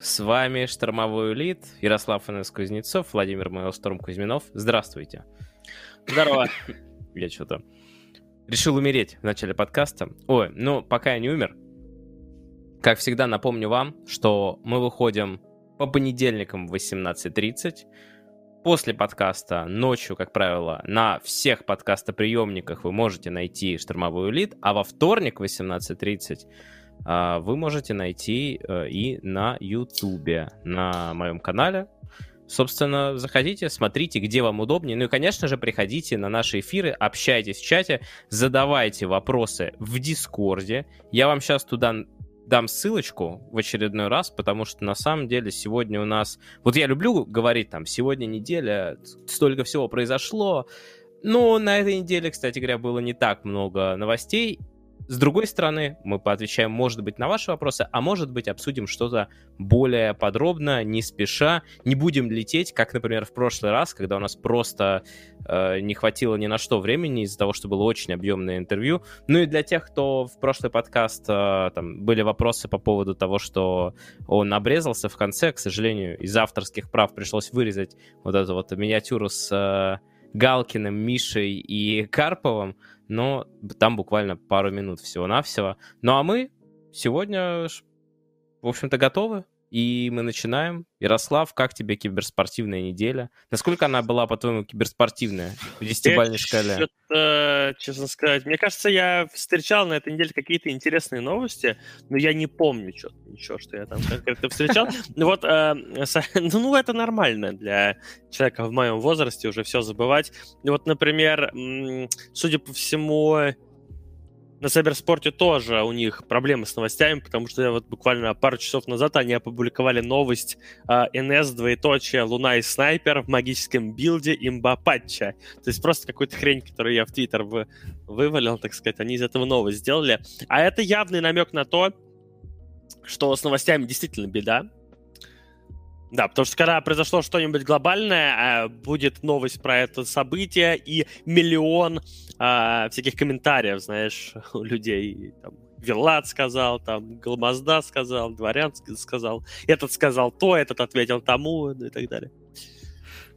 С вами Штормовой Элит, Ярослав Инес Кузнецов, Владимир Майлсторм Кузьминов. Здравствуйте. Здорово. Я что-то решил умереть в начале подкаста. Ой, ну, пока я не умер, как всегда напомню вам, что мы выходим по понедельникам в 18.30, после подкаста ночью, как правило, на всех подкастоприемниках вы можете найти «Штормовой элит», а во вторник в 18.30 а, вы можете найти э, и на Ютубе, на моем канале. Собственно, заходите, смотрите, где вам удобнее. Ну и, конечно же, приходите на наши эфиры, общайтесь в чате, задавайте вопросы в Дискорде. Я вам сейчас туда дам ссылочку в очередной раз, потому что на самом деле сегодня у нас... Вот я люблю говорить там, сегодня неделя, столько всего произошло, но на этой неделе, кстати говоря, было не так много новостей, с другой стороны, мы поотвечаем, может быть, на ваши вопросы, а может быть, обсудим что-то более подробно, не спеша. Не будем лететь, как, например, в прошлый раз, когда у нас просто э, не хватило ни на что времени из-за того, что было очень объемное интервью. Ну и для тех, кто в прошлый подкаст, э, там были вопросы по поводу того, что он обрезался в конце, к сожалению, из авторских прав пришлось вырезать вот эту вот миниатюру с... Э, Галкиным, Мишей и Карповым, но там буквально пару минут всего-навсего. Ну а мы сегодня, в общем-то, готовы. И мы начинаем. Ярослав, как тебе киберспортивная неделя? Насколько она была, по-твоему, киберспортивная в десятибалльной шкале? честно сказать, мне кажется, я встречал на этой неделе какие-то интересные новости, но я не помню что ничего, что я там как-то встречал. Ну вот, э, ну это нормально для человека в моем возрасте уже все забывать. Вот, например, судя по всему, на Cybersport тоже у них проблемы с новостями, потому что вот буквально пару часов назад они опубликовали новость а, NS двоеточие Луна и Снайпер в магическом билде имба патча. То есть просто какую-то хрень, которую я в Твиттер вы, вывалил, так сказать, они из этого новость сделали. А это явный намек на то, что с новостями действительно беда. Да, потому что когда произошло что-нибудь глобальное, а, будет новость про это событие и миллион а, всяких комментариев, знаешь, у людей. Там, Вилат сказал, там, Голмазда сказал, Дворян сказал, этот сказал то, этот ответил тому, ну и так далее.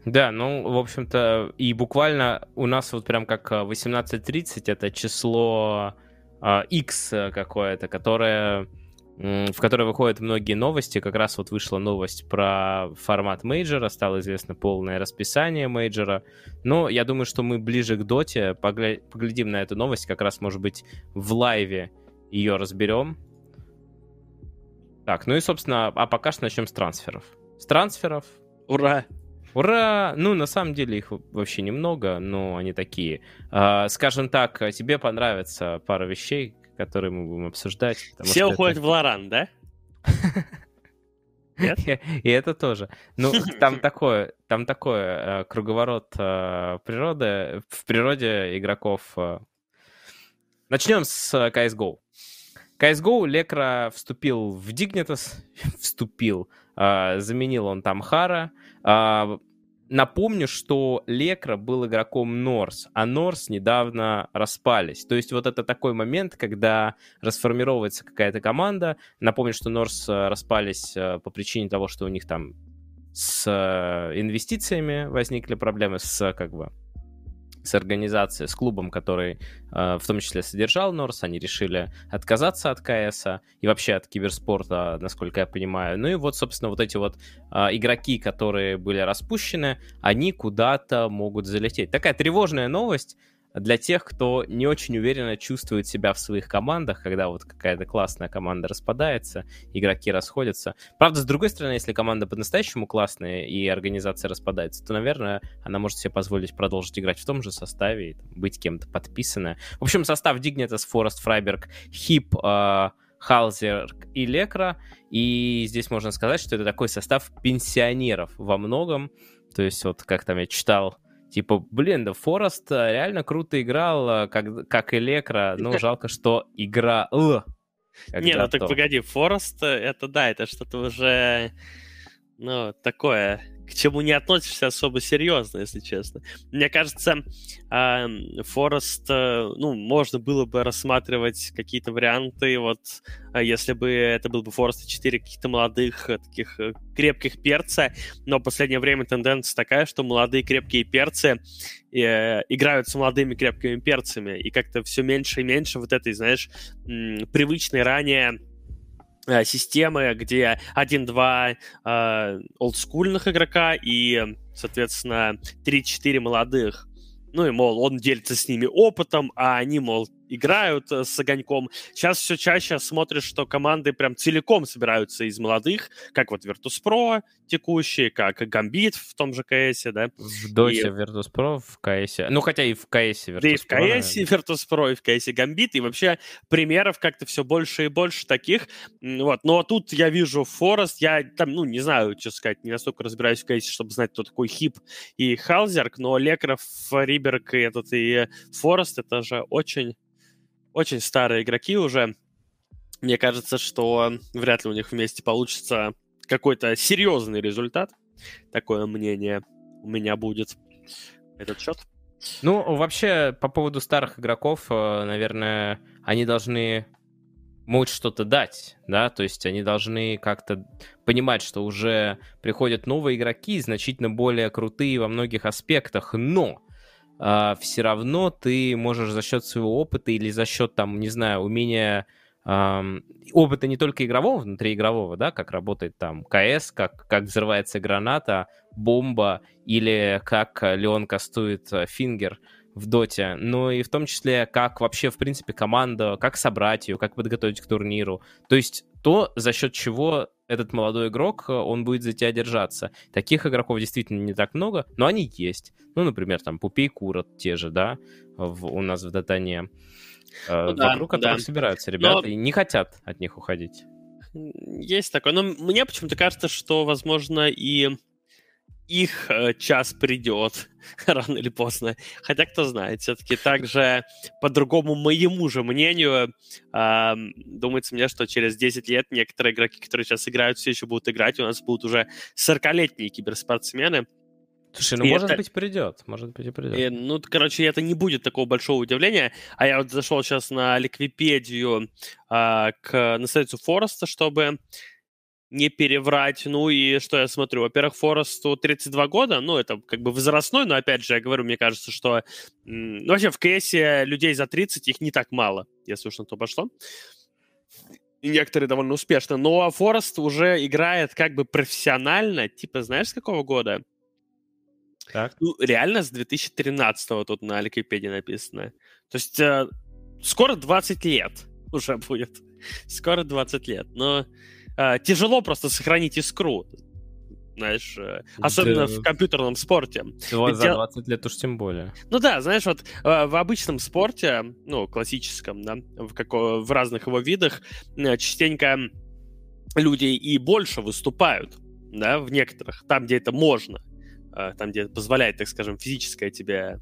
Да, ну, в общем-то, и буквально у нас вот прям как 18.30 это число э, X какое-то, которое в которой выходят многие новости. Как раз вот вышла новость про формат мейджора, стало известно полное расписание мейджора. Но я думаю, что мы ближе к доте поглядим на эту новость, как раз, может быть, в лайве ее разберем. Так, ну и, собственно, а пока что начнем с трансферов. С трансферов. Ура! Ура! Ну, на самом деле их вообще немного, но они такие. А, скажем так, тебе понравится пара вещей, которые мы будем обсуждать. Все уходят это... в Лоран, да? Нет? И это тоже. Ну, там такое, там такое э, круговорот э, природы, в природе игроков. Э. Начнем с CSGO. CSGO Лекра вступил в Dignitas, вступил, заменил он там Хара, Напомню, что Лекра был игроком Норс, а Норс недавно распались. То есть вот это такой момент, когда расформировывается какая-то команда. Напомню, что Норс э, распались э, по причине того, что у них там с э, инвестициями возникли проблемы, с как бы с организацией, с клубом, который э, в том числе содержал Норс, они решили отказаться от КС и вообще от киберспорта, насколько я понимаю. Ну и вот, собственно, вот эти вот э, игроки, которые были распущены, они куда-то могут залететь. Такая тревожная новость, для тех, кто не очень уверенно чувствует себя в своих командах, когда вот какая-то классная команда распадается, игроки расходятся. Правда, с другой стороны, если команда по-настоящему классная и организация распадается, то, наверное, она может себе позволить продолжить играть в том же составе и там, быть кем-то подписанная. В общем, состав Dignitas, Форест, Фрайберг, Хип, Халзер и Лекра. И здесь можно сказать, что это такой состав пенсионеров во многом. То есть вот как там я читал Типа, блин, да Форест э, реально круто играл, э, как, как и Лекра, но жалко, что играл. Не, ну так погоди, Форест, это да, это что-то уже ну, такое к чему не относишься особо серьезно, если честно. Мне кажется, Форест, э, ну, можно было бы рассматривать какие-то варианты, вот, а если бы это был бы Форест 4 каких-то молодых, э, таких э, крепких перца, но в последнее время тенденция такая, что молодые крепкие перцы э, играют с молодыми крепкими перцами, и как-то все меньше и меньше вот этой, знаешь, привычной ранее системы, где один-два э, олдскульных игрока и, соответственно, 3-4 молодых. Ну и, мол, он делится с ними опытом, а они, мол, играют э, с огоньком. Сейчас все чаще смотришь, что команды прям целиком собираются из молодых, как вот Virtus.pro текущие, как Гамбит в том же КС, да. В Доте и... Virtus.pro, в КС. Ну, хотя и в КС Virtus.pro. Да и в КС Virtus.pro, и в КС Гамбит, и вообще примеров как-то все больше и больше таких. Вот. Но тут я вижу Форест, я там, ну, не знаю, что сказать, не настолько разбираюсь в КС, чтобы знать, кто такой Хип и Халзерк, но Лекров, Риберг и этот и Форест, это же очень очень старые игроки уже. Мне кажется, что вряд ли у них вместе получится какой-то серьезный результат. Такое мнение у меня будет этот счет. Ну, вообще, по поводу старых игроков, э, наверное, они должны могут что-то дать, да, то есть они должны как-то понимать, что уже приходят новые игроки, значительно более крутые во многих аспектах, но а, все равно ты можешь за счет своего опыта или за счет, там, не знаю, умения э, опыта не только игрового, внутриигрового, да, как работает там КС, как, как взрывается граната, бомба, или как Леон кастует э, фингер в доте, но и в том числе, как вообще, в принципе, команда, как собрать ее, как подготовить к турниру. То есть то, за счет чего этот молодой игрок, э, он будет за тебя держаться. Таких игроков действительно не так много, но они есть. Ну, например, там Пупей Курат те же, да, в, у нас в Датане. Э, ну, вокруг да, которых собираются ребята но... и не хотят от них уходить. Есть такое. Но мне почему-то кажется, что, возможно, и их э, час придет рано или поздно. Хотя, кто знает, все-таки также, по другому моему же мнению, э, думается мне, что через 10 лет некоторые игроки, которые сейчас играют, все еще будут играть, у нас будут уже 40-летние киберспортсмены. Слушай, ну, и может это... быть, придет. Может быть, и придет. И, ну, короче, это не будет такого большого удивления. А я вот зашел сейчас на Ликвипедию а, к, на страницу Фореста, чтобы не переврать. Ну и что я смотрю? Во-первых, Форесту 32 года, ну это как бы возрастной, но опять же, я говорю, мне кажется, что ну, вообще в КСе людей за 30, их не так мало, если уж на то пошло. И некоторые довольно успешно. Но Форест уже играет как бы профессионально, типа, знаешь, с какого года? Так. Ну, реально с 2013-го тут на Википедии написано. То есть э, скоро 20 лет уже будет. Скоро 20 лет. Но э, тяжело просто сохранить искру. Знаешь, э, особенно да. в компьютерном спорте. За 20 лет уж тем более. Ну да, знаешь, вот э, в обычном спорте, ну, классическом, да, в, како... в разных его видах, э, частенько люди и больше выступают, да, в некоторых, там, где это можно. Э, там, где позволяет, так скажем, физическая тебе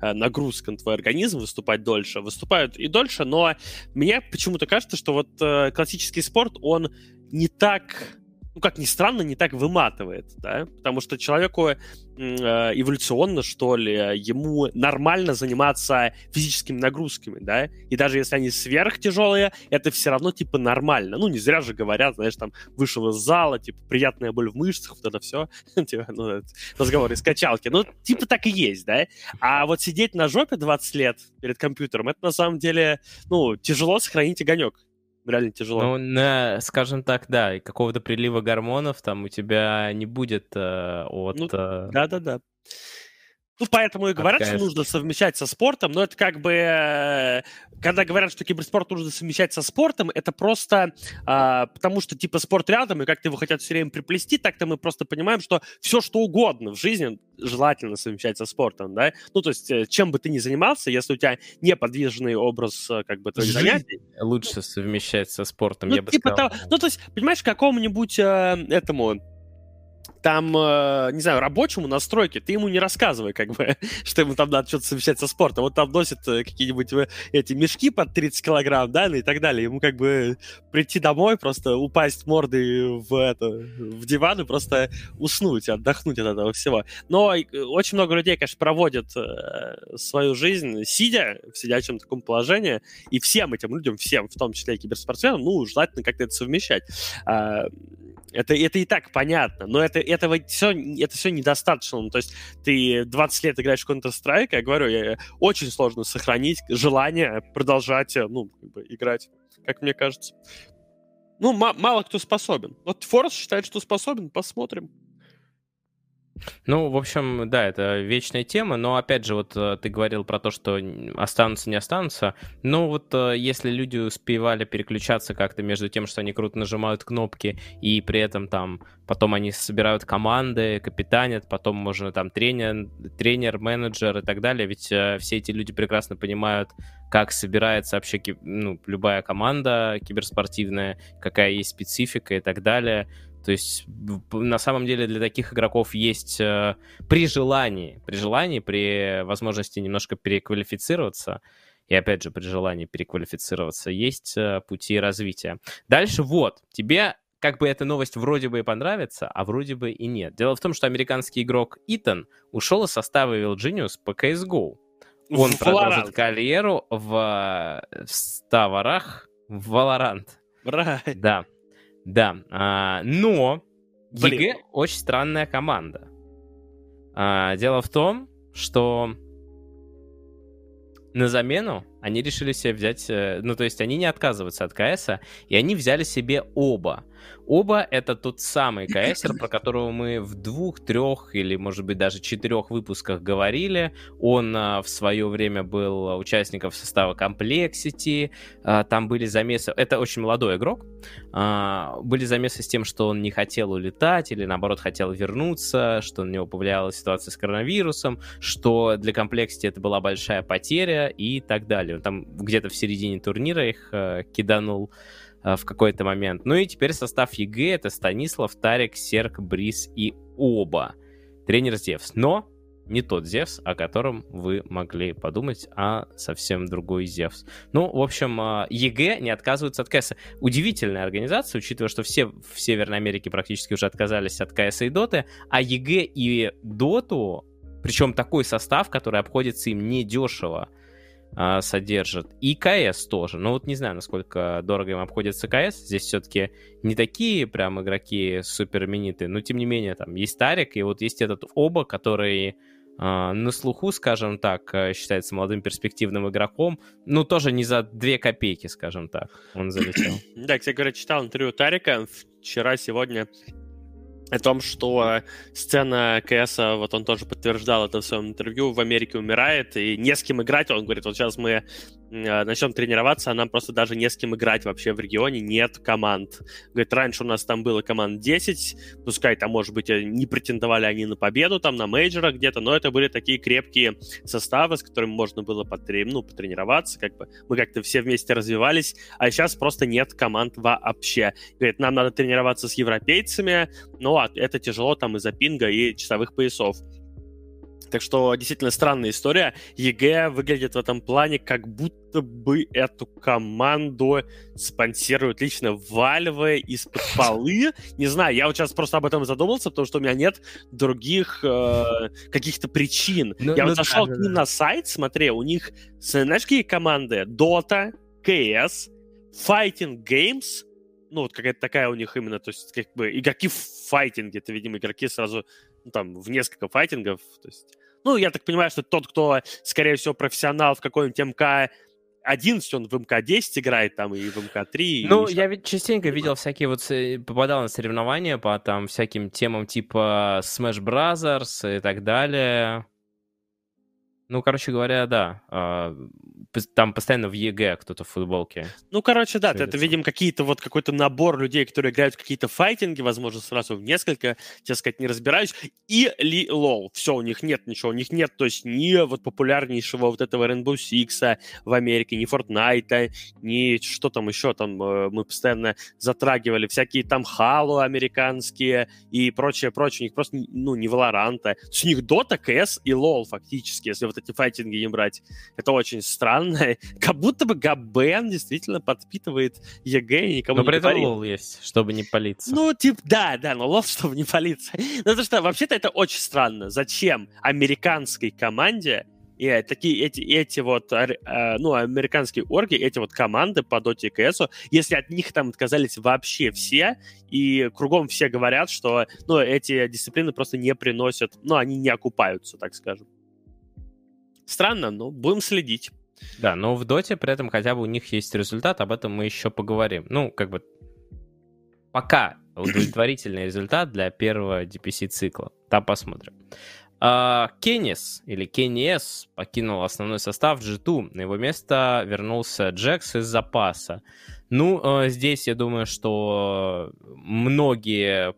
э, нагрузка на твой организм выступать дольше, выступают и дольше, но мне почему-то кажется, что вот э, классический спорт, он не так ну, как ни странно, не так выматывает, да, потому что человеку э, эволюционно, что ли, ему нормально заниматься физическими нагрузками, да, и даже если они сверхтяжелые, это все равно, типа, нормально. Ну, не зря же говорят, знаешь, там, вышел из зала, типа, приятная боль в мышцах, вот это все, типа, ну, разговоры из качалки, ну, типа, так и есть, да, а вот сидеть на жопе 20 лет перед компьютером, это на самом деле, ну, тяжело сохранить огонек реально тяжело. Ну, на, скажем так, да, какого-то прилива гормонов там у тебя не будет э, от... Ну, э, да-да-да. Ну, поэтому и говорят, что нужно совмещать со спортом, но это как бы, э, когда говорят, что киберспорт нужно совмещать со спортом, это просто а, потому что, типа, спорт рядом, и как-то его хотят все время приплести, так-то мы просто понимаем, что все, что угодно в жизни желательно совмещать со спортом, да? Ну, то есть, э, чем бы ты ни занимался, если у тебя неподвижный образ, э, как бы, твоих Жизнь занятий... лучше совмещать со спортом, ну, я бы типа сказал. Того, ну, то есть, понимаешь, какому-нибудь э, этому там, э, не знаю, рабочему настройки, ты ему не рассказывай, как бы, что ему там надо что-то совмещать со спортом. Вот там носит э, какие-нибудь э, эти мешки под 30 килограмм, да, ну и так далее. Ему как бы прийти домой, просто упасть мордой в, это, в диван и просто уснуть, отдохнуть от этого всего. Но очень много людей, конечно, проводят свою жизнь сидя в сидячем таком положении, и всем этим людям, всем, в том числе и киберспортсменам, ну, желательно как-то это совмещать. А, это, это и так понятно, но это, этого все, это все недостаточно. Ну, то есть ты 20 лет играешь в Counter-Strike, я говорю, я, очень сложно сохранить желание продолжать, э, ну, как бы, играть, как мне кажется. Ну, мало кто способен. Вот Форс считает, что способен, посмотрим. Ну, в общем, да, это вечная тема, но опять же, вот э, ты говорил про то, что останутся, не останутся. Ну, вот э, если люди успевали переключаться как-то между тем, что они круто нажимают кнопки, и при этом там потом они собирают команды, капитанят, потом можно там тренер, тренер, менеджер и так далее, ведь э, все эти люди прекрасно понимают, как собирается вообще ну, любая команда киберспортивная, какая есть специфика и так далее. То есть на самом деле для таких игроков есть э, при желании, при желании, при возможности немножко переквалифицироваться, и опять же при желании переквалифицироваться, есть э, пути развития. Дальше вот, тебе как бы эта новость вроде бы и понравится, а вроде бы и нет. Дело в том, что американский игрок Итан ушел из состава Evil Genius по CSGO. Он в продолжит Valorant. карьеру в, в Ставарах в Valorant. Right. Да. Да, а, но Блин. ЕГЭ очень странная команда. А, дело в том, что на замену они решили себе взять, э, ну то есть они не отказываются от КС, и они взяли себе оба. Оба — это тот самый КСер, про которого мы в двух, трех или, может быть, даже четырех выпусках говорили. Он а, в свое время был участником состава Complexity. А, там были замесы... Это очень молодой игрок. А, были замесы с тем, что он не хотел улетать или, наоборот, хотел вернуться, что на него повлияла ситуация с коронавирусом, что для Complexity это была большая потеря и так далее. Он там где-то в середине турнира их э, киданул в какой-то момент. Ну и теперь состав EG это Stanislaw, tarik, CeRq, Brehze и oBo. Тренер Зевс. Но не тот Зевс, о котором вы могли подумать, а совсем другой Зевс. Ну, в общем, э, EG не отказываются от КС. Удивительная организация, учитывая, что все в Северной Америке практически уже отказались от КС и Доты, а EG и Доту, причем такой состав, который обходится им недешево, а, содержит. И КС тоже. Но вот не знаю, насколько дорого им обходится КС. Здесь все-таки не такие прям игроки супер именитые. Но тем не менее, там есть Тарик, и вот есть этот Оба, который Uh, на слуху, скажем так, э, считается молодым перспективным игроком. Ну, тоже не за две копейки, скажем так, он залетел. Да, кстати говоря, читал интервью Тарика вчера, сегодня о том, что сцена КС, вот он тоже подтверждал это в своем интервью, в Америке умирает, и не с кем играть. Он говорит, вот сейчас мы начнем тренироваться, а нам просто даже не с кем играть вообще в регионе, нет команд. Говорит, раньше у нас там было команд 10, пускай там, может быть, э, не претендовали они на победу, там на мейджорах где-то, но это были такие крепкие составы, с которыми можно было потре- ну, потренироваться, как бы мы как-то все вместе развивались, а сейчас просто нет команд вообще. Говорит, нам надо тренироваться с европейцами, но это тяжело там из-за пинга и часовых поясов. Так что действительно странная история. EG выглядит в этом плане, как будто бы эту команду спонсируют лично Valve из-под полы. Не знаю, я вот сейчас просто об этом задумался, потому что у меня нет других э, каких-то причин. Ну, я ну, вот зашел да, к ним да. на сайт, смотри, у них, знаешь, какие команды? Dota, CS, Fighting Games, ну, вот какая-то такая у них именно, то есть, как бы, игроки в файтинге, это, видимо, игроки сразу, ну, там, в несколько файтингов, то есть, ну, я так понимаю, что тот, кто, скорее всего, профессионал в какой-нибудь МК 11, он в МК-10 играет там и в МК-3. Ну, я ведь частенько видел всякие вот, попадал на соревнования по там всяким темам типа Smash Brothers и так далее. Ну, короче говоря, да. А, там постоянно в EG кто-то в футболке. Ну, короче, да, это, видим, какие-то вот какой-то набор людей, которые играют в какие-то файтинги, возможно, сразу в несколько, тебе сказать, не разбираюсь. Или LoL. Все, у них нет ничего, у них нет, то есть ни вот популярнейшего вот этого Rainbow Six в Америке, ни Fortnite, ни что там еще там э, мы постоянно затрагивали, всякие там Halo американские и прочее, прочее. У них просто, ну, не Valorant. У них Dota, CS и LoL фактически, если вот эти файтинги не брать. Это очень странно. Как будто бы Габен действительно подпитывает EG и никому но не при этом LoL есть, чтобы не палиться. Ну, типа, да, да, но LoL, чтобы не палиться. Ну, потому что вообще-то это очень странно. Зачем американской команде и такие эти, эти вот, э, ну, американские орги, эти вот команды по Dota и CS, если от них там отказались вообще все, и кругом все говорят, что, ну, эти дисциплины просто не приносят, ну, они не окупаются, так скажем. Странно, но будем следить. Да, но в доте при этом хотя бы у них есть результат, об этом мы еще поговорим. Ну, как бы пока удовлетворительный результат для первого DPC-цикла. Там посмотрим. А, Кеннис или Кеннис покинул основной состав G2. На его место вернулся Джекс из запаса. Ну, а, здесь я думаю, что многие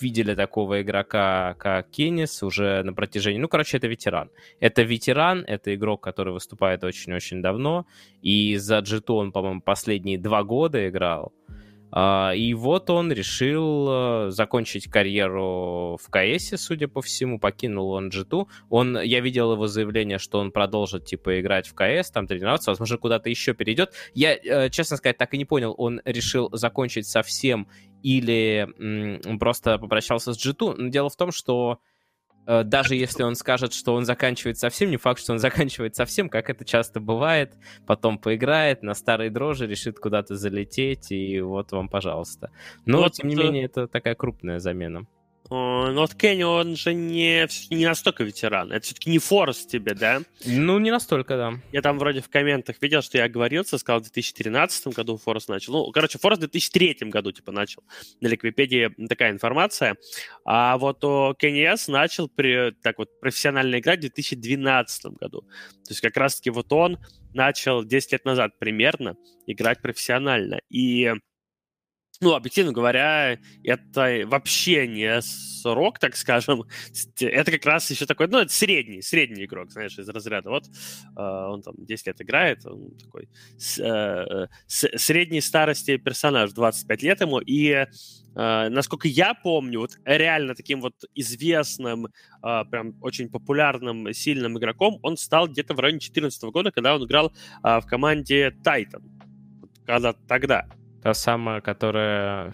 видели такого игрока, как Кеннис, уже на протяжении... Ну, короче, это ветеран. Это ветеран, это игрок, который выступает очень-очень давно, и за g он, по-моему, последние два года играл. И вот он решил uh, закончить карьеру в КС, судя по всему, покинул он G2. Он, я видел его заявление, что он продолжит, типа, играть в КС, там тренироваться, возможно, куда-то еще перейдет. Я, uh, честно сказать, так и не понял, он решил закончить совсем или м, просто попрощался с G2. Но дело в том, что э, даже если он скажет, что он заканчивает совсем, не факт, что он заканчивает совсем, как это часто бывает, потом поиграет на старой дрожи, решит куда-то залететь, и вот вам, пожалуйста. Но, вот, тем не менее, это такая крупная замена. Но вот Кенни, он же не, не настолько ветеран. Это все-таки не Форест тебе, да? Ну, не настолько, да. Я там вроде в комментах видел, что я оговорился, сказал, в 2013 году Форест начал. Ну, короче, Форест в 2003 году, типа, начал. На Ликвипедии такая информация. А вот о Кенни С начал при, так вот профессионально играть в 2012 году. То есть как раз-таки вот он начал 10 лет назад примерно играть профессионально. И ну, объективно говоря, это вообще не срок, так скажем. Это как раз еще такой, ну, это средний, средний игрок, знаешь, из разряда. Вот э, он там 10 лет играет, он такой с, э, с, средней старости персонаж, 25 лет ему, и э, насколько я помню, вот реально таким вот известным, э, прям очень популярным, сильным игроком он стал где-то в районе 2014 года, когда он играл э, в команде Titan. Когда тогда. Та самая, которая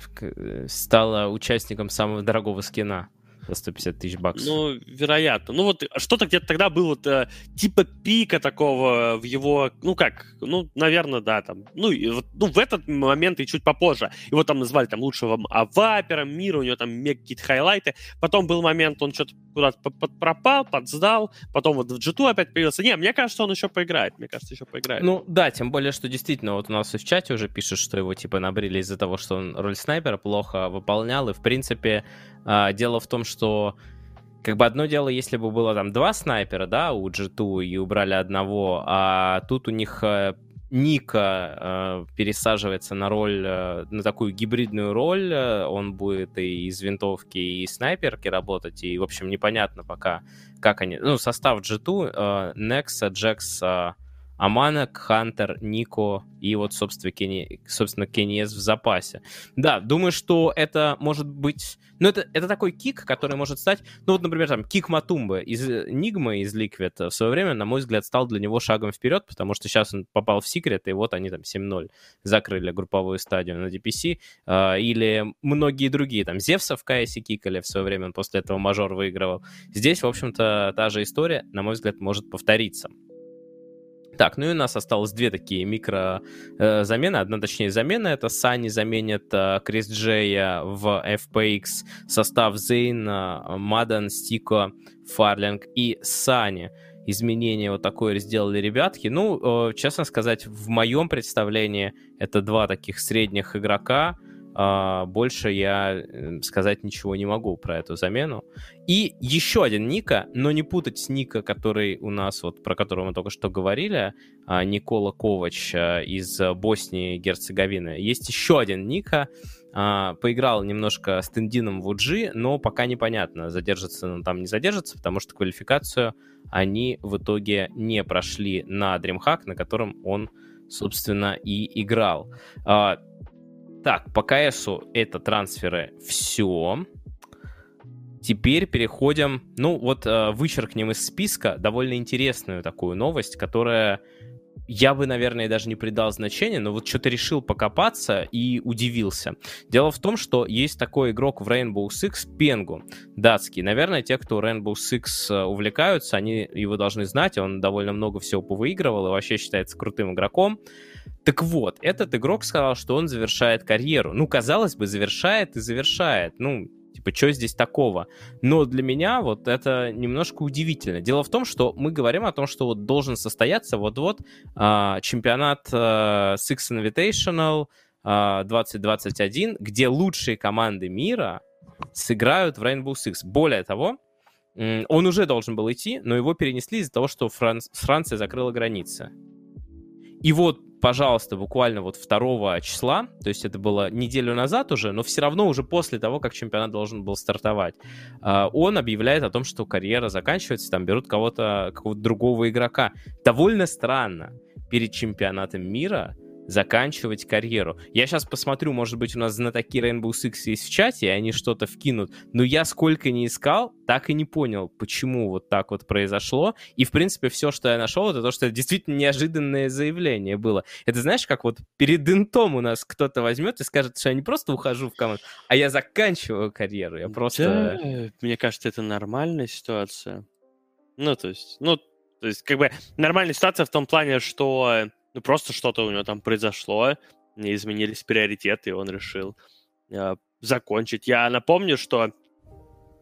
стала участником самого дорогого скина за 150 тысяч баксов. Ну, вероятно. Ну, вот что-то где-то тогда было вот, э, типа пика такого в его, ну как, ну, наверное, да, там, ну, и вот, ну, в этот момент и чуть попозже. Его там назвали там лучшим авапером мира, у него там какие-то хайлайты. Потом был момент, он что-то куда-то пропал, подсдал, потом вот в g опять появился. Не, мне кажется, он еще поиграет, мне кажется, еще поиграет. Ну, да, тем более, что действительно, вот у нас и в чате уже пишут, что его, типа, набрили из-за того, что он роль снайпера плохо выполнял, и, в принципе, а, дело в том, что как бы одно дело, если бы было там два снайпера, да, у G2 и убрали одного, а тут у них э, Ника э, пересаживается на роль, э, на такую гибридную роль, э, он будет и из винтовки, и снайперки работать, и, в общем, непонятно пока, как они... Ну, состав G2, э, Nexa, Jax, э, Аманок, Хантер, Нико и вот, собственно, Кенни, собственно, Кенниес в запасе. Да, думаю, что это может быть... Ну, это, это такой кик, который может стать... Ну, вот, например, там, кик Матумба из Нигма, из Liquid в свое время, на мой взгляд, стал для него шагом вперед, потому что сейчас он попал в секрет, и вот они там 7-0 закрыли групповую стадию на DPC. Э, или многие другие, там, Зевса в КС кикали в свое время, он после этого мажор выигрывал. Здесь, в общем-то, та же история, на мой взгляд, может повториться. Так, ну и у нас осталось две такие микро э, замены. Одна, точнее, замена. Это Сани заменит э, Крис Джея в FPX. Состав Зейн, э, Мадан, Стико, Фарлинг и Сани. Изменение вот такое сделали ребятки. Ну, э, честно сказать, в моем представлении это два таких средних игрока. А, больше я э, сказать ничего не могу про эту замену. И еще один Ника, но не путать с Ника, который у нас, вот про которого мы только что говорили, а, Никола Ковач а, из Боснии и Герцеговины. Есть еще один Ника, поиграл немножко с Тендином в UG, но пока непонятно, задержится он там, не задержится, потому что квалификацию они в итоге не прошли на DreamHack, на котором он, собственно, и играл. Так, по КСу это трансферы все. Теперь переходим, ну вот э, вычеркнем из списка довольно интересную такую новость, которая я бы, наверное, даже не придал значения, но вот что-то решил покопаться и удивился. Дело в том, что есть такой игрок в Rainbow Six, Пенгу, датский. Наверное, те, кто Rainbow Six э, увлекаются, они его должны знать, он довольно много всего повыигрывал и вообще считается крутым игроком. Так вот, этот игрок сказал, что он завершает карьеру. Ну, казалось бы, завершает и завершает. Ну, типа, что здесь такого? Но для меня вот это немножко удивительно. Дело в том, что мы говорим о том, что вот должен состояться вот-вот а, чемпионат а, Six Invitational а, 2021, где лучшие команды мира сыграют в Rainbow Six. Более того, он уже должен был идти, но его перенесли из-за того, что Фран... Франция закрыла границы. И вот пожалуйста, буквально вот 2 числа, то есть это было неделю назад уже, но все равно уже после того, как чемпионат должен был стартовать, а, он объявляет о том, что карьера заканчивается, там берут кого-то, какого-то другого игрока. Довольно странно перед чемпионатом мира заканчивать карьеру. Я сейчас посмотрю, может быть, у нас знатоки Rainbow Six есть в чате, и они что-то вкинут, но я сколько не искал, так и не понял, почему вот так вот произошло. И, в принципе, все, что я нашел, это то, что это действительно неожиданное заявление было. Это знаешь, как вот перед интом у нас кто-то возьмет и скажет, что я не просто ухожу в команду, а я заканчиваю карьеру. Я просто... Да, мне кажется, это нормальная ситуация. Ну, то есть, ну, то есть, как бы нормальная ситуация в том плане, что ну, просто что-то у него там произошло, изменились приоритеты, и он решил э, закончить. Я напомню, что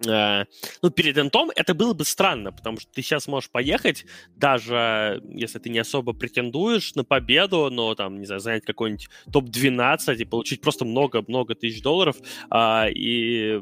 э, ну, перед Энтом это было бы странно, потому что ты сейчас можешь поехать, даже если ты не особо претендуешь на победу, но там, не знаю, занять какой-нибудь топ-12 и получить просто много-много тысяч долларов, э, и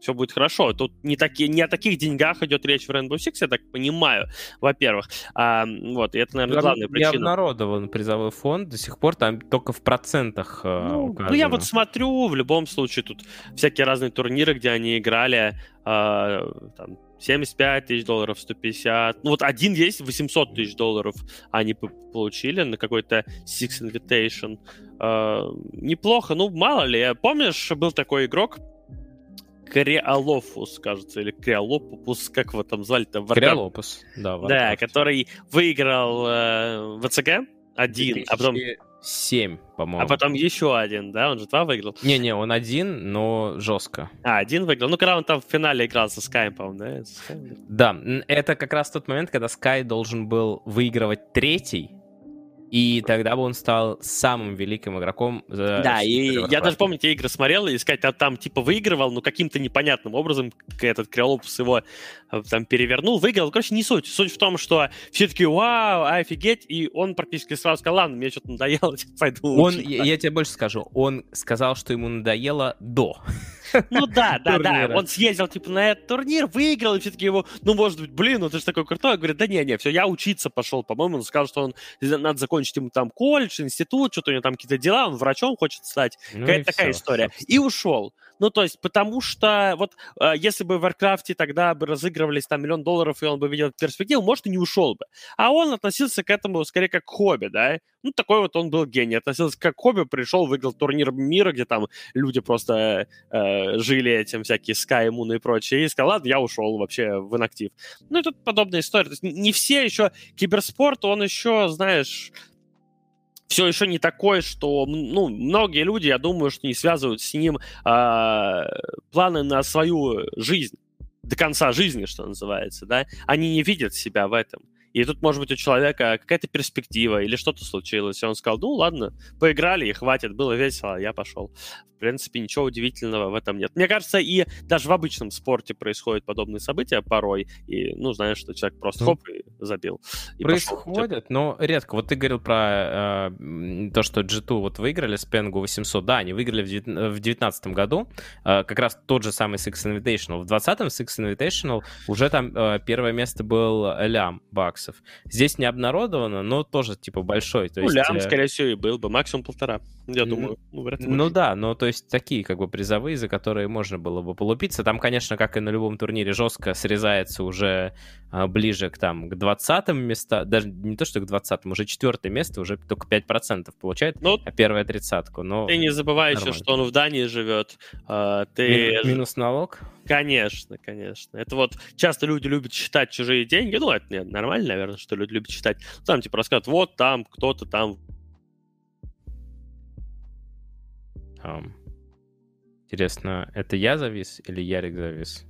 все будет хорошо. Тут не, таки, не о таких деньгах идет речь в Rainbow Six, я так понимаю, во-первых. А, вот, и это, наверное, главная причина. Необнародован призовой фонд до сих пор, там только в процентах э, ну, ну, я вот смотрю, в любом случае, тут всякие разные турниры, где они играли, э, там, 75 тысяч долларов, 150. Ну вот один есть, 800 тысяч долларов они получили на какой-то Six Invitation. Э, неплохо, ну мало ли. Помнишь, был такой игрок, Креолофус, кажется, или Креолопус, как его там звали-то? Креолопус, да. Да, который выиграл э, ВЦГ один, а потом... 7, по-моему. А потом еще один, да? Он же два выиграл. Не-не, он один, но жестко. А, один выиграл. Ну, когда он там в финале играл со Sky, по-моему, да? Да, это как раз тот момент, когда Sky должен был выигрывать третий, и тогда бы он стал самым великим игроком. За да, и я даже помню, те игры смотрел, и сказать, а там типа выигрывал, но каким-то непонятным образом этот Криолопус его э, там перевернул, выиграл. Короче, не суть. Суть в том, что все таки вау, офигеть, и он практически сразу сказал, ладно, мне что-то надоело, пойду Он, я, я тебе больше скажу, он сказал, что ему надоело до. Ну да, да, да. Он съездил, типа, на этот турнир, выиграл, и все-таки его, ну, может быть, блин, ну ты же такой крутой. Говорит, да не, не, все, я учиться пошел, по-моему. Он сказал, что он, надо закончить ему там колледж, институт, что-то у него там какие-то дела, он врачом хочет стать. Ну Какая-то такая все, история. Собственно. И ушел. Ну, то есть, потому что вот э, если бы в Warcraft тогда бы разыгрывались там миллион долларов, и он бы видел перспективу, может, и не ушел бы. А он относился к этому скорее как к хобби, да? Ну, такой вот он был гений. Относился как к хобби, пришел, выиграл турнир мира, где там люди просто э, жили этим, всякие Sky, Moon и прочее, и сказал, ладно, я ушел вообще в инактив. Ну, и тут подобная история. То есть не все еще... Киберспорт, он еще, знаешь, все еще не такой, что ну, многие люди, я думаю, что не связывают с ним э, планы на свою жизнь, до конца жизни, что называется, да, они не видят себя в этом. И тут, может быть, у человека какая-то перспектива или что-то случилось, и он сказал, ну ладно, поиграли и хватит, было весело, я пошел принципе, ничего удивительного в этом нет. Мне кажется, и даже в обычном спорте происходят подобные события порой, и, ну, знаешь, что человек просто ну, хоп и забил. И происходят, пошел. но редко. Вот ты говорил про э, то, что G2 вот выиграли с Пенгу 800. Да, они выиграли в 2019 году, э, как раз тот же самый Six Invitational. В 20-м Six Invitational уже там э, первое место был лям баксов. Здесь не обнародовано, но тоже, типа, большой. То ну, есть, лям, э... скорее всего, и был бы, максимум полтора, я думаю. Ну, ну да, но то есть такие, как бы, призовые, за которые можно было бы полупиться. Там, конечно, как и на любом турнире, жестко срезается уже а, ближе к там к 20 местам, даже не то, что к 20 уже четвертое место уже только 5% получает, ну, а первая тридцатку. Но ты не забывай нормально. еще, что он в Дании живет. А, ты... Минус, минус налог? Конечно, конечно. Это вот часто люди любят считать чужие деньги. Ну, это нет, нормально, наверное, что люди любят считать. Там типа рассказывают, вот там кто-то там Um, интересно, это я завис или Ярик завис?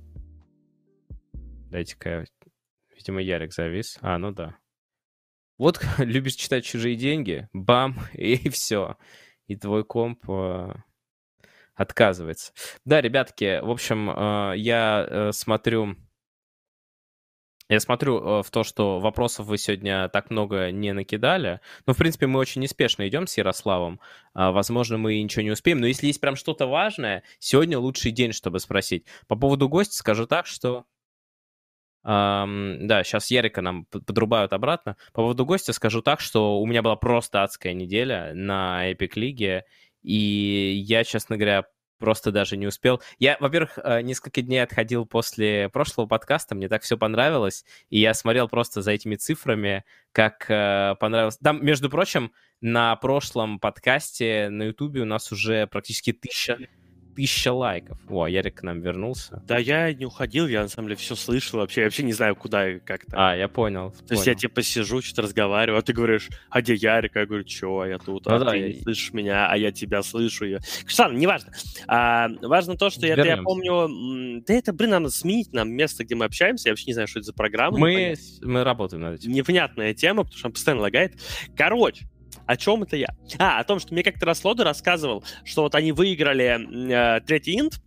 Дайте-ка Видимо, Ярик завис. А, ну да. Вот любишь читать чужие деньги, бам, и все. И твой комп э, отказывается. Да, ребятки, в общем, э, я э, смотрю... Я смотрю э, в то, что вопросов вы сегодня так много не накидали. Ну, в принципе, мы очень неспешно идем с Ярославом. А, возможно, мы ничего не успеем. Но если есть прям что-то важное, сегодня лучший день, чтобы спросить. По поводу гостя скажу так, что Um, да, сейчас Ярика нам подрубают обратно. По поводу гостя скажу так, что у меня была просто адская неделя на Epic Лиге, и я, честно говоря, просто даже не успел. Я, во-первых, э, несколько дней отходил после прошлого подкаста, мне так все понравилось, и я смотрел просто за этими цифрами, как э, понравилось. Там, между прочим, на прошлом подкасте на Ютубе у нас уже практически тысяча тысяча лайков. О, Ярик к нам вернулся. Да, я не уходил, я на самом деле все слышал вообще. Я вообще не знаю, куда и как то А, я понял. То понял. есть я типа сижу, что-то разговариваю, а ты говоришь, а где Ярик? Я говорю, чё, я тут, ну, а да, ты я... не слышишь меня, а я тебя слышу. Я... Ладно, неважно. А, важно то, что я, я помню... Да это, блин, нам сменить нам место, где мы общаемся. Я вообще не знаю, что это за программа. Мы, мы работаем над этим. Непонятная тема, потому что он постоянно лагает. Короче, о чем это я? А, о том, что мне как-то раз Лода рассказывал, что вот они выиграли э, третий инт,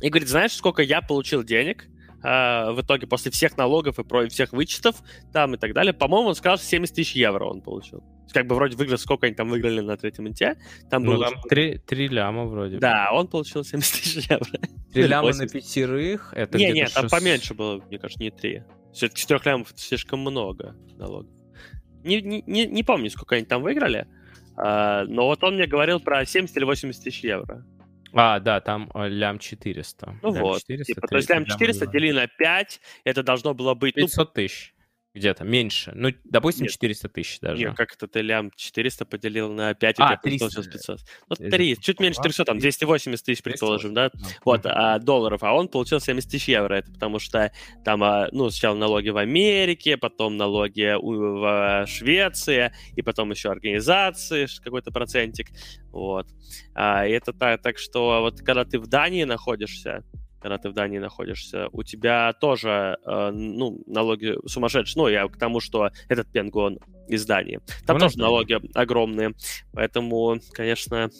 и говорит, знаешь, сколько я получил денег э, в итоге после всех налогов и про всех вычетов там и так далее? По-моему, он сказал, 70 тысяч евро он получил. Как бы вроде выиграл, сколько они там выиграли на третьем инте. Там ну, было... там 3, 3 ляма вроде. Да, он получил 70 тысяч евро. 3 ляма на пятерых, это Не, нет, 6... там поменьше было, мне кажется, не 3. Все-таки 4 лямов это слишком много налогов не, не, не помню, сколько они там выиграли, а, но вот он мне говорил про 70 или 80 тысяч евро. А, да, там э, лям 400. Ну лям вот, 400, типа, то есть лям 400 лям дели на 5, это должно было быть... 500 ну, тысяч где-то, меньше. Ну, допустим, Нет. 400 тысяч даже. Нет, как это ты лям 400 поделил на 5, а, у тебя 300. получилось 500. Ну, 3, чуть меньше 300, там 280 тысяч, предположим, да? Ну, вот, а, долларов, а он получил 70 тысяч евро, это потому что там, а, ну, сначала налоги в Америке, потом налоги в Швеции, и потом еще организации, какой-то процентик, вот. А, и это так, так что вот когда ты в Дании находишься, когда ты в Дании находишься, у тебя тоже, э, ну, налоги сумасшедшие. Ну, я к тому, что этот пенгон из Дании. Там ну, тоже налоги огромные. Поэтому, конечно,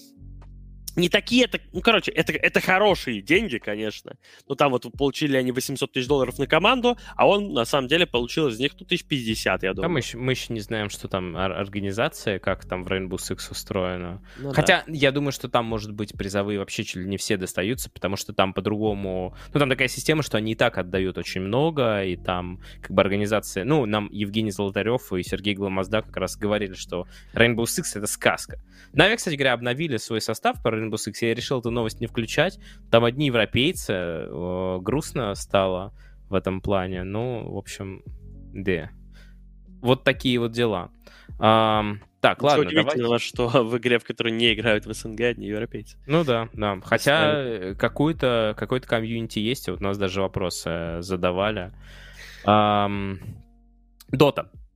не такие это, ну, короче, это, это хорошие деньги, конечно. Но там вот получили они 800 тысяч долларов на команду, а он на самом деле получил из них ну, 1050, я думаю. Да, мы, еще, мы еще не знаем, что там организация, как там в Rainbow Six устроено. Ну, Хотя да. я думаю, что там, может быть, призовые вообще чуть ли не все достаются, потому что там по-другому... Ну, там такая система, что они и так отдают очень много, и там как бы организация... Ну, нам Евгений Золотарев и Сергей Гламазда как раз говорили, что Rainbow Six — это сказка. Нави, кстати говоря, обновили свой состав по Rainbow Six. Я решил эту новость не включать. Там одни европейцы. О, грустно стало в этом плане. Ну, в общем, да. Вот такие вот дела. А, так, Ничего ладно, удивительного, давайте. что в игре, в которой не играют в СНГ, одни европейцы. Ну да, да. Хотя какой-то какой комьюнити есть, вот нас даже вопросы задавали. Дота.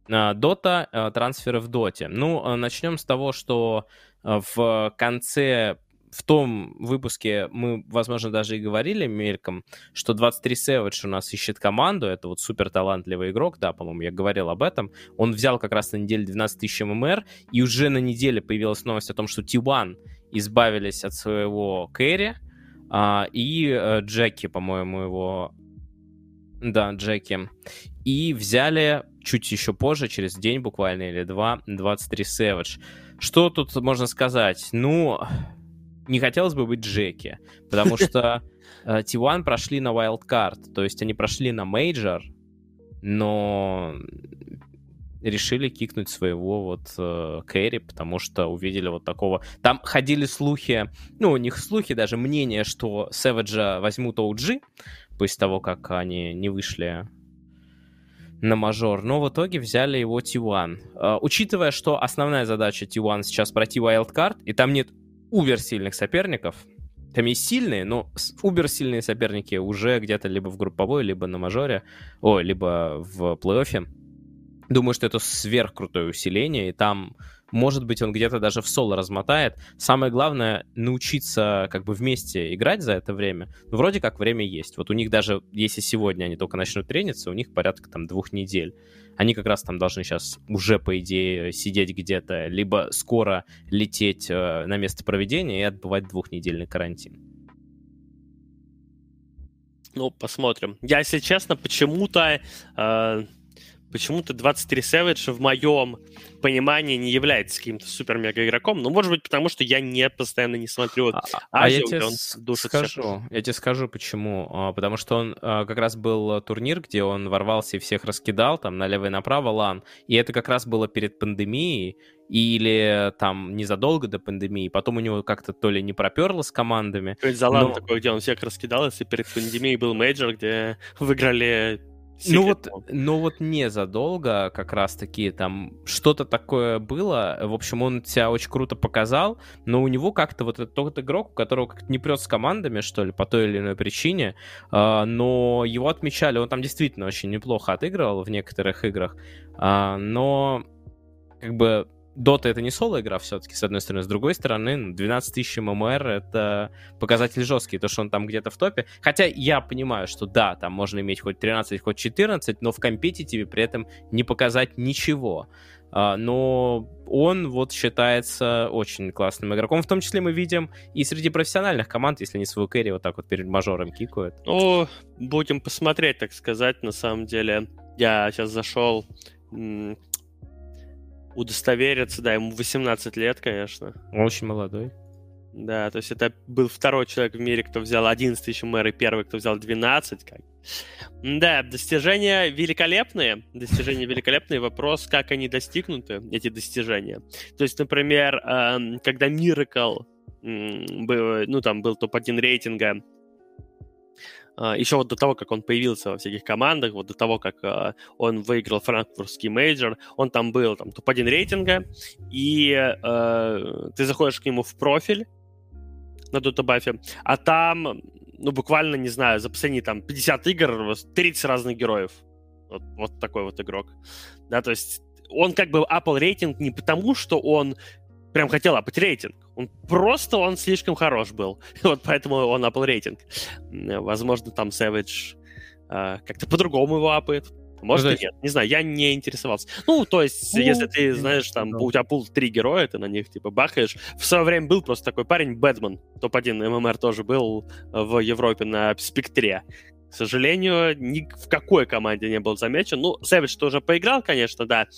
Дота, э, трансферы в Доте. Ну, э, начнем с того, что э, в конце в том выпуске мы, возможно, даже и говорили мельком, что 23 Savage у нас ищет команду, это вот супер талантливый игрок, да, по-моему, я говорил об этом. Он взял как раз на неделе 12 тысяч ММР, и уже на неделе появилась новость о том, что T1 избавились от своего Кэрри а, и а, Джеки, по-моему, его... Да, Джеки. И взяли чуть еще позже, через день буквально или два, 23 Savage. Что тут можно сказать? Ну, не хотелось бы быть Джеки, потому что T1 прошли на Wildcard, то есть они прошли на Major, но решили кикнуть своего вот э, Кэрри, потому что увидели вот такого... Там ходили слухи, ну, у них слухи, даже мнение, что Сэвиджа возьмут OG, после того, как они не вышли на мажор, но в итоге взяли его T1. Э, учитывая, что основная задача T1 сейчас пройти Wildcard, и там нет увер сильных соперников, там есть сильные, но убер сильные соперники уже где-то либо в групповой, либо на мажоре, о, либо в плей-оффе. Думаю, что это сверхкрутое усиление, и там, может быть, он где-то даже в соло размотает. Самое главное — научиться как бы вместе играть за это время. Ну, вроде как время есть. Вот у них даже, если сегодня они только начнут трениться, у них порядка там двух недель. Они как раз там должны сейчас уже, по идее, сидеть где-то, либо скоро лететь э, на место проведения и отбывать двухнедельный карантин. Ну, посмотрим. Я, если честно, почему-то э, почему-то 23 Savage в моем понимании не является каким-то супер-мега игроком. Ну, может быть, потому что я не постоянно не смотрю а, а я тебе он душит скажу, всех. Я тебе скажу, почему. А, потому что он а, как раз был турнир, где он ворвался и всех раскидал, там, налево и направо, лан. И это как раз было перед пандемией, или там незадолго до пандемии, потом у него как-то то ли не проперло с командами. То есть Залан но... такой, где он всех раскидал, если перед пандемией был мейджор, где выиграли ну вот, ну вот незадолго как раз-таки там что-то такое было. В общем, он себя очень круто показал, но у него как-то вот этот тот игрок, у которого как-то не прет с командами, что ли, по той или иной причине, э, но его отмечали, он там действительно очень неплохо отыгрывал в некоторых играх, э, но как бы Дота это не соло-игра все-таки, с одной стороны. С другой стороны, 12 тысяч ММР — это показатель жесткий, то, что он там где-то в топе. Хотя я понимаю, что да, там можно иметь хоть 13, хоть 14, но в компетитиве при этом не показать ничего. А, но он вот считается очень классным игроком. В том числе мы видим и среди профессиональных команд, если не свою кэрри вот так вот перед мажором кикают. Ну, будем посмотреть, так сказать, на самом деле. Я сейчас зашел удостовериться, да, ему 18 лет, конечно. Очень молодой. Да, то есть это был второй человек в мире, кто взял 11 тысяч мэр, и первый, кто взял 12. Как. Да, достижения великолепные. Достижения великолепные. Вопрос, как они достигнуты, эти достижения. То есть, например, эм, когда Miracle был, ну, там был топ-1 рейтинга еще вот до того, как он появился во всяких командах, вот до того, как э, он выиграл франкфуртский мейджор, он там был там топ-1 рейтинга, и э, ты заходишь к нему в профиль на Dotabuff е, а там, ну, буквально, не знаю, за последние там 50 игр 30 разных героев. Вот, вот такой вот игрок. Да, то есть он как бы апал рейтинг не потому, что он прям хотел апать рейтинг. Он просто, он слишком хорош был. вот поэтому он апал рейтинг. Возможно, там Savage э, как-то по-другому его апает. Может ну, и нет, не знаю, я не интересовался. Ну, то есть, ну, если ты знаешь, там, у тебя пул три героя, ты на них, типа, бахаешь. В свое время был просто такой парень, Бэтмен, топ-1 ММР тоже был в Европе на Спектре. К сожалению, ни в какой команде не был замечен. Ну, Сэвидж тоже поиграл, конечно, да.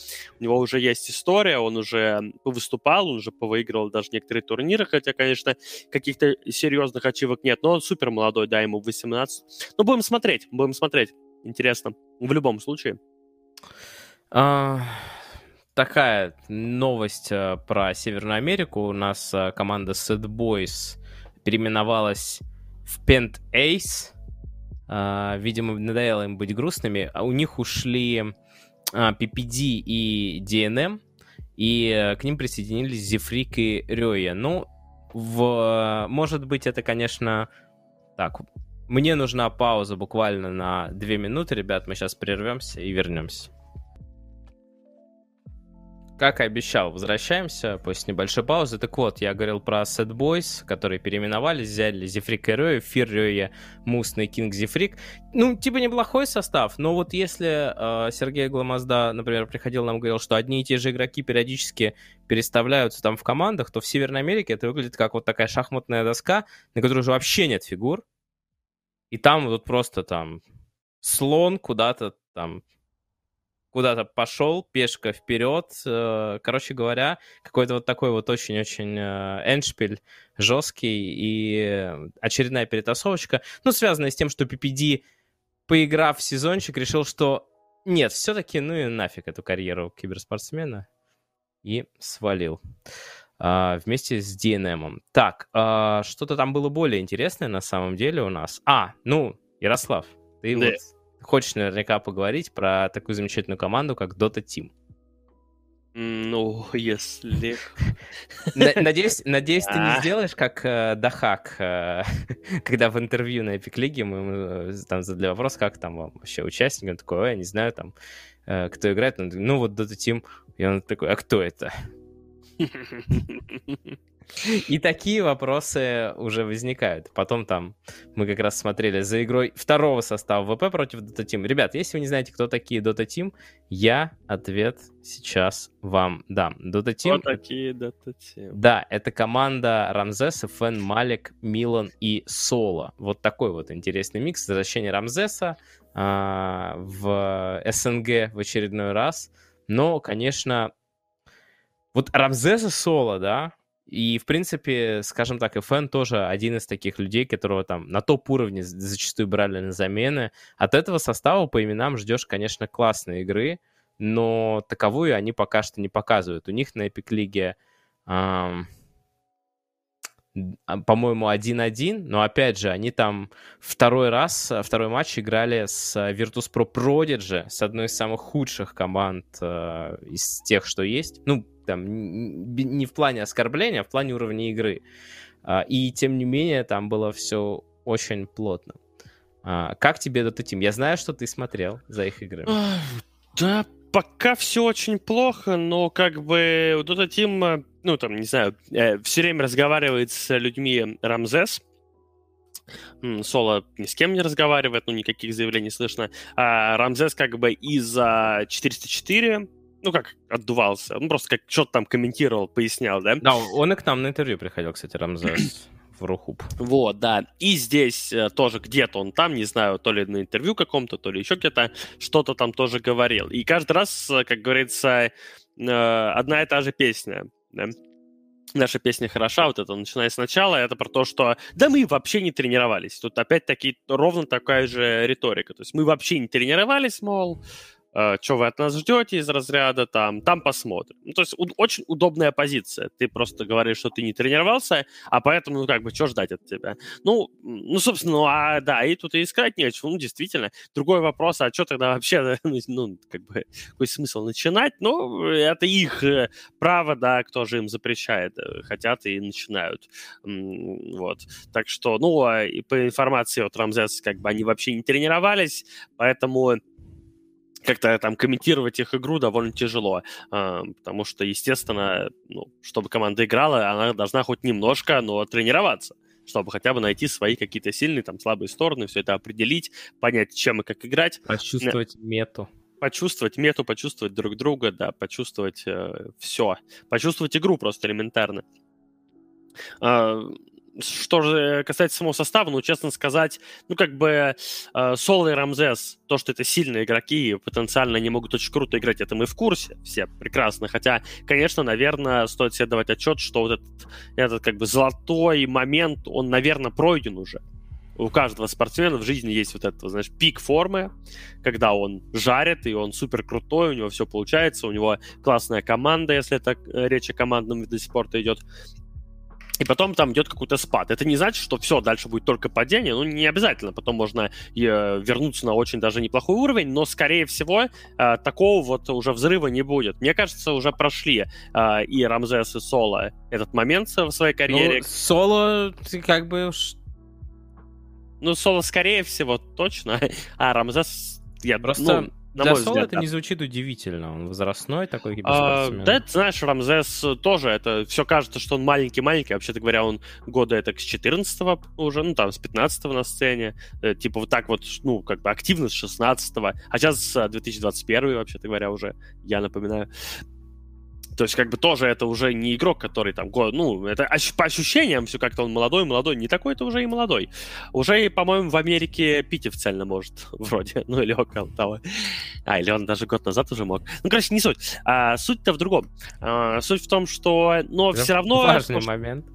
У него уже есть история, он уже выступал, он уже повыигрывал даже некоторые турниры, хотя, конечно, каких-то серьезных ачивок нет. Но он супер молодой, да, ему 18. Ну, будем смотреть, будем смотреть. Интересно. В любом случае. А, такая новость а, про Северную Америку. У нас а, команда Sad Boys переименовалась в Pent Ace видимо, надоело им быть грустными. А у них ушли uh, PPD и DNM, и uh, к ним присоединились Зефрик и Рёя. Ну, в... может быть, это, конечно... Так, мне нужна пауза буквально на две минуты, ребят. Мы сейчас прервемся и вернемся. Как и обещал, возвращаемся после небольшой паузы. Так вот, я говорил про Sad Boys, которые переименовались, взяли Зефрик и Рёя, Фир Рёя, Мусный Кинг Зефрик. Ну, типа неплохой состав, но вот если э, Сергей Гламазда, например, приходил нам говорил, что одни и те же игроки периодически переставляются там в командах, то в Северной Америке это выглядит как вот такая шахматная доска, на которой уже вообще нет фигур. И там вот просто там слон куда-то там куда-то пошел, пешка вперед. Э, короче говоря, какой-то вот такой вот очень-очень э, эншпиль жесткий и очередная перетасовочка. Ну, связанная с тем, что PPD, поиграв в сезончик, решил, что нет, все-таки, ну и нафиг эту карьеру киберспортсмена. И свалил. Uh, вместе с DNM. Так, uh, что-то там было более интересное на самом деле у нас. А, ну, Ярослав, ты да. вот хочешь наверняка поговорить про такую замечательную команду, как Dota Team. Ну, если... Надеюсь, надеюсь, ты не сделаешь как э, Дахак, э, когда в интервью на Epic League мы э, там задали вопрос, как там вообще участник, он такой, я не знаю, там, кто играет, ну вот Dota Team, и он такой, а кто это? И такие вопросы уже возникают. Потом там мы как раз смотрели за игрой второго состава ВП против Dota Team. Ребят, если вы не знаете, кто такие Dota Team, я ответ сейчас вам дам. Dota Team... Кто такие Dota Team? Да, это команда Рамзес, Фен, Малик, Милан и Соло. Вот такой вот интересный микс. Возвращение Рамзеса а, в СНГ в очередной раз. Но, конечно, вот Рамзеса Соло, да, и, в принципе, скажем так, FN тоже один из таких людей, которого там на топ-уровне зачастую брали на замены. От этого состава по именам ждешь, конечно, классной игры, но таковую они пока что не показывают. У них на Epic Лиге, эм, по-моему, 1-1, но, опять же, они там второй раз, второй матч играли с Virtus.pro Prodigy, с одной из самых худших команд э, из тех, что есть. Ну, там, не в плане оскорбления, а в плане уровня игры. А, и тем не менее, там было все очень плотно. А, как тебе Dota Team? Я знаю, что ты смотрел за их играми. Да, пока все очень плохо, но как бы Dota Team, ну там, не знаю, э, все время разговаривает с людьми Рамзес, Соло ни с кем не разговаривает, ну, никаких заявлений слышно. А Рамзес как бы из-за 404 ну как, отдувался. Он просто как что-то там комментировал, пояснял, да? Да, он и к нам на интервью приходил, кстати, Рамзес. в Рухуб. Вот, да. И здесь э, тоже где-то он там, не знаю, то ли на интервью каком-то, то ли еще где-то, что-то там тоже говорил. И каждый раз, э, как говорится, э, одна и та же песня. Да? Наша песня хороша, вот это начиная сначала, это про то, что да мы вообще не тренировались. Тут опять-таки ровно такая же риторика. То есть мы вообще не тренировались, мол, что вы от нас ждете из разряда, там, там посмотрим. Ну, то есть у- очень удобная позиция. Ты просто говоришь, что ты не тренировался, а поэтому, ну, как бы, что ждать от тебя? Ну, ну, собственно, ну, а, да, и тут и искать нечего. Ну, действительно. Другой вопрос, а что тогда вообще, ну, как бы, какой смысл начинать? Ну, это их э, право, да, кто же им запрещает. Э, хотят и начинают. Вот. Так что, ну, а и по информации от Рамзес, как бы, они вообще не тренировались, поэтому как-то там комментировать их игру довольно тяжело, а, потому что, естественно, ну, чтобы команда играла, она должна хоть немножко, но тренироваться чтобы хотя бы найти свои какие-то сильные, там, слабые стороны, все это определить, понять, чем и как играть. Почувствовать мету. Почувствовать мету, почувствовать друг друга, да, почувствовать э, все. Почувствовать игру просто элементарно. А, что же касается самого состава, ну, честно сказать, ну, как бы э, Соло и Рамзес, то, что это сильные игроки, потенциально они могут очень круто играть, это мы в курсе, все прекрасно. Хотя, конечно, наверное, стоит себе давать отчет, что вот этот, этот как бы золотой момент, он, наверное, пройден уже. У каждого спортсмена в жизни есть вот этот, знаешь, пик формы, когда он жарит, и он супер крутой, у него все получается, у него классная команда, если это речь о командном виде спорта идет и потом там идет какой-то спад. Это не значит, что все, дальше будет только падение, ну, не обязательно, потом можно э, вернуться на очень даже неплохой уровень, но, скорее всего, э, такого вот уже взрыва не будет. Мне кажется, уже прошли э, и Рамзес, и Соло этот момент в своей карьере. Ну, Соло, как бы... Ну, Соло, скорее всего, точно, а Рамзес... Я, Просто... Ну, На Для Соло это да. не звучит удивительно. Он возрастной такой а, Да, ты знаешь, Рамзес тоже, это все кажется, что он маленький-маленький. Вообще-то говоря, он года это с 14 уже, ну там с 15 на сцене. Э, типа вот так вот, ну, как бы активно с 16 А сейчас 2021 вообще-то говоря уже, я напоминаю. То есть, как бы тоже это уже не игрок, который там год, ну, это по ощущениям все как-то он молодой, молодой, не такой-то уже и молодой. Уже, по-моему, в Америке пить официально может, вроде, ну, или около того. А, или он даже год назад уже мог. Ну, короче, не суть. А, суть-то в другом. А, суть в том, что, но все равно... Важный момент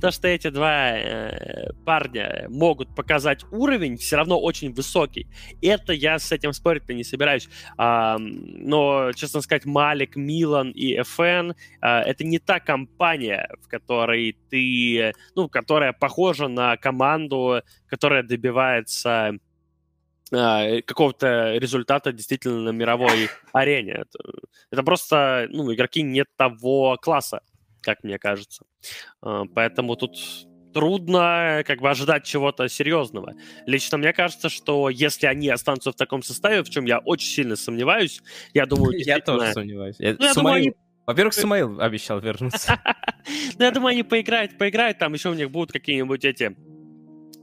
то, что эти два э, парня могут показать уровень, все равно очень высокий. Это я с этим спорить-то не собираюсь. А, но, честно сказать, Малик, Милан и ФН а, это не та компания, в которой ты, ну, которая похожа на команду, которая добивается а, какого-то результата действительно на мировой арене. Это просто, ну, игроки не того класса как мне кажется. А, поэтому тут трудно как бы ожидать чего-то серьезного. Лично мне кажется, что если они останутся в таком составе, в чем я очень сильно сомневаюсь, я думаю, Я тоже сомневаюсь. Ну. Во-первых, Самаил обещал вернуться. Ну, я думаю, они поиграют, поиграют, там еще у них будут какие-нибудь эти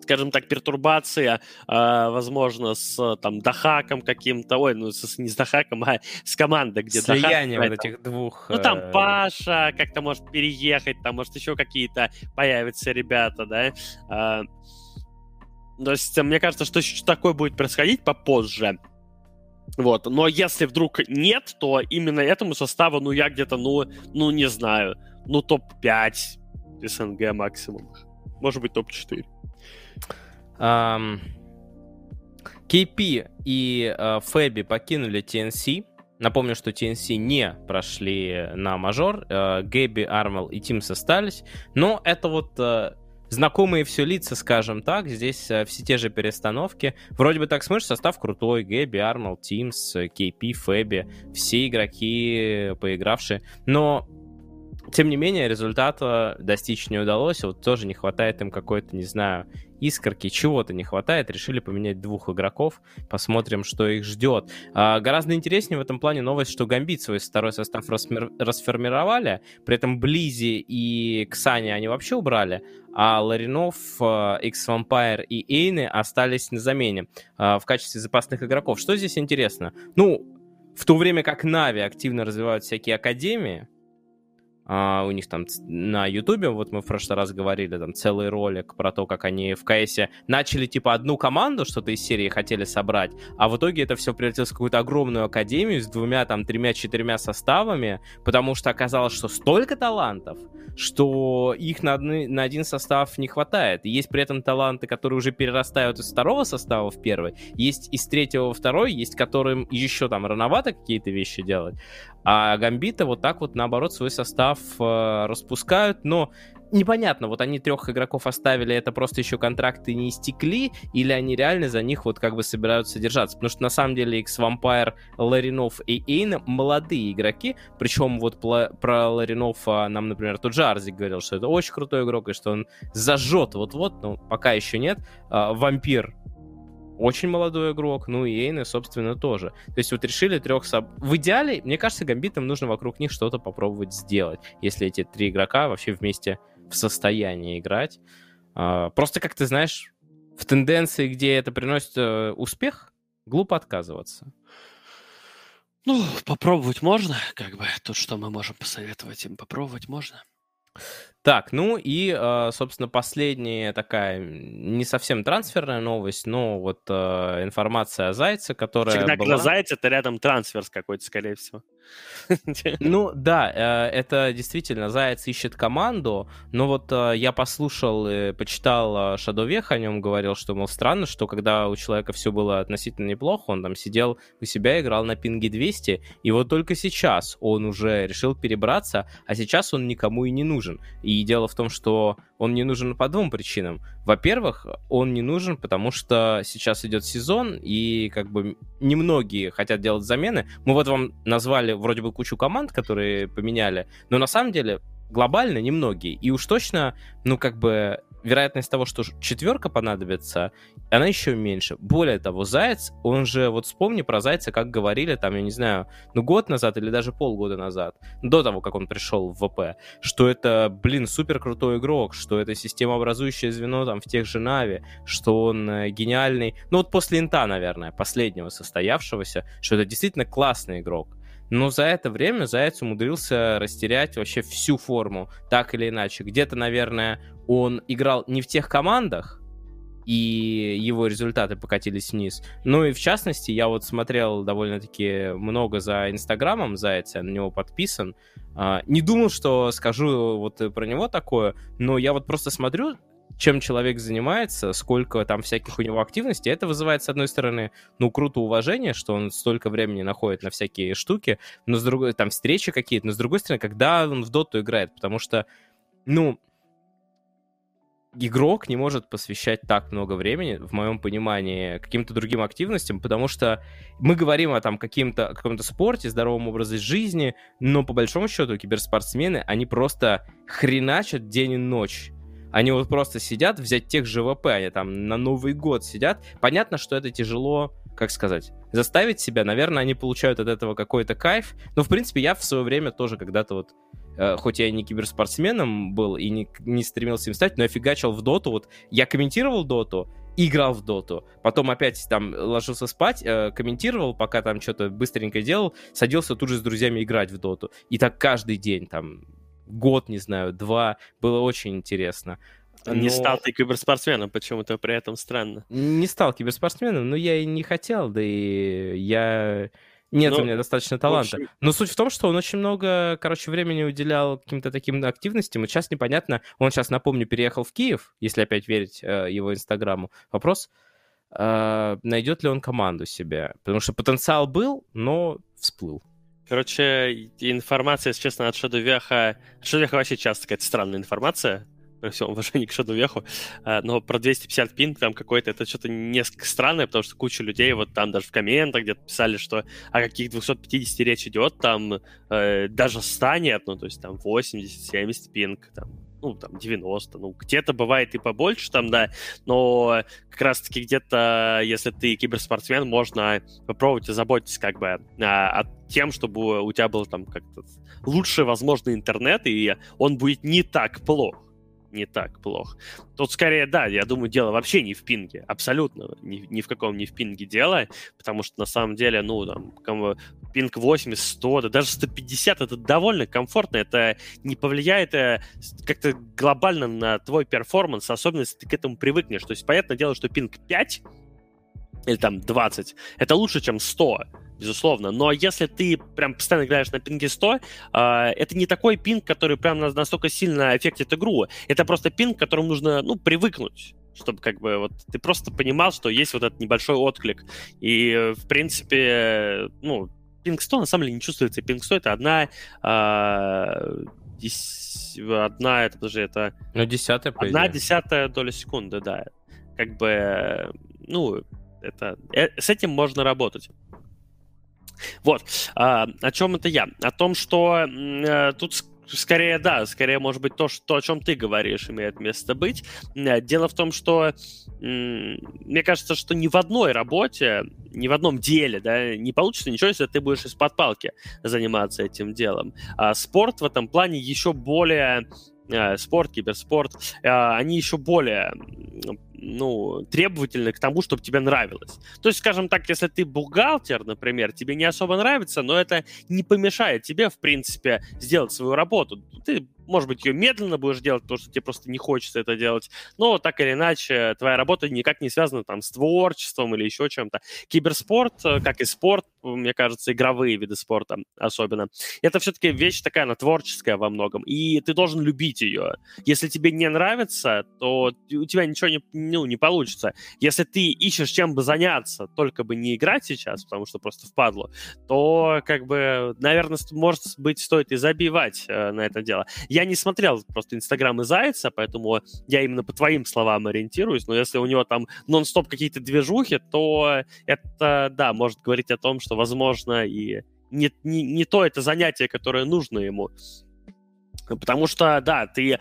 скажем так, пертурбация, э, возможно, с там Дахаком каким-то, ой, ну, с, не с Дахаком, а с командой, где Слияние Дахак, вот этих двух... Ну, там э... Паша как-то может переехать, там, может, еще какие-то появятся ребята, да. Э, то есть, мне кажется, что такое будет происходить попозже. Вот, но если вдруг нет, то именно этому составу, ну, я где-то, ну, ну, не знаю, ну, топ-5 СНГ максимум. Может быть, топ-4. KP и uh, Фэби покинули TNC. Напомню, что TNC не прошли на мажор. Uh, Гэби, Армел и Тимс остались. Но это вот uh, знакомые все лица, скажем так. Здесь uh, все те же перестановки. Вроде бы так смотришь, состав крутой. Гэби, Армел, Тимс, KP, Фэби. Все игроки поигравшие. Но тем не менее, результата достичь не удалось. Вот тоже не хватает им какой-то, не знаю, искорки, чего-то не хватает. Решили поменять двух игроков. Посмотрим, что их ждет. А, гораздо интереснее в этом плане новость, что Гамбит свой второй состав расмер... расформировали. При этом Близи и Ксани они вообще убрали. А Ларинов, X-Vampire и Эйны остались на замене а, в качестве запасных игроков. Что здесь интересно? Ну, в то время как Нави активно развивают всякие академии, Uh, у них там на Ютубе, вот мы в прошлый раз говорили, там целый ролик про то, как они в КСе начали типа одну команду, что-то из серии хотели собрать, а в итоге это все превратилось в какую-то огромную академию с двумя, там, тремя, четырьмя составами, потому что оказалось, что столько талантов, что их на, одни, на один состав не хватает. И есть при этом таланты, которые уже перерастают из второго состава в первый, есть из третьего во второй, есть которым еще там рановато какие-то вещи делать. А Гамбита вот так вот, наоборот, свой состав э, распускают, но непонятно, вот они трех игроков оставили, это просто еще контракты не истекли, или они реально за них вот как бы собираются держаться. Потому что на самом деле X-Vampire, Ларинов и Эйн молодые игроки, причем вот про Ларинов нам, например, тот же Арзик говорил, что это очень крутой игрок, и что он зажжет вот-вот, но пока еще нет. А, Вампир очень молодой игрок, ну и Эйны, собственно, тоже. То есть вот решили трех... Соб... В идеале, мне кажется, гамбитам нужно вокруг них что-то попробовать сделать, если эти три игрока вообще вместе в состоянии играть. А, просто, как ты знаешь, в тенденции, где это приносит э, успех, глупо отказываться. Ну, попробовать можно, как бы. Тут что мы можем посоветовать им? Попробовать можно. Так, ну и, э, собственно, последняя такая не совсем трансферная новость, но вот э, информация о Зайце, которая Всегда, была... когда Зайц, это рядом трансфер какой-то, скорее всего. Ну да, э, это действительно Заяц ищет команду, но вот я послушал почитал Шадовех о нем, говорил, что, мол, странно, что когда у человека все было относительно неплохо, он там сидел у себя, играл на пинге 200, и вот только сейчас он уже решил перебраться, а сейчас он никому и не нужен. И дело в том, что он не нужен по двум причинам. Во-первых, он не нужен, потому что сейчас идет сезон, и как бы немногие хотят делать замены. Мы вот вам назвали вроде бы кучу команд, которые поменяли, но на самом деле глобально немногие. И уж точно, ну, как бы вероятность того, что четверка понадобится, она еще меньше. Более того, Заяц, он же, вот вспомни про Зайца, как говорили там, я не знаю, ну год назад или даже полгода назад, до того, как он пришел в ВП, что это, блин, супер крутой игрок, что это системообразующее звено там в тех же Нави, что он э, гениальный. Ну вот после Инта, наверное, последнего состоявшегося, что это действительно классный игрок. Но за это время Заяц умудрился растерять вообще всю форму, так или иначе. Где-то, наверное, он играл не в тех командах, и его результаты покатились вниз. Ну и в частности, я вот смотрел довольно-таки много за Инстаграмом Зайца, на него подписан. А, не думал, что скажу вот про него такое, но я вот просто смотрю, чем человек занимается, сколько там всяких у него активностей, это вызывает, с одной стороны, ну, круто уважение, что он столько времени находит на всякие штуки, но с другой, там, встречи какие-то, но с другой стороны, когда он в доту играет, потому что, ну, игрок не может посвящать так много времени, в моем понимании, каким-то другим активностям, потому что мы говорим о там каким-то каком-то спорте, здоровом образе жизни, но по большому счету киберспортсмены, они просто хреначат день и ночь они вот просто сидят, взять тех же ВП, они там на Новый год сидят. Понятно, что это тяжело, как сказать, заставить себя. Наверное, они получают от этого какой-то кайф. Но, в принципе, я в свое время тоже когда-то вот э, хоть я и не киберспортсменом был и не, не стремился им стать, но я фигачил в доту. Вот я комментировал доту, играл в доту. Потом опять там ложился спать, э, комментировал, пока там что-то быстренько делал, садился тут же с друзьями играть в доту. И так каждый день там год, не знаю, два. Было очень интересно. Но... Не стал ты киберспортсменом, почему-то при этом странно. Не стал киберспортсменом, но я и не хотел, да и я... Нет ну, у меня достаточно таланта. Общем... Но суть в том, что он очень много, короче, времени уделял каким-то таким активностям. И сейчас непонятно, он сейчас, напомню, переехал в Киев, если опять верить э, его инстаграму. Вопрос, э, найдет ли он команду себе? Потому что потенциал был, но всплыл. Короче, информация, если честно, от Шадувеха... Шадувеха вообще часто какая-то странная информация, при всем уважении к Шадувеху, а, но про 250 пин там какой-то, это что-то несколько странное, потому что куча людей вот там даже в комментах где-то писали, что о каких 250 речь идет, там э, даже 100 нет, ну, то есть там 80-70 пинг, там ну, там, 90, ну, где-то бывает и побольше там, да, но как раз-таки где-то, если ты киберспортсмен, можно попробовать озаботиться как бы а, от тем, чтобы у тебя был там как-то лучший возможный интернет, и он будет не так плох не так плохо. Тут скорее, да, я думаю, дело вообще не в пинге, абсолютно ни, ни в каком не в пинге дело, потому что на самом деле, ну, там, пинг 80, 100, да даже 150, это довольно комфортно, это не повлияет э, как-то глобально на твой перформанс, особенно если ты к этому привыкнешь. То есть, понятное дело, что пинг 5 или там 20, это лучше, чем 100, безусловно. Но если ты прям постоянно играешь на пинге 100, э, это не такой пинг, который прям настолько сильно эффектит игру. Это просто пинг, к которому нужно, ну, привыкнуть чтобы как бы вот ты просто понимал, что есть вот этот небольшой отклик. И, в принципе, ну, пинг 100 на самом деле не чувствуется. Пинг 100 это одна... Э, дес... Одна, это, подожди, это... Ну, десятая, по Одна десятая доля секунды, да. Как бы, ну, это... Э, с этим можно работать. Вот. А, о чем это я? О том, что э, тут скорее, да, скорее, может быть, то, что, о чем ты говоришь, имеет место быть. Э, дело в том, что мне кажется, что ни в одной работе, ни в одном деле, да, не получится ничего, если ты будешь из-под палки заниматься этим делом. А спорт в этом плане еще более э, спорт, киберспорт, они еще более ну, требовательны к тому, чтобы тебе нравилось. То есть, скажем так, если ты бухгалтер, например, тебе не особо нравится, но это не помешает тебе, в принципе, сделать свою работу. Ты может быть, ее медленно будешь делать, потому что тебе просто не хочется это делать. Но так или иначе, твоя работа никак не связана там с творчеством или еще чем-то. Киберспорт, э, как и спорт, мне кажется, игровые виды спорта особенно, это все-таки вещь такая, она творческая во многом, и ты должен любить ее. Если тебе не нравится, то у тебя ничего не, ну, не получится. Если ты ищешь чем бы заняться, только бы не играть сейчас, потому что просто впадло, то, как бы, наверное, может быть, стоит и забивать э, на это дело. Я не смотрел просто Инстаграм и Зайца, поэтому я именно по твоим словам ориентируюсь, но если у него там нон-стоп какие-то движухи, то это, да, может говорить о том, что, возможно, и не, не, не то это занятие, которое нужно ему. Потому что, да, ты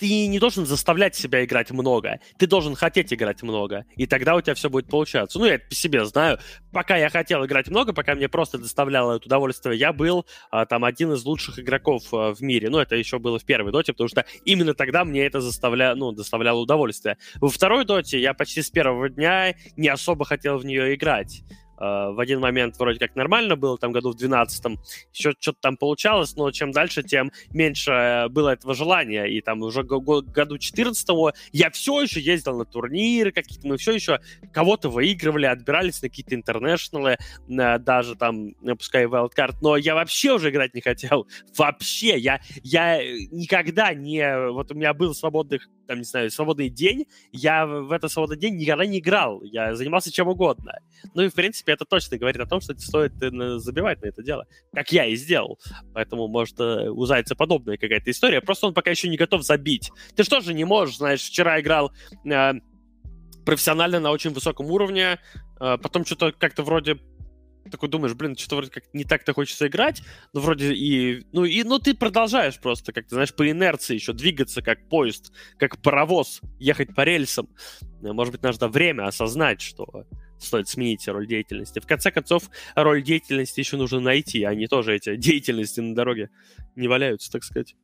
ты не должен заставлять себя играть много. Ты должен хотеть играть много. И тогда у тебя все будет получаться. Ну, я это по себе знаю. Пока я хотел играть много, пока мне просто доставляло это удовольствие, я был а, там один из лучших игроков а, в мире. Ну, это еще было в первой доте, потому что именно тогда мне это заставля... ну, доставляло удовольствие. Во второй доте я почти с первого дня не особо хотел в нее играть. Э, в один момент вроде как нормально было, там году в 12-м еще что-то там получалось, но чем дальше, тем меньше было этого желания. И там уже году 14 я все еще ездил на турниры какие-то, мы все еще кого-то выигрывали, отбирались на какие-то интернешнлы, даже там, пускай wildcard, но я вообще уже играть не хотел. Вообще, я, я никогда не... Вот у меня был свободных, там, не знаю, свободный день, я в этот свободный день никогда не играл, я занимался чем угодно. Ну и, в принципе, это точно говорит о том, что стоит э, забивать на это дело, как я и сделал. Поэтому, может, э, у Зайца подобная какая-то история. Просто он пока еще не готов забить. Ты что же не можешь, знаешь, вчера играл э, профессионально на очень высоком уровне, э, потом что-то как-то вроде такой думаешь, блин, что-то вроде как не так-то хочется играть, но вроде и, ну, и, ну, ты продолжаешь просто, как ты знаешь, по инерции еще двигаться, как поезд, как паровоз, ехать по рельсам. Может быть, нужно время осознать, что стоит сменить роль деятельности. В конце концов, роль деятельности еще нужно найти, а не тоже эти деятельности на дороге не валяются, так сказать.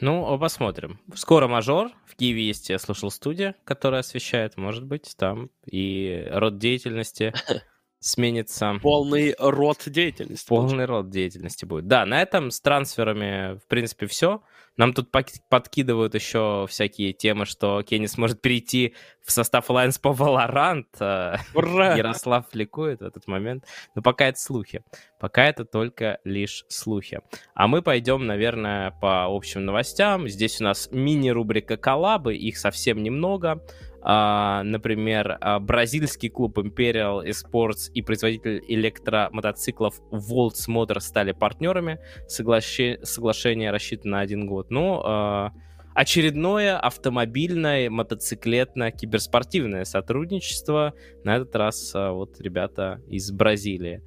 Ну, посмотрим. Скоро мажор. В Киеве есть, я слушал, студия, которая освещает. Может быть, там и род деятельности сменится. Полный род деятельности. Полный род деятельности будет. Да, на этом с трансферами, в принципе, все. Нам тут подкидывают еще всякие темы, что Кенни сможет перейти в состав Alliance по Valorant. Э, Ура! Ярослав ликует в этот момент. Но пока это слухи. Пока это только лишь слухи. А мы пойдем, наверное, по общим новостям. Здесь у нас мини-рубрика коллабы. Их совсем немного. Uh, например, uh, бразильский клуб Imperial Esports и производитель электромотоциклов Volts Motor стали партнерами. Соглаще... Соглашение рассчитано на один год. Но uh, очередное автомобильное, мотоциклетно-киберспортивное сотрудничество. На этот раз вот ребята из Бразилии.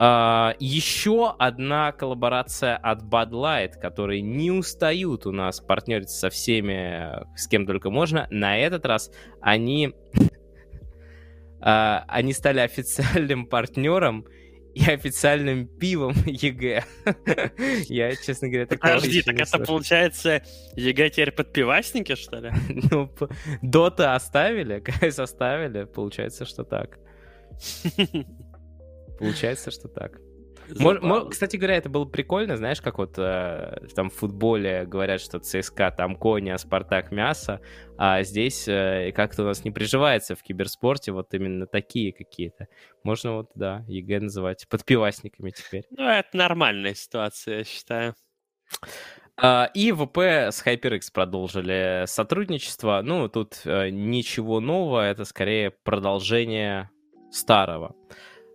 Э, еще одна коллаборация от Bud Light, которые не устают у нас партнериться со всеми, с кем только можно. На этот раз они, э, они стали официальным партнером и официальным пивом EG. Я, честно говоря, такого Подожди, так это получается EG теперь подпивасники, что ли? Ну, Дота оставили, КС оставили, получается, что так. Получается, что так. Мож, кстати говоря, это было прикольно, знаешь, как вот э, там в футболе говорят, что ЦСКА там кони, а Спартак мясо, а здесь э, как-то у нас не приживается в киберспорте вот именно такие какие-то. Можно вот, да, EG называть подпивасниками теперь. Ну, это нормальная ситуация, я считаю. Uh, и ВП с HyperX продолжили сотрудничество. Ну, тут uh, ничего нового, это скорее продолжение старого.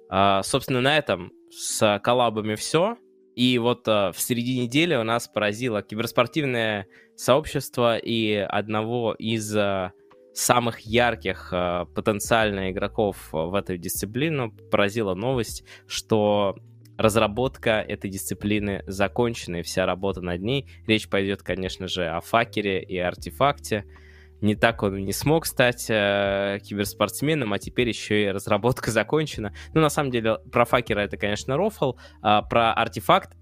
А, собственно, на этом с коллабами все. И вот а, в середине недели у нас поразило киберспортивное сообщество и одного из а, самых ярких а, потенциально игроков в этой дисциплине поразила новость, что разработка этой дисциплины закончена, и вся работа над ней. Речь пойдет, конечно же, о факере и артефакте не так он не смог стать э, киберспортсменом, а теперь еще и разработка закончена. Ну, на самом деле, про факера это, конечно, рофл, а про артефакт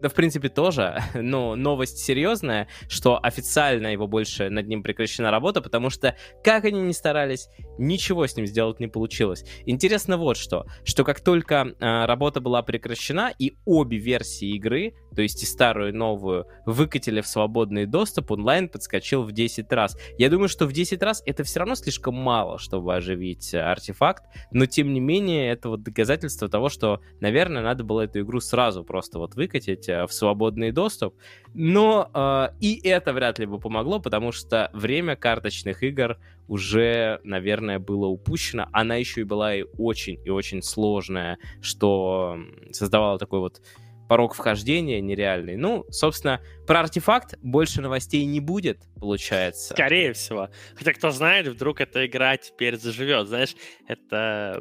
да, в принципе, тоже, но новость серьезная, что официально его больше над ним прекращена работа, потому что, как они ни старались, ничего с ним сделать не получилось. Интересно вот что, что как только э, работа была прекращена, и обе версии игры, то есть и старую, и новую, выкатили в свободный доступ, онлайн подскочил в 10 раз. Я думаю, что в 10 раз это все равно слишком мало, чтобы оживить э, артефакт, но тем не менее, это вот доказательство того, что, наверное, надо было эту игру сразу просто вот выкатить э, в свободный доступ. Но э, и это вряд ли бы помогло, потому что время карточных игр уже, наверное, было упущено. Она еще и была и очень и очень сложная, что создавало такой вот порог вхождения нереальный. Ну, собственно, про артефакт больше новостей не будет, получается. Скорее всего. Хотя, кто знает, вдруг эта игра теперь заживет. Знаешь, это...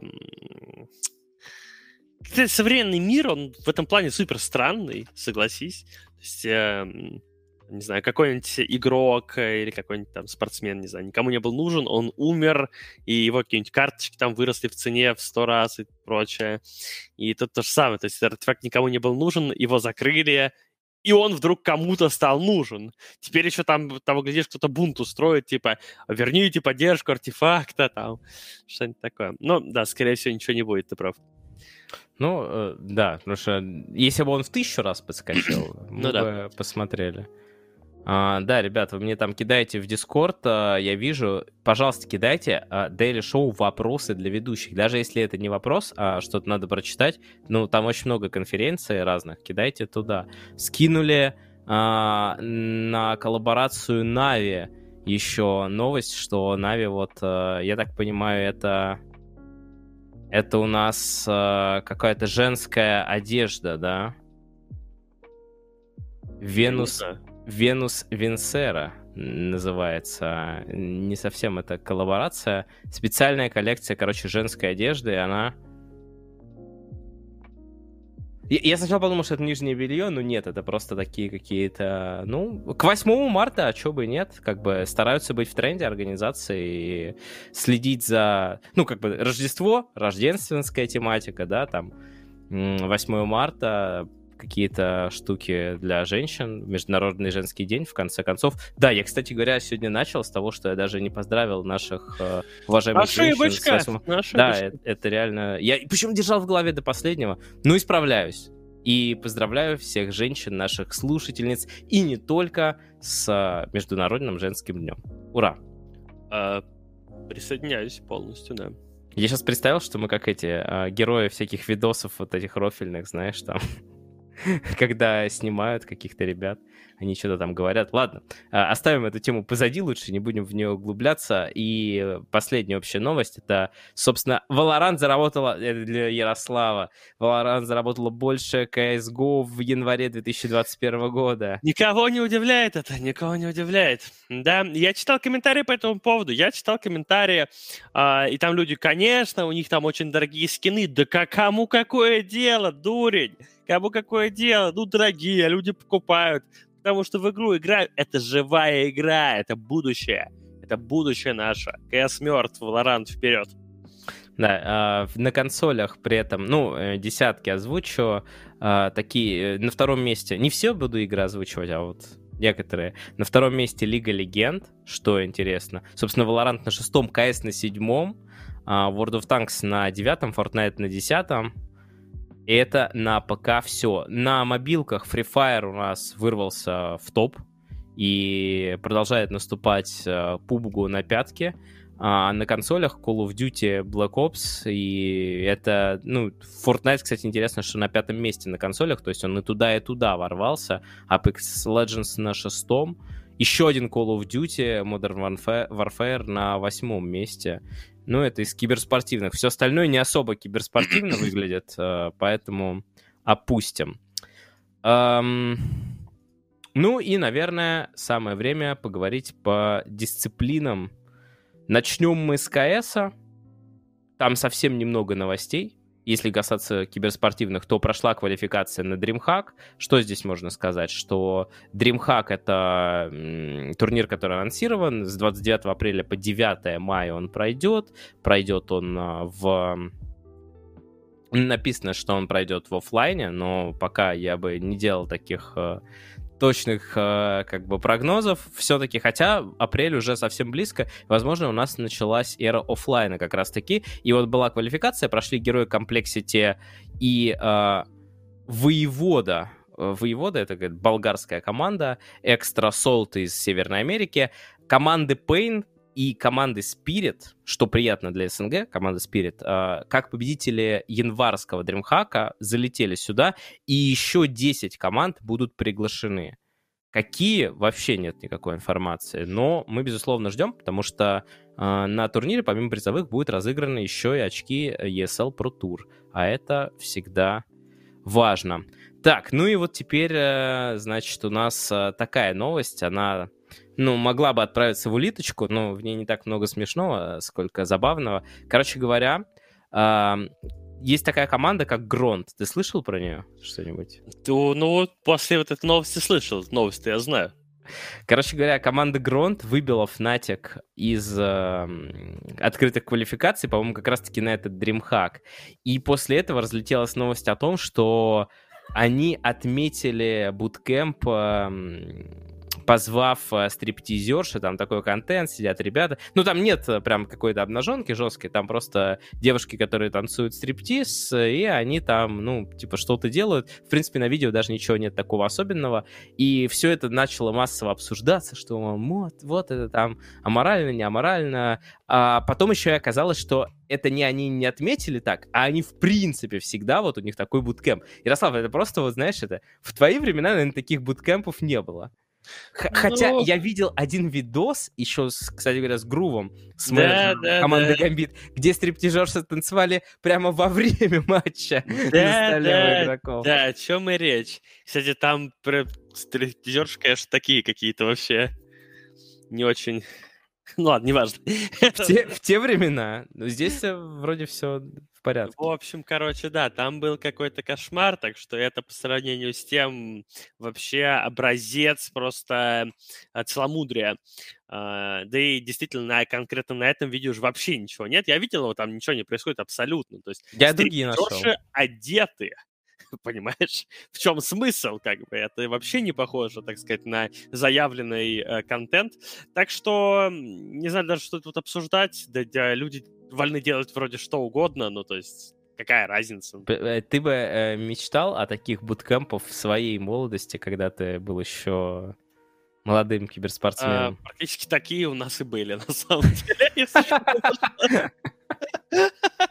Современный мир, он в этом плане супер странный, согласись. То есть, э, не знаю, какой-нибудь игрок или какой-нибудь там спортсмен, не знаю, никому не был нужен, он умер, и его какие-нибудь карточки там выросли в цене в сто раз и прочее. И тут то же самое, то есть артефакт никому не был нужен, его закрыли, и он вдруг кому-то стал нужен. Теперь еще там, того глядишь, кто-то бунт устроит, типа, верните поддержку артефакта, там, что-нибудь такое. Но, да, скорее всего, ничего не будет, ты прав. Ну, э, да, потому что если бы он в тысячу раз подскочил, мы ну, бы посмотрели. А, да, ребят, вы мне там кидаете в Дискорд, а, я вижу. Пожалуйста, кидайте а, Daily Show вопросы для ведущих. Даже если это не вопрос, а что-то надо прочитать. Ну, там очень много конференций разных. Кидайте туда. Скинули а, на коллаборацию Нави еще новость, что Нави, вот, а, я так понимаю, это... Это у нас а, какая-то женская одежда, да? Венус... Венус Винсера называется. Не совсем это коллаборация. Специальная коллекция, короче, женской одежды, и она... Я, сначала подумал, что это нижнее белье, но нет, это просто такие какие-то... Ну, к 8 марта, а чё бы нет, как бы стараются быть в тренде организации и следить за... Ну, как бы Рождество, рождественская тематика, да, там 8 марта, какие-то штуки для женщин, Международный женский день, в конце концов. Да, я, кстати говоря, сегодня начал с того, что я даже не поздравил наших э, уважаемых Ошибочка! женщин. С 8... Ошибочка! Да, это, это реально... Я причем держал в голове до последнего. Ну, исправляюсь. И поздравляю всех женщин, наших слушательниц, и не только с э, Международным женским днем. Ура! А, присоединяюсь полностью, да. Я сейчас представил, что мы как эти а, герои всяких видосов вот этих рофильных, знаешь, там когда снимают каких-то ребят, они что-то там говорят. Ладно, а, оставим эту тему позади лучше, не будем в нее углубляться. И последняя общая новость, это, собственно, Valorant заработала, это для Ярослава, Valorant заработала больше CSGO в январе 2021 года. Никого не удивляет это, никого не удивляет. Да, я читал комментарии по этому поводу, я читал комментарии, а, и там люди, конечно, у них там очень дорогие скины, да кому какое дело, дурень? Кому какое дело? Ну, дорогие, люди покупают. Потому что в игру играют. Это живая игра, это будущее. Это будущее наше. КС мертв, Valorant вперед. Да, э, на консолях при этом, ну, э, десятки озвучу, э, такие, э, на втором месте, не все буду игры озвучивать, а вот некоторые. На втором месте Лига Легенд, что интересно. Собственно, Valorant на шестом, КС на седьмом, э, World of Tanks на девятом, Fortnite на десятом, и это на ПК все. На мобилках Free Fire у нас вырвался в топ и продолжает наступать э, на пятки. А на консолях Call of Duty Black Ops, и это, ну, Fortnite, кстати, интересно, что на пятом месте на консолях, то есть он и туда, и туда ворвался, Apex Legends на шестом, еще один Call of Duty Modern Warfare на восьмом месте. Ну, это из киберспортивных. Все остальное не особо киберспортивно выглядит, э, поэтому опустим. Ну и, наверное, самое время поговорить по дисциплинам. Начнем мы с КС. Там совсем немного новостей. Если касаться киберспортивных, то прошла квалификация на DreamHack. Что здесь можно сказать? Что DreamHack — это турнир, который анонсирован. С 29 апреля по 9 мая он пройдет. Пройдет он а, в написано, что он пройдет в офлайне, но пока я бы не делал таких а, точных э, как бы прогнозов. Все-таки, хотя апрель уже совсем близко, возможно, у нас началась эра офлайна как раз-таки, и вот была квалификация, прошли герои комплексити и э, воевода, Воевода, это говорит, болгарская команда, Экстра Солт из Северной Америки, команды Pain и команды Spirit, что приятно для СНГ, команда Spirit, э, как победители январского DreamHack залетели сюда, и еще 10 команд будут приглашены. Какие? Вообще нет никакой информации. Но мы, безусловно, ждем, потому что э, на турнире, помимо призовых, будет разыграны еще и очки ESL Pro Tour. А это всегда важно. Так, ну и вот теперь, э, значит, у нас э, такая новость. Она ну, могла бы отправиться в улиточку, но в ней не так много смешного, сколько забавного. Короче говоря, э, есть такая команда, как Гронт. Ты слышал про нее что-нибудь? Ну, ну, после вот этой новости слышал. Новости я знаю. Короче говоря, команда Гронт выбила Fnatic из э, открытых квалификаций, по-моему, как раз-таки на этот DreamHack. И после этого разлетелась новость о том, что они отметили буткемп э, позвав э, стриптизерши, там такой контент, сидят ребята. Ну, там нет э, прям какой-то обнаженки жесткой, там просто девушки, которые танцуют стриптиз, и они там, ну, типа, что-то делают. В принципе, на видео даже ничего нет такого особенного. И все это начало массово обсуждаться, что вот, вот это там аморально, не аморально. А потом еще и оказалось, что это не они не отметили так, а они в принципе всегда вот у них такой буткемп. Ярослав, это просто вот знаешь это, в твои времена, наверное, таких буткемпов не было. Хотя ну... я видел один видос, еще, с, кстати говоря, с Грувом, с да, да, команды да. Гамбит, где стриптизерши танцевали прямо во время матча да, да, игроков. Да, о чем и речь. Кстати, там стриптизерши, конечно, такие какие-то вообще не очень... Ну ладно, неважно. В те, в те времена. Но здесь вроде все в порядке. В общем, короче, да, там был какой-то кошмар, так что это по сравнению с тем вообще образец просто а, целомудрия. Uh, да и действительно, на, конкретно на этом видео уже вообще ничего нет. Я видел его, там ничего не происходит абсолютно. То есть Я другие нашел. одеты. Понимаешь, в чем смысл, как бы, это вообще не похоже, так сказать, на заявленный э, контент. Так что, не знаю даже, что тут обсуждать, да, да люди вольны делать вроде что угодно, ну, то есть какая разница? Э, ты бы э, мечтал о таких буткемпах в своей молодости, когда ты был еще молодым киберспортсменом? А, практически такие у нас и были, на самом деле.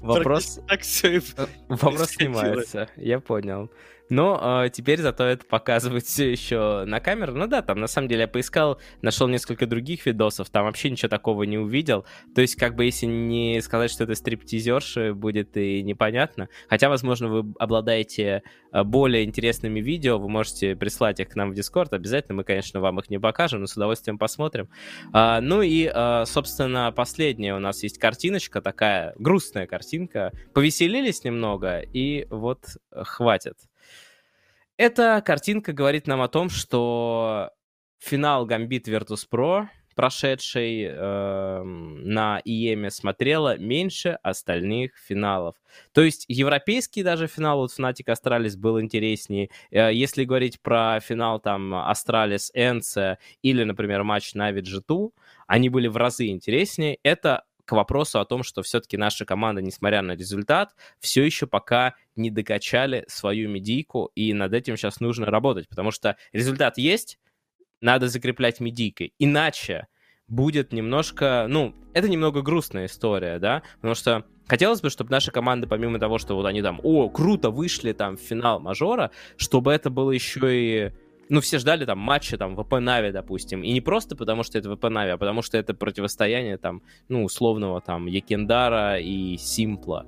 Вопрос... Так все э, Вопрос снимается, я понял. Но э, теперь зато это показывает все еще на камеру. Ну да, там на самом деле я поискал, нашел несколько других видосов, там вообще ничего такого не увидел. То есть, как бы, если не сказать, что это стриптизерши, будет и непонятно. Хотя, возможно, вы обладаете э, более интересными видео, вы можете прислать их к нам в Дискорд. Обязательно мы, конечно, вам их не покажем, но с удовольствием посмотрим. А, ну и, а, собственно, последняя у нас есть картиночка, такая грустная картинка. Повеселились немного, и вот хватит. Эта картинка говорит нам о том, что финал Gambit Virtus Pro, прошедший э, на ИЕМе, смотрела меньше остальных финалов. То есть европейский даже финал вот Fnatic Astralis был интереснее. Э, если говорить про финал там Astralis Энце или, например, матч Navi G2, они были в разы интереснее. Это к вопросу о том, что все-таки наша команда, несмотря на результат, все еще пока не докачали свою медийку, и над этим сейчас нужно работать, потому что результат есть, надо закреплять медийкой, иначе будет немножко, ну, это немного грустная история, да, потому что хотелось бы, чтобы наша команда, помимо того, что вот они там, о, круто, вышли там в финал мажора, чтобы это было еще и ну, все ждали там матча там ВП Нави, допустим. И не просто потому, что это ВП Нави, а потому что это противостояние там, ну, условного там Якендара и Симпла.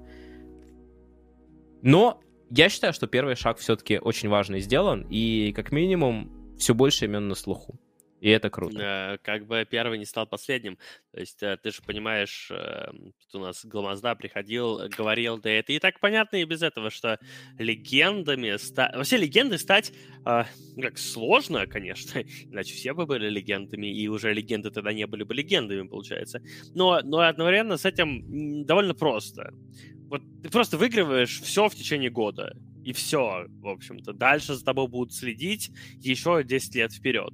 Но я считаю, что первый шаг все-таки очень важный сделан, и как минимум все больше имен на слуху. И это круто. Как бы первый не стал последним. То есть э, ты же понимаешь, эм, тут у нас Гламазда приходил, говорил, да это и так понятно и без этого, что легендами... Ста... Вообще легенды стать э, как сложно, конечно, иначе все бы были легендами, и уже легенды тогда не были бы легендами, получается. Но, но одновременно с этим довольно просто. Вот ты просто выигрываешь все в течение года. И все, в общем-то. Дальше за тобой будут следить еще 10 лет вперед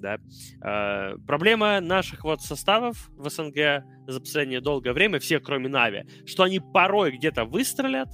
да. Э, проблема наших вот составов в СНГ за последнее долгое время, все кроме Нави, что они порой где-то выстрелят,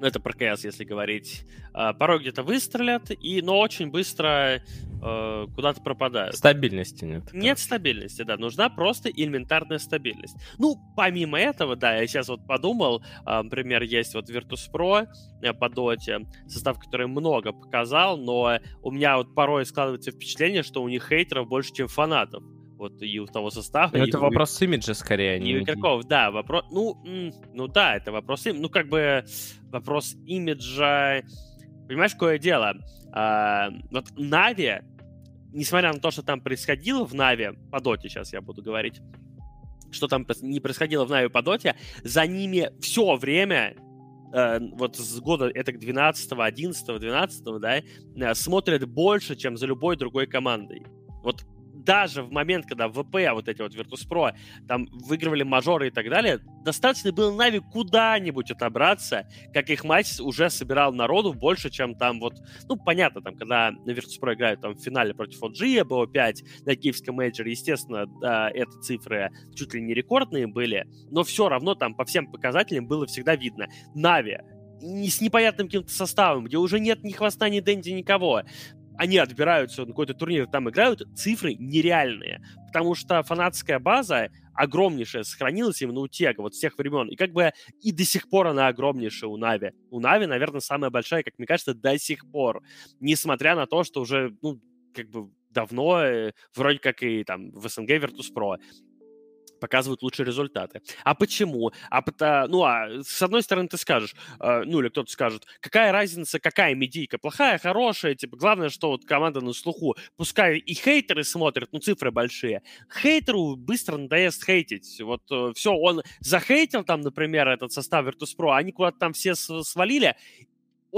ну, это про КС, если говорить, э, порой где-то выстрелят, и, но очень быстро э, куда-то пропадают. Стабильности нет. Нет стабильности, да. Нужна просто элементарная стабильность. Ну, помимо этого, да, я сейчас вот подумал, э, например, есть вот Virtus.pro э, по доте, состав, который много показал, но у меня вот порой складывается впечатление, что у них хейтеров больше, чем фанатов вот и у того состава. Ну, это вопрос имиджа скорее, а не у игроков, да, вопрос, ну, ну да, это вопрос, ну как бы вопрос имиджа, понимаешь, какое дело? А, вот Нави, несмотря на то, что там происходило в Нави, по доте сейчас я буду говорить, что там не происходило в Нави по доте, за ними все время э, вот с года это 12, 11, 12, да, э, смотрят больше, чем за любой другой командой. Вот даже в момент, когда ВП, вот эти вот Virtus.pro, там выигрывали мажоры и так далее, достаточно было Нави куда-нибудь отобраться, как их матч уже собирал народу больше, чем там вот, ну, понятно, там, когда на Virtus.pro играют там в финале против OG, БО5 на киевском мейджоре, естественно, да, это цифры чуть ли не рекордные были, но все равно там по всем показателям было всегда видно. Нави с непонятным каким-то составом, где уже нет ни хвоста, ни Дэнди, никого они отбираются на какой-то турнир, там играют, цифры нереальные. Потому что фанатская база огромнейшая сохранилась именно у Тега, вот с тех времен. И как бы и до сих пор она огромнейшая у Нави. У Нави, наверное, самая большая, как мне кажется, до сих пор. Несмотря на то, что уже, ну, как бы давно, э, вроде как и там в СНГ Virtus.pro показывают лучшие результаты. А почему? А потому, ну, а с одной стороны ты скажешь, э, ну, или кто-то скажет, какая разница, какая медийка, плохая, хорошая, типа, главное, что вот команда на слуху. Пускай и хейтеры смотрят, ну, цифры большие. Хейтеру быстро надоест хейтить. Вот э, все, он захейтил там, например, этот состав Virtus.pro, они куда-то там все свалили,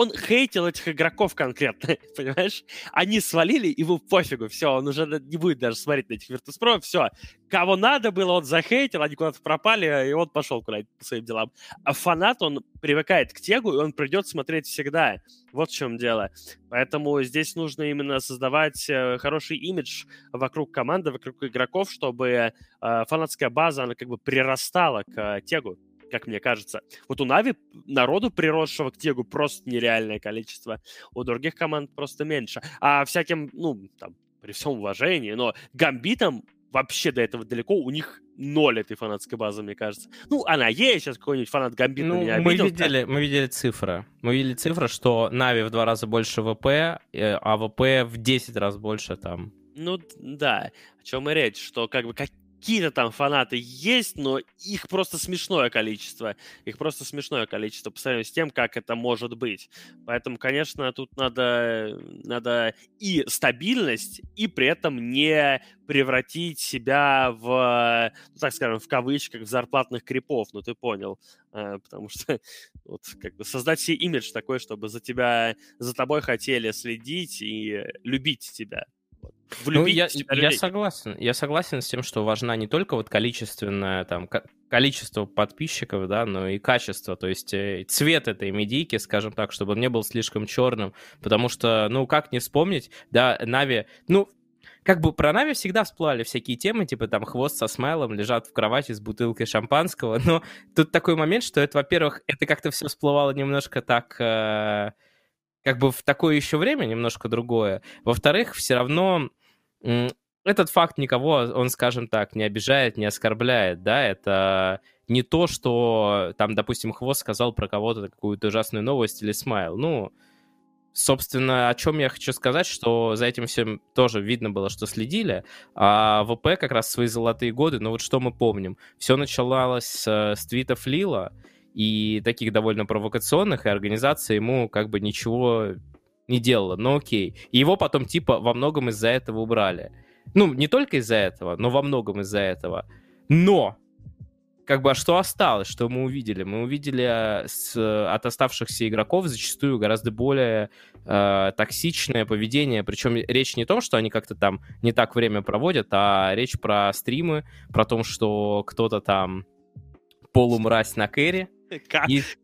он хейтил этих игроков конкретно, понимаешь? Они свалили, ему пофигу, все, он уже не будет даже смотреть на этих Virtus.pro, все. Кого надо было, он захейтил, они куда-то пропали, и он пошел куда-то по своим делам. А фанат, он привыкает к тегу, и он придет смотреть всегда. Вот в чем дело. Поэтому здесь нужно именно создавать э, хороший имидж вокруг команды, вокруг игроков, чтобы э, фанатская база, она как бы прирастала к э, тегу как мне кажется. Вот у Нави народу, приросшего к Тегу, просто нереальное количество. У других команд просто меньше. А всяким, ну, там, при всем уважении, но гамбитам вообще до этого далеко, у них ноль этой фанатской базы, мне кажется. Ну, она есть, сейчас какой-нибудь фанат Гамбита ну, меня обидел. Мы видели, мы видели цифры. Мы видели цифры, что Нави в два раза больше ВП, э, а ВП в 10 раз больше там. Ну, да. О чем и речь, что как бы как, какие-то там фанаты есть, но их просто смешное количество. Их просто смешное количество по сравнению с тем, как это может быть. Поэтому, конечно, тут надо, надо и стабильность, и при этом не превратить себя в, ну, так скажем, в кавычках, в зарплатных крипов, ну ты понял. Э, потому что вот как бы создать себе имидж такой, чтобы за тебя, за тобой хотели следить и любить тебя ну, я, я согласен. Я согласен с тем, что важна не только вот количественное там количество подписчиков, да, но и качество, то есть э, цвет этой медийки, скажем так, чтобы он не был слишком черным, потому что, ну, как не вспомнить, да, Нави, ну, как бы про Нави всегда всплывали всякие темы, типа там хвост со смайлом, лежат в кровати с бутылкой шампанского, но тут такой момент, что это, во-первых, это как-то все всплывало немножко так... Э, как бы в такое еще время немножко другое. Во-вторых, все равно этот факт никого, он, скажем так, не обижает, не оскорбляет, да, это не то, что там, допустим, Хвост сказал про кого-то какую-то ужасную новость или смайл. Ну, собственно, о чем я хочу сказать, что за этим всем тоже видно было, что следили, а ВП как раз свои золотые годы, но вот что мы помним, все началось с, с твитов Лила, и таких довольно провокационных, и организация ему как бы ничего не делала, но окей. И его потом типа во многом из-за этого убрали. Ну, не только из-за этого, но во многом из-за этого. Но как бы, а что осталось, что мы увидели? Мы увидели э, с, от оставшихся игроков зачастую гораздо более э, токсичное поведение. Причем речь не о том, что они как-то там не так время проводят, а речь про стримы, про то, что кто-то там полумразь на кэри,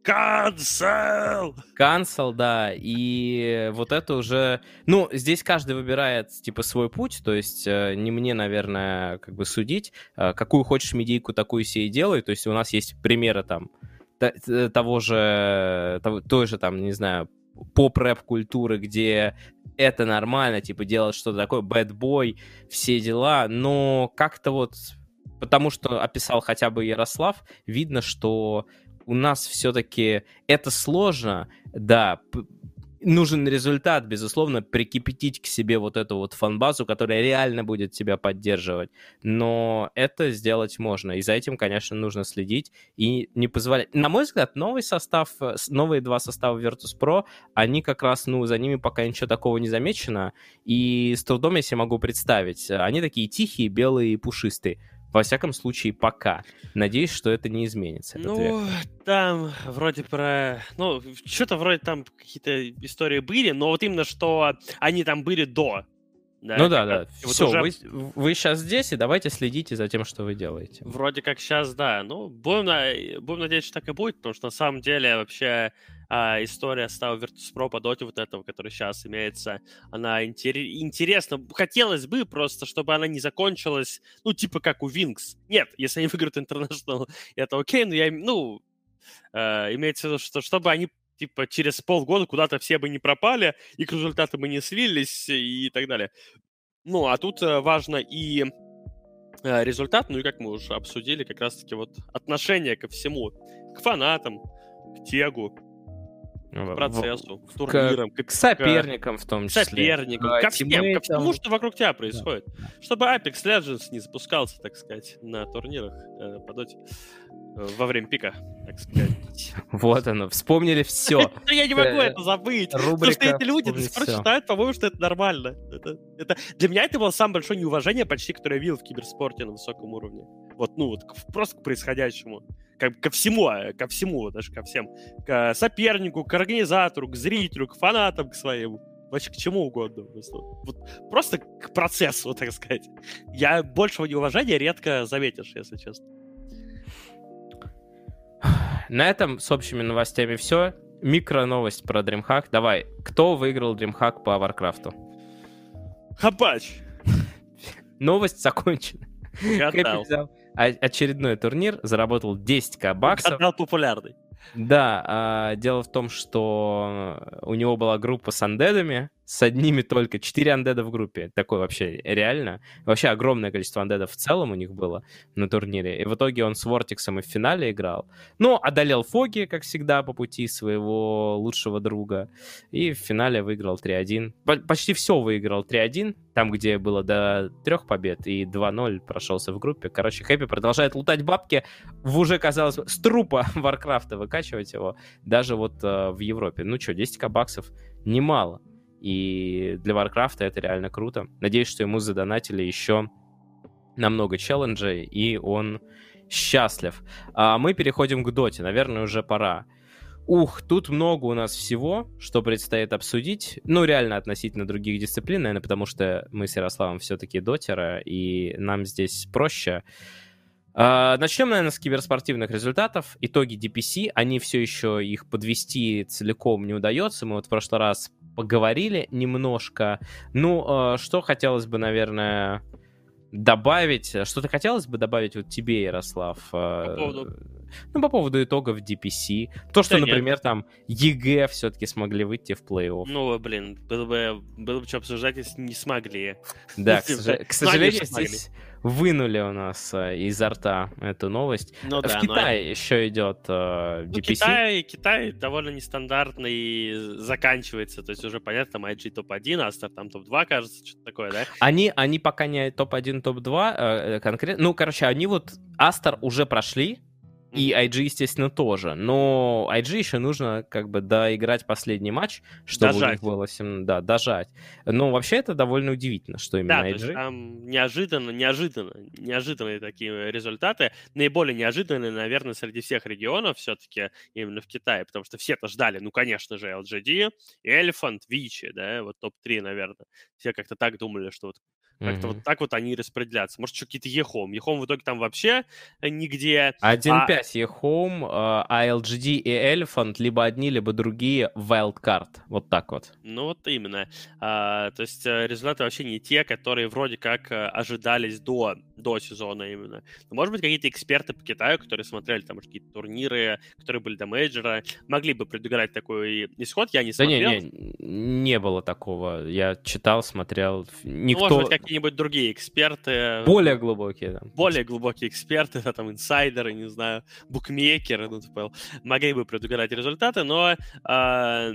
Cancel! Cancel, да. И вот это уже... Ну, здесь каждый выбирает, типа, свой путь. То есть э, не мне, наверное, как бы судить. Э, какую хочешь медийку, такую себе и делай. То есть у нас есть примеры там того же... Той же там, не знаю, поп-рэп культуры, где это нормально, типа, делать что-то такое, boy, все дела, но как-то вот потому что описал хотя бы Ярослав, видно, что у нас все-таки это сложно, да, нужен результат, безусловно, прикипятить к себе вот эту вот фанбазу, которая реально будет тебя поддерживать. Но это сделать можно. И за этим, конечно, нужно следить и не позволять. На мой взгляд, новый состав, новые два состава Virtus.pro, они как раз, ну, за ними пока ничего такого не замечено. И с трудом я себе могу представить. Они такие тихие, белые и пушистые Во всяком случае, пока. Надеюсь, что это не изменится. Ну, там вроде про... Ну, что-то вроде там какие-то истории были, но вот именно, что они там были до. Да, ну да, да. Вот Все, уже... вы, вы сейчас здесь, и давайте следите за тем, что вы делаете. Вроде как сейчас, да. Ну, будем, на... будем надеяться, что так и будет, потому что на самом деле вообще а, история с того Virtus.pro по доте вот этого, который сейчас имеется, она интер... интересна. Хотелось бы просто, чтобы она не закончилась, ну, типа как у Wings. Нет, если они выиграют International, это окей, но я, ну, э, имеется в виду, что чтобы они типа через полгода куда-то все бы не пропали, и к результатам бы не слились и так далее. Ну, а тут э, важно и э, результат, ну и как мы уже обсудили, как раз-таки вот отношение ко всему, к фанатам, к тегу, к процессу, к турнирам, к, к соперникам в том числе. Соперникам, ко всем, ко всему, что вокруг тебя происходит. Да. Чтобы Apex Legends не запускался, так сказать, на турнирах э, по доте во время пика, так сказать. Вот оно, вспомнили все. Я не могу это забыть. Потому что эти люди до сих пор считают, по-моему, что это нормально. Для меня это было самое большое неуважение почти, которое я видел в киберспорте на высоком уровне. Вот, ну, вот просто к происходящему. Как, ко всему, а, ко всему, даже ко всем. К сопернику, к организатору, к зрителю, к фанатам, к своему вообще к чему угодно. Просто, вот, просто к процессу, так сказать. Я большего неуважения редко заметишь, если честно. На этом с общими новостями все. Микро новость про DreamHack. Давай, кто выиграл DreamHack по Варкрафту? Хапач. Новость закончена. Взял очередной турнир, заработал 10к баксов. Отдал популярный. Да, а, дело в том, что у него была группа с андедами, с одними только. Четыре андеда в группе. Такое вообще реально. Вообще огромное количество андедов в целом у них было на турнире. И в итоге он с Вортиксом и в финале играл. Ну, одолел Фоги, как всегда, по пути своего лучшего друга. И в финале выиграл 3-1. Почти все выиграл 3-1. Там, где было до трех побед. И 2-0 прошелся в группе. Короче, Happy продолжает лутать бабки. В уже, казалось с трупа Варкрафта выкачивать его. Даже вот э, в Европе. Ну что, 10к баксов немало. И для Варкрафта это реально круто. Надеюсь, что ему задонатили еще намного челленджей, и он счастлив. А мы переходим к доте. Наверное, уже пора. Ух, тут много у нас всего, что предстоит обсудить. Ну, реально относительно других дисциплин, наверное, потому что мы с Ярославом все-таки дотеры, и нам здесь проще. Uh, начнем, наверное, с киберспортивных результатов. Итоги DPC, они все еще их подвести целиком не удается. Мы вот в прошлый раз поговорили немножко. Ну, э, что хотелось бы, наверное, добавить? Что-то хотелось бы добавить вот тебе, Ярослав? Э, по поводу... Ну, по поводу итогов DPC. То, что, да например, нет. там EG все-таки смогли выйти в плей-офф. Ну, блин, было бы, было бы что обсуждать, если не смогли. Да, к, к сожалению, здесь вынули у нас э, изо рта эту новость. Ну, в да, Китае но... еще идет э, DPC. Ну, Китай, Китай довольно нестандартный заканчивается, то есть уже понятно, там IG топ-1, Aster там топ-2, кажется, что-то такое, да? Они, они пока не топ-1, топ-2 э, конкретно, ну, короче, они вот Астер уже прошли, и IG, естественно, тоже. Но IG еще нужно как бы доиграть последний матч, чтобы дожать. у них было 7... Да, дожать. Но вообще это довольно удивительно, что именно да, IG. Есть там неожиданно, неожиданно, неожиданные такие результаты. Наиболее неожиданные, наверное, среди всех регионов все-таки именно в Китае, потому что все-то ждали, ну, конечно же, LGD, Elephant, Вичи, да, вот топ-3, наверное. Все как-то так думали, что вот как-то mm-hmm. вот так вот они распределяться. Может, что какие-то Ehome. Ехом в итоге там вообще нигде. 1-5 а... Ехом, а LGD и Elephant либо одни, либо другие Wildcard. Вот так вот. Ну вот именно. А, то есть э, результаты вообще не те, которые вроде как э, ожидались до, до сезона именно. Но, может быть, какие-то эксперты по Китаю, которые смотрели там какие-то турниры, которые были до мейджора, могли бы предугадать такой исход. Я не смотрел. Да не, не, не было такого. Я читал, смотрел. Никто... Ну, может быть, какие-нибудь другие эксперты. Более глубокие, да. Более глубокие эксперты, да, там, инсайдеры, не знаю, букмекеры, ну, типа, могли бы предугадать результаты, но э,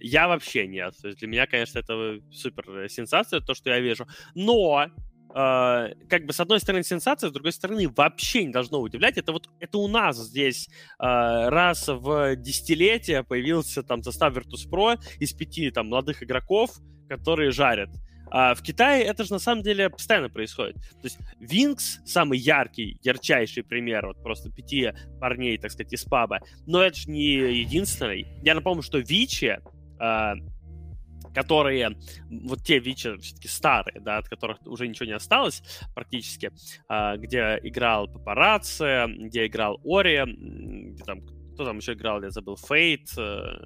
я вообще нет. То есть для меня, конечно, это супер сенсация, то, что я вижу. Но Uh, как бы с одной стороны сенсация, с другой стороны вообще не должно удивлять. Это вот это у нас здесь uh, раз в десятилетие появился там состав Virtus.pro из пяти там молодых игроков, которые жарят. А в Китае это же на самом деле постоянно происходит. То есть Винкс самый яркий, ярчайший пример вот просто пяти парней, так сказать, из паба. Но это же не единственный. Я напомню, что Вичи а, которые, вот те Вичи все-таки старые, да, от которых уже ничего не осталось практически, а, где играл Папарацци, где играл Ори, где там, кто там еще играл, я забыл, Фейт, э,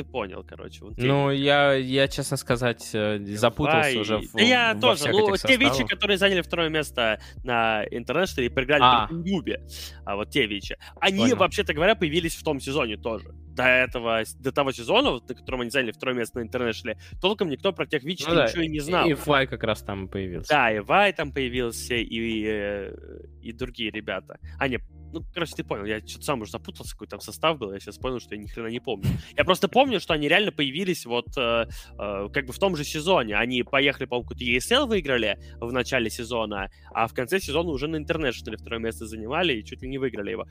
ты понял, короче. Вот ну, я, я, честно сказать, э, запутался Вай. уже в, да я во тоже. Ну, те вичи, которые заняли второе место на International и проиграли а. в Ньюбе, а вот те вичи, они, вообще-то говоря, появились в том сезоне тоже. До этого, до того сезона, на котором они заняли второе место на International, толком никто про тех вичи ну, да. ничего и не знал. И Вай как раз там появился. Да, и Вай там появился, и, и, э, и другие ребята. А, нет, ну, короче, ты понял, я что-то сам уже запутался, какой там состав был, я сейчас понял, что я ни хрена не помню. Я просто помню, что они реально появились вот э, э, как бы в том же сезоне. Они поехали, по-моему, какой-то ESL выиграли в начале сезона, а в конце сезона уже на International второе место занимали и чуть ли не выиграли его.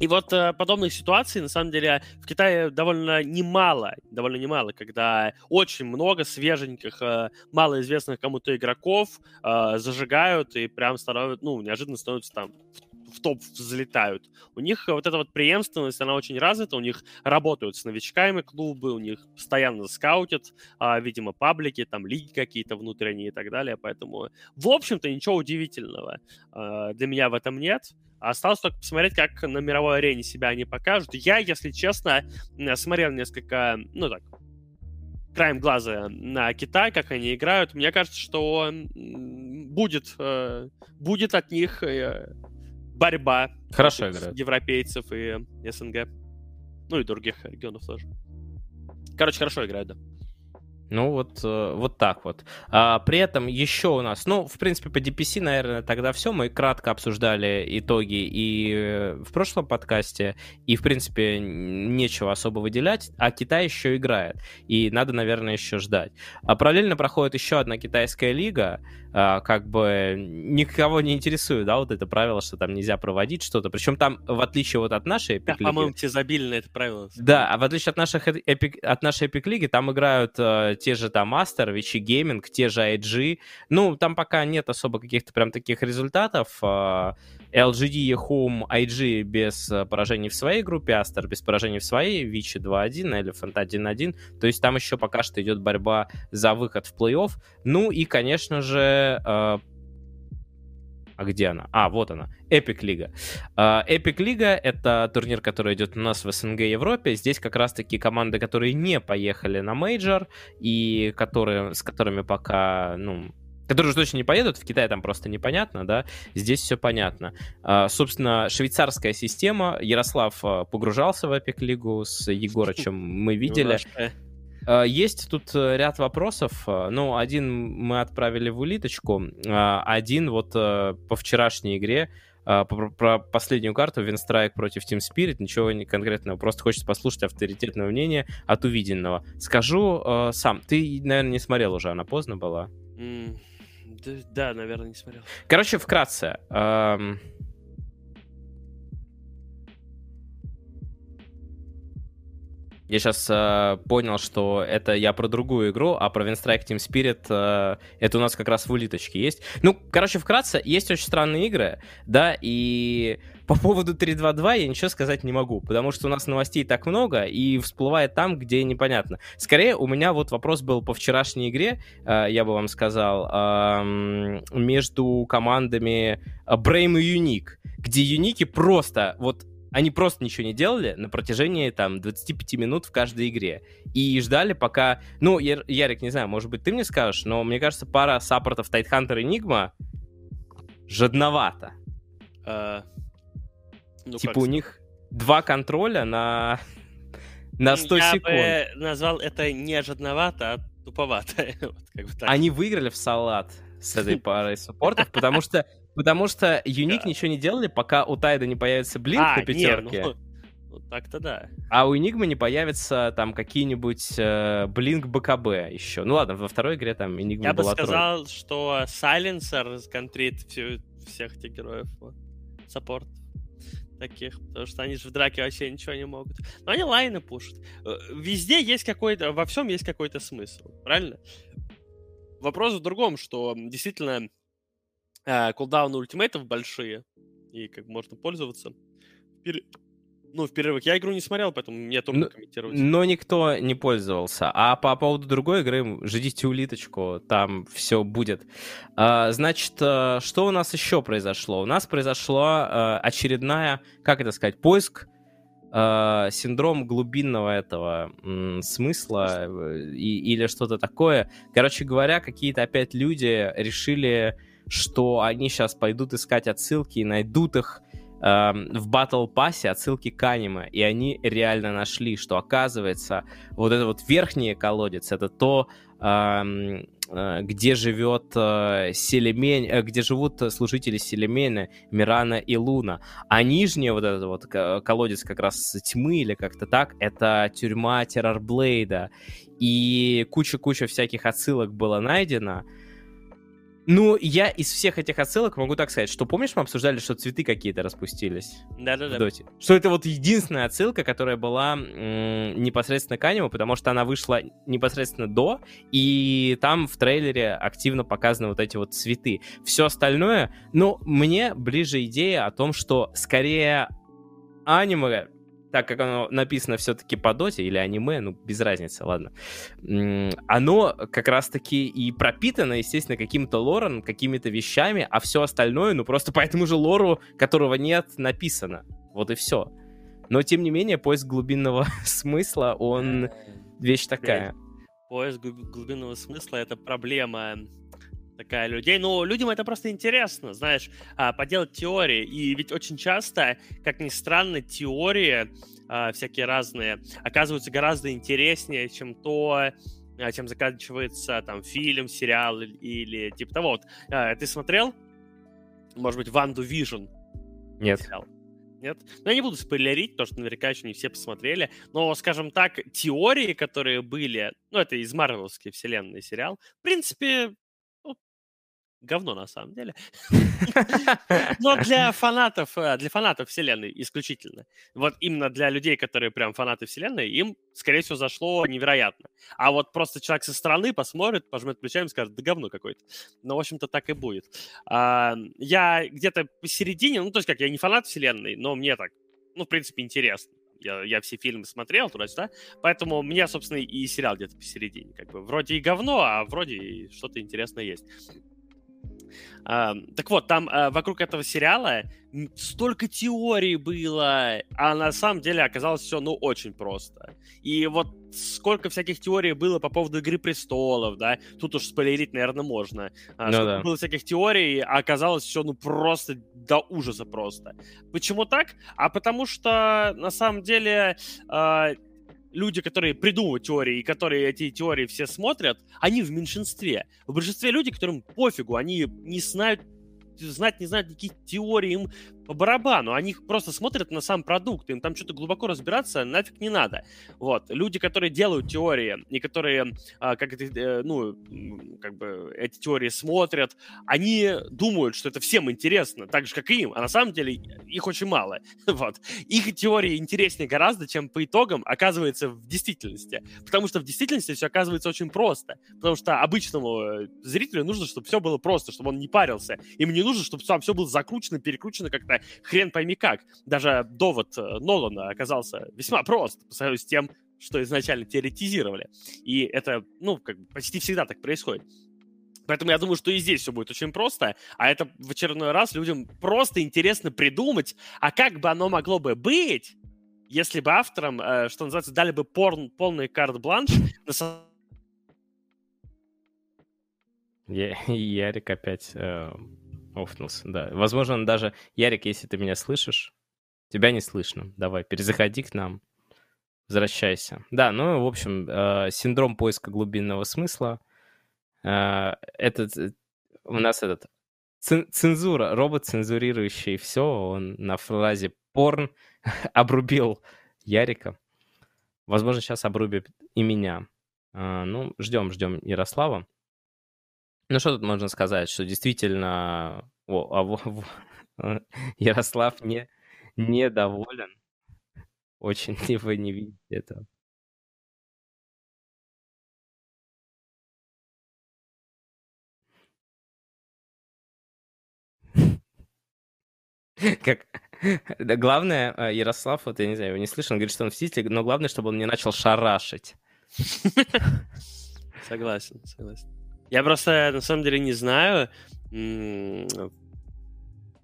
И вот э, подобных ситуаций, на самом деле, в Китае довольно немало, довольно немало, когда очень много свеженьких, э, малоизвестных кому-то игроков э, зажигают и прям становятся, ну, неожиданно становятся там в топ взлетают. У них вот эта вот преемственность, она очень развита, у них работают с новичками клубы, у них постоянно скаутят, а, видимо, паблики, там лиги какие-то внутренние и так далее, поэтому, в общем-то, ничего удивительного а, для меня в этом нет. Осталось только посмотреть, как на мировой арене себя они покажут. Я, если честно, смотрел несколько, ну так, краем глаза на Китай, как они играют. Мне кажется, что будет, э, будет от них э, борьба Хорошо играют. европейцев и СНГ. Ну и других регионов тоже. Короче, хорошо играют, да. Ну вот, э, вот так вот. А, при этом еще у нас, ну, в принципе, по DPC, наверное, тогда все. Мы кратко обсуждали итоги и э, в прошлом подкасте, и, в принципе, нечего особо выделять, а Китай еще играет, и надо, наверное, еще ждать. А параллельно проходит еще одна китайская лига, а, как бы никого не интересует, да, вот это правило, что там нельзя проводить что-то. Причем там, в отличие вот от нашей Epic да, по-моему, все забили на это правило. Да, а в отличие от, наших Epic, от нашей Epic лиги, там играют э, те же там Master, Вичи Gaming, те же IG. Ну, там пока нет особо каких-то прям таких результатов. Э, LGD, Home, IG без э, поражений в своей группе, Aster без поражений в своей, Вичи 2-1, Elephant 1-1. То есть там еще пока что идет борьба за выход в плей-офф. Ну и, конечно же, Э, а где она? А, вот она. Epic Лига. Epic Лига — это турнир, который идет у нас в СНГ и Европе. Здесь как раз-таки команды, которые не поехали на мейджор и которые, с которыми пока, ну, которые уже точно не поедут, в Китае там просто непонятно, да, здесь все понятно. Э, собственно, швейцарская система, Ярослав э, погружался в Epic Лигу с Егорычем, мы видели. Э, есть тут э, ряд вопросов. Э, ну, один мы отправили в улиточку, один вот по вчерашней игре про последнюю карту Винстрайк против Team Spirit, ничего не конкретного, просто хочется послушать авторитетное мнение от увиденного. Скажу сам, ты, наверное, не смотрел уже, она поздно была? Mm, да, да, наверное, не смотрел. Короче, вкратце. Эм, Я сейчас э, понял, что это я про другую игру, а про Winstrike Team Spirit э, это у нас как раз в улиточке есть. Ну, короче, вкратце, есть очень странные игры, да, и по поводу 3.2.2 я ничего сказать не могу, потому что у нас новостей так много, и всплывает там, где непонятно. Скорее, у меня вот вопрос был по вчерашней игре, э, я бы вам сказал, э, между командами Brame и Unique, где Юники просто вот они просто ничего не делали на протяжении там 25 минут в каждой игре. И ждали пока... Ну, Яр, Ярик, не знаю, может быть, ты мне скажешь, но мне кажется, пара саппортов Тайтхантер и Нигма жадновато. А, ну, типа у них два контроля на, на 100 Я секунд. Я бы назвал это не жадновато, а туповато. вот, как бы так. Они выиграли в салат с этой парой саппортов, потому что Потому что Юник ничего не делали, пока у Тайда не появится Блинк а, на пятерке. Не, ну, ну, так-то да. А у Энигмы не появится там какие-нибудь э, Блинк БКБ еще. Ну ладно, во второй игре там Энигма Я была бы сказал, тролль. что Сайленсер контрит всю, всех этих героев. Вот. Саппорт таких, потому что они же в драке вообще ничего не могут. Но они лайны пушат. Э, везде есть какой-то, во всем есть какой-то смысл, правильно? вопрос в другом, что действительно э, кулдауны ультимейтов большие, и как можно пользоваться. Ну, в перерывах я игру не смотрел, поэтому мне трудно Ну, комментировать. Но никто не пользовался. А по поводу другой игры, ждите улиточку, там все будет. А, Значит, э, что у нас еще произошло? У нас произошла э, очередная, как это сказать, поиск э, синдром глубинного этого м, смысла и- или что-то такое. Короче говоря, какие-то опять люди решили, что они сейчас пойдут искать отсылки и найдут их эм, в Battle Pass отсылки к аниме, и они реально нашли, что оказывается вот это вот верхний колодец, это то, эм, э, где живет э, Селемень, э, где живут служители Селемена, Мирана и Луна, а нижний вот этот вот ко- колодец как раз тьмы или как-то так, это тюрьма Террорблейда, и куча-куча всяких отсылок было найдено, ну, я из всех этих отсылок могу так сказать, что помнишь, мы обсуждали, что цветы какие-то распустились Да-да-да. Доте? Что это вот единственная отсылка, которая была м, непосредственно к аниме, потому что она вышла непосредственно до, и там в трейлере активно показаны вот эти вот цветы. Все остальное, ну, мне ближе идея о том, что скорее аниме, так как оно написано все-таки по доте, или аниме, ну, без разницы, ладно, оно как раз-таки и пропитано, естественно, каким-то лором, какими-то вещами, а все остальное, ну, просто по этому же лору, которого нет, написано. Вот и все. Но, тем не менее, поиск глубинного смысла, он вещь такая. Поиск глуб- глубинного смысла — это проблема такая людей. Ну, людям это просто интересно, знаешь, а, поделать теории. И ведь очень часто, как ни странно, теории а, всякие разные оказываются гораздо интереснее, чем то, а, чем заканчивается там фильм, сериал или, или типа того. Вот, ты смотрел, может быть, Ванду Vision? Нет. сериал? Нет? Ну, я не буду спойлерить, потому что наверняка еще не все посмотрели. Но, скажем так, теории, которые были... Ну, это из Марвеловской вселенной сериал. В принципе, говно на самом деле. Но для фанатов, э, для фанатов вселенной исключительно. Вот именно для людей, которые прям фанаты вселенной, им, скорее всего, зашло невероятно. А вот просто человек со стороны посмотрит, пожмет плечами и скажет, да говно какое-то. Но, в общем-то, так и будет. А, Я где-то посередине, ну, то есть как, я не фанат вселенной, но мне так, ну, в принципе, интересно. Я, я все фильмы смотрел туда-сюда, поэтому мне, собственно, и сериал где-то посередине. Как бы вроде и говно, а вроде и что-то интересное есть. Так вот, там а, вокруг этого сериала столько теорий было, а на самом деле оказалось все, ну, очень просто. И вот сколько всяких теорий было по поводу Игры Престолов, да, тут уж спойлерить, наверное, можно. А, Ну сколько да. было всяких теорий, а оказалось все, ну, просто до ужаса просто. Почему так? А потому что, на самом деле, а, люди, которые придумывают теории и которые эти теории все смотрят, они в меньшинстве. В большинстве люди, которым пофигу, они не знают знать не знают никаких теорий, им по барабану. Они просто смотрят на сам продукт, им там что-то глубоко разбираться нафиг не надо. Вот. Люди, которые делают теории, и которые, а, как это, э, ну, как бы эти теории смотрят, они думают, что это всем интересно, так же, как и им, а на самом деле их очень мало. Вот. Их теории интереснее гораздо, чем по итогам оказывается в действительности. Потому что в действительности все оказывается очень просто. Потому что обычному э, зрителю нужно, чтобы все было просто, чтобы он не парился. Им не нужно, чтобы там все было закручено, перекручено как-то хрен пойми как. Даже довод э, Нолана оказался весьма прост по сравнению с тем, что изначально теоретизировали. И это, ну, как бы почти всегда так происходит. Поэтому я думаю, что и здесь все будет очень просто, а это в очередной раз людям просто интересно придумать, а как бы оно могло бы быть, если бы авторам, э, что называется, дали бы порн, полный карт-бланш на Я- Ярик опять э, офнулся, да. Возможно, он даже... Ярик, если ты меня слышишь, тебя не слышно. Давай, перезаходи к нам, возвращайся. Да, ну, в общем, э, синдром поиска глубинного смысла. Э, этот... э, У нас этот... цен- Цензура, робот, цензурирующий все, он на фразе порн обрубил Ярика. Возможно, сейчас обрубит и меня. А, ну, ждем, ждем Ярослава. Ну, что тут можно сказать, что действительно о, а, в, э, Ярослав не, недоволен. Очень вы не видите это? Как... Да, главное, э, Ярослав, вот я не знаю, его не слышал, он говорит, что он в мститель, но главное, чтобы он не начал шарашить. Согласен, согласен. Я просто на самом деле не знаю.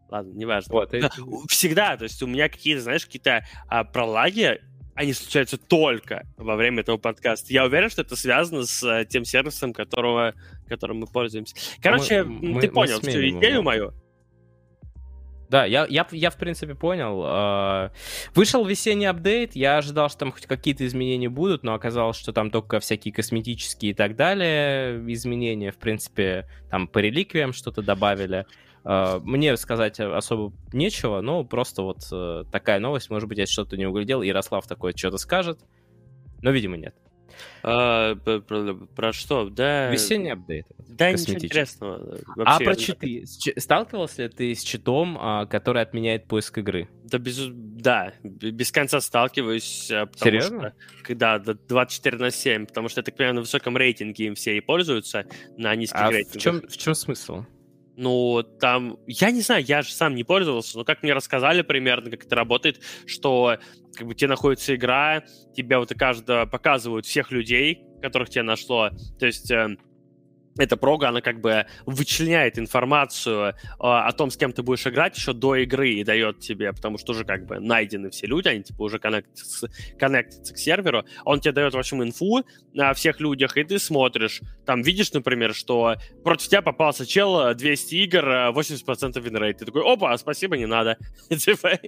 Ладно, неважно. Вот, и... Всегда, то есть у меня какие-то, знаешь, какие-то а, пролаги, они случаются только во время этого подкаста. Я уверен, что это связано с а, тем сервисом, которого, которым мы пользуемся. Короче, мы, ты мы, понял мы всю идею мою? Да, я, я, я в принципе понял. А, вышел весенний апдейт, я ожидал, что там хоть какие-то изменения будут, но оказалось, что там только всякие косметические и так далее изменения. В принципе, там по реликвиям что-то добавили. А, мне сказать особо нечего, но просто вот э, такая новость. Может быть, я что-то не углядел, Ярослав такое что-то скажет, но, видимо, нет. А, про, что? Да. Весенний апдейт. Да, ничего интересного. Вообще, а про читы. Сталкивался ли ты с читом, а, который отменяет поиск игры? Да, без, да, без конца сталкиваюсь. А, Серьезно? Что, когда 24 на 7, потому что, я так понимаю, на высоком рейтинге им все и пользуются, на низких а рейтингах. В чем, в чем смысл? Ну, там, я не знаю, я же сам не пользовался, но как мне рассказали примерно, как это работает, что как бы тебе находится игра, тебя вот и каждого показывают всех людей, которых тебе нашло. То есть э, эта прога, она как бы вычленяет информацию э, о том, с кем ты будешь играть еще до игры и дает тебе, потому что уже как бы найдены все люди, они типа уже коннектятся, коннектятся к серверу, он тебе дает, в общем, инфу о всех людях, и ты смотришь, там видишь, например, что против тебя попался чел 200 э, игр, 80% винрейт, ты такой, опа, спасибо, не надо. Типа,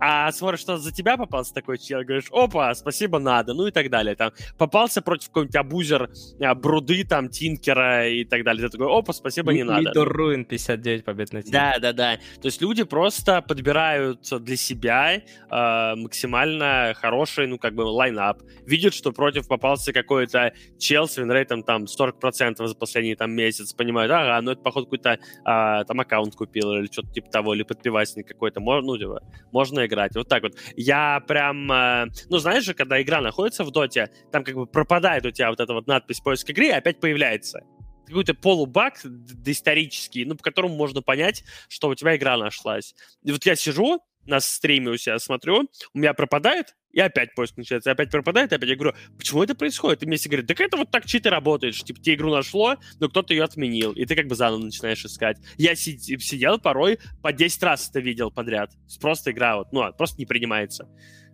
а смотришь, что за тебя попался такой чел, говоришь, опа, спасибо, надо, ну и так далее. Там попался против какого-нибудь абузер, э, бруды, там, тинки, Сталкера и так далее. Ты такой, опа, спасибо, не надо. Лидер Руин 59 побед на тиме. Да, да, да. То есть люди просто подбирают для себя э, максимально хороший, ну, как бы, лайнап. Видят, что против попался какой-то чел с винрейтом там 40% за последний там месяц. Понимают, ага, ну это, походу, какой-то э, там аккаунт купил или что-то типа того, или подпивасник какой-то. Можно, ну, типа, можно играть. Вот так вот. Я прям, э, ну, знаешь же, когда игра находится в доте, там как бы пропадает у тебя вот эта вот надпись поиск игры, и опять появляется какой-то полубак доисторический, ну, по которому можно понять, что у тебя игра нашлась. И вот я сижу на стриме у себя смотрю, у меня пропадает, и опять поиск начинается, опять пропадает, опять я говорю, почему это происходит? И мне все говорят, так это вот так читы работает, что типа тебе игру нашло, но кто-то ее отменил, и ты как бы заново начинаешь искать. Я сидел порой по 10 раз это видел подряд. Просто игра вот, ну, просто не принимается.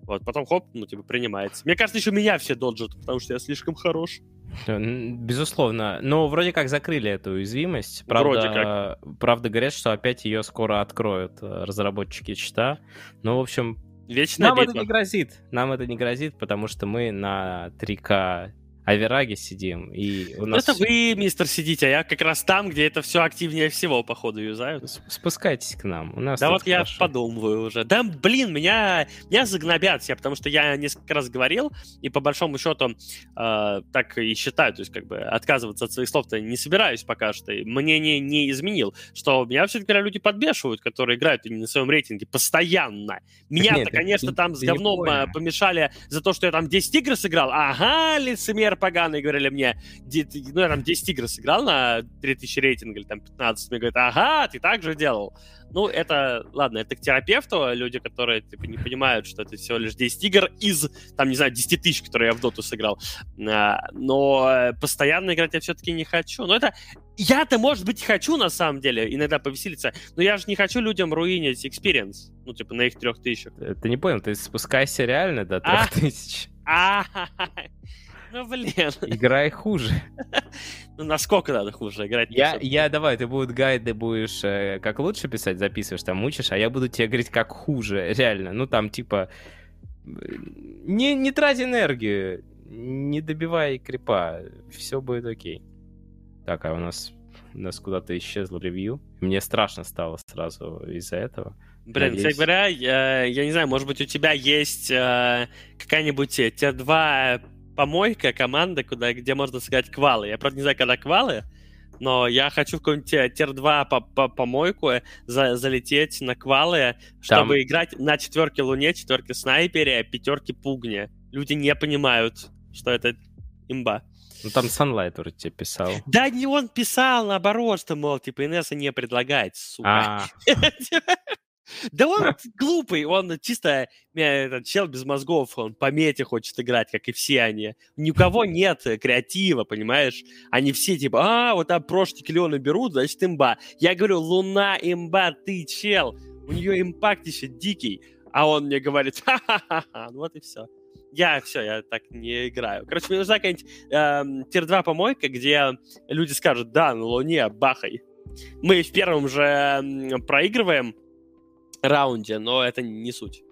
Вот, потом хоп, ну, типа, принимается. Мне кажется, еще меня все доджат, потому что я слишком хорош. Безусловно. Но вроде как закрыли эту уязвимость. Правда, вроде как. Правда, говорят, что опять ее скоро откроют э, разработчики чита. Ну, в общем, Вечная Нам битва. это не грозит. Нам это не грозит, потому что мы на 3К Авераге сидим, и у нас... Это вы, мистер, сидите, а я как раз там, где это все активнее всего, походу, юзают. Спускайтесь к нам, у нас Да вот хорошо. я подумываю уже. Да, блин, меня, меня загнобят все, потому что я несколько раз говорил, и по большому счету э, так и считаю, то есть как бы отказываться от своих слов-то не собираюсь пока что. Мнение не изменил, что меня все-таки люди подбешивают, которые играют именно на своем рейтинге постоянно. Меня-то, конечно, там с говном а, помешали за то, что я там 10 игр сыграл. Ага, лицемер поганые говорили мне, ну, я там 10 игр сыграл на 3000 рейтинга или там 15, мне говорят, ага, ты так же делал. Ну, это, ладно, это к терапевту, люди, которые, типа, не понимают, что это всего лишь 10 игр из, там, не знаю, 10 тысяч, которые я в доту сыграл. А, но постоянно играть я все-таки не хочу. Но это, я-то, может быть, хочу, на самом деле, иногда повеселиться, но я же не хочу людям руинить experience, ну, типа, на их трех тысячах. Ты не понял, ты спускайся реально до трех а? тысяч. Ну, блин. Играй хуже. Ну, насколько надо хуже играть? Я, я давай, ты будут гайды будешь э, как лучше писать, записываешь, там мучишь, а я буду тебе говорить, как хуже, реально. Ну, там, типа, не, не трать энергию, не добивай крипа, все будет окей. Так, а у нас, у нас куда-то исчезло ревью. Мне страшно стало сразу из-за этого. Блин, Надеюсь. кстати говоря, я, я не знаю, может быть, у тебя есть э, какая-нибудь э, Т2 помойка, команда, куда, где можно сыграть квалы. Я, правда, не знаю, когда квалы, но я хочу в какой-нибудь тир-2 по -по помойку за залететь на квалы, чтобы Там... играть на четверке луне, четверке снайпере, пятерке пугне. Люди не понимают, что это имба. Ну там Sunlight уже тебе писал. Да не он писал, наоборот, что, мол, типа, Инесса не предлагает, сука. Да он глупый, он чисто этот чел без мозгов, он по мете хочет играть, как и все они. Ни у кого нет креатива, понимаешь? Они все типа, а, вот там прошники Леона берут, значит имба. Я говорю, Луна имба, ты чел, у нее импакт еще дикий. А он мне говорит, ха-ха-ха, ну вот и все. Я все, я так не играю. Короче, мне нужна какая-нибудь э, тир-2 помойка, где люди скажут, да, на Луне бахай. Мы в первом же проигрываем, раунде, но это не суть.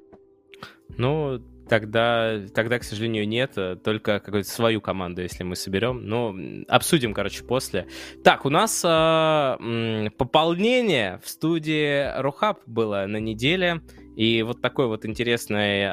Ну, тогда, тогда, к сожалению, нет, э, только какую-то свою команду, если мы соберем. Но обсудим, короче, после. Так, у нас э, пополнение в студии Рухаб было на неделе. И вот такой вот интересный э,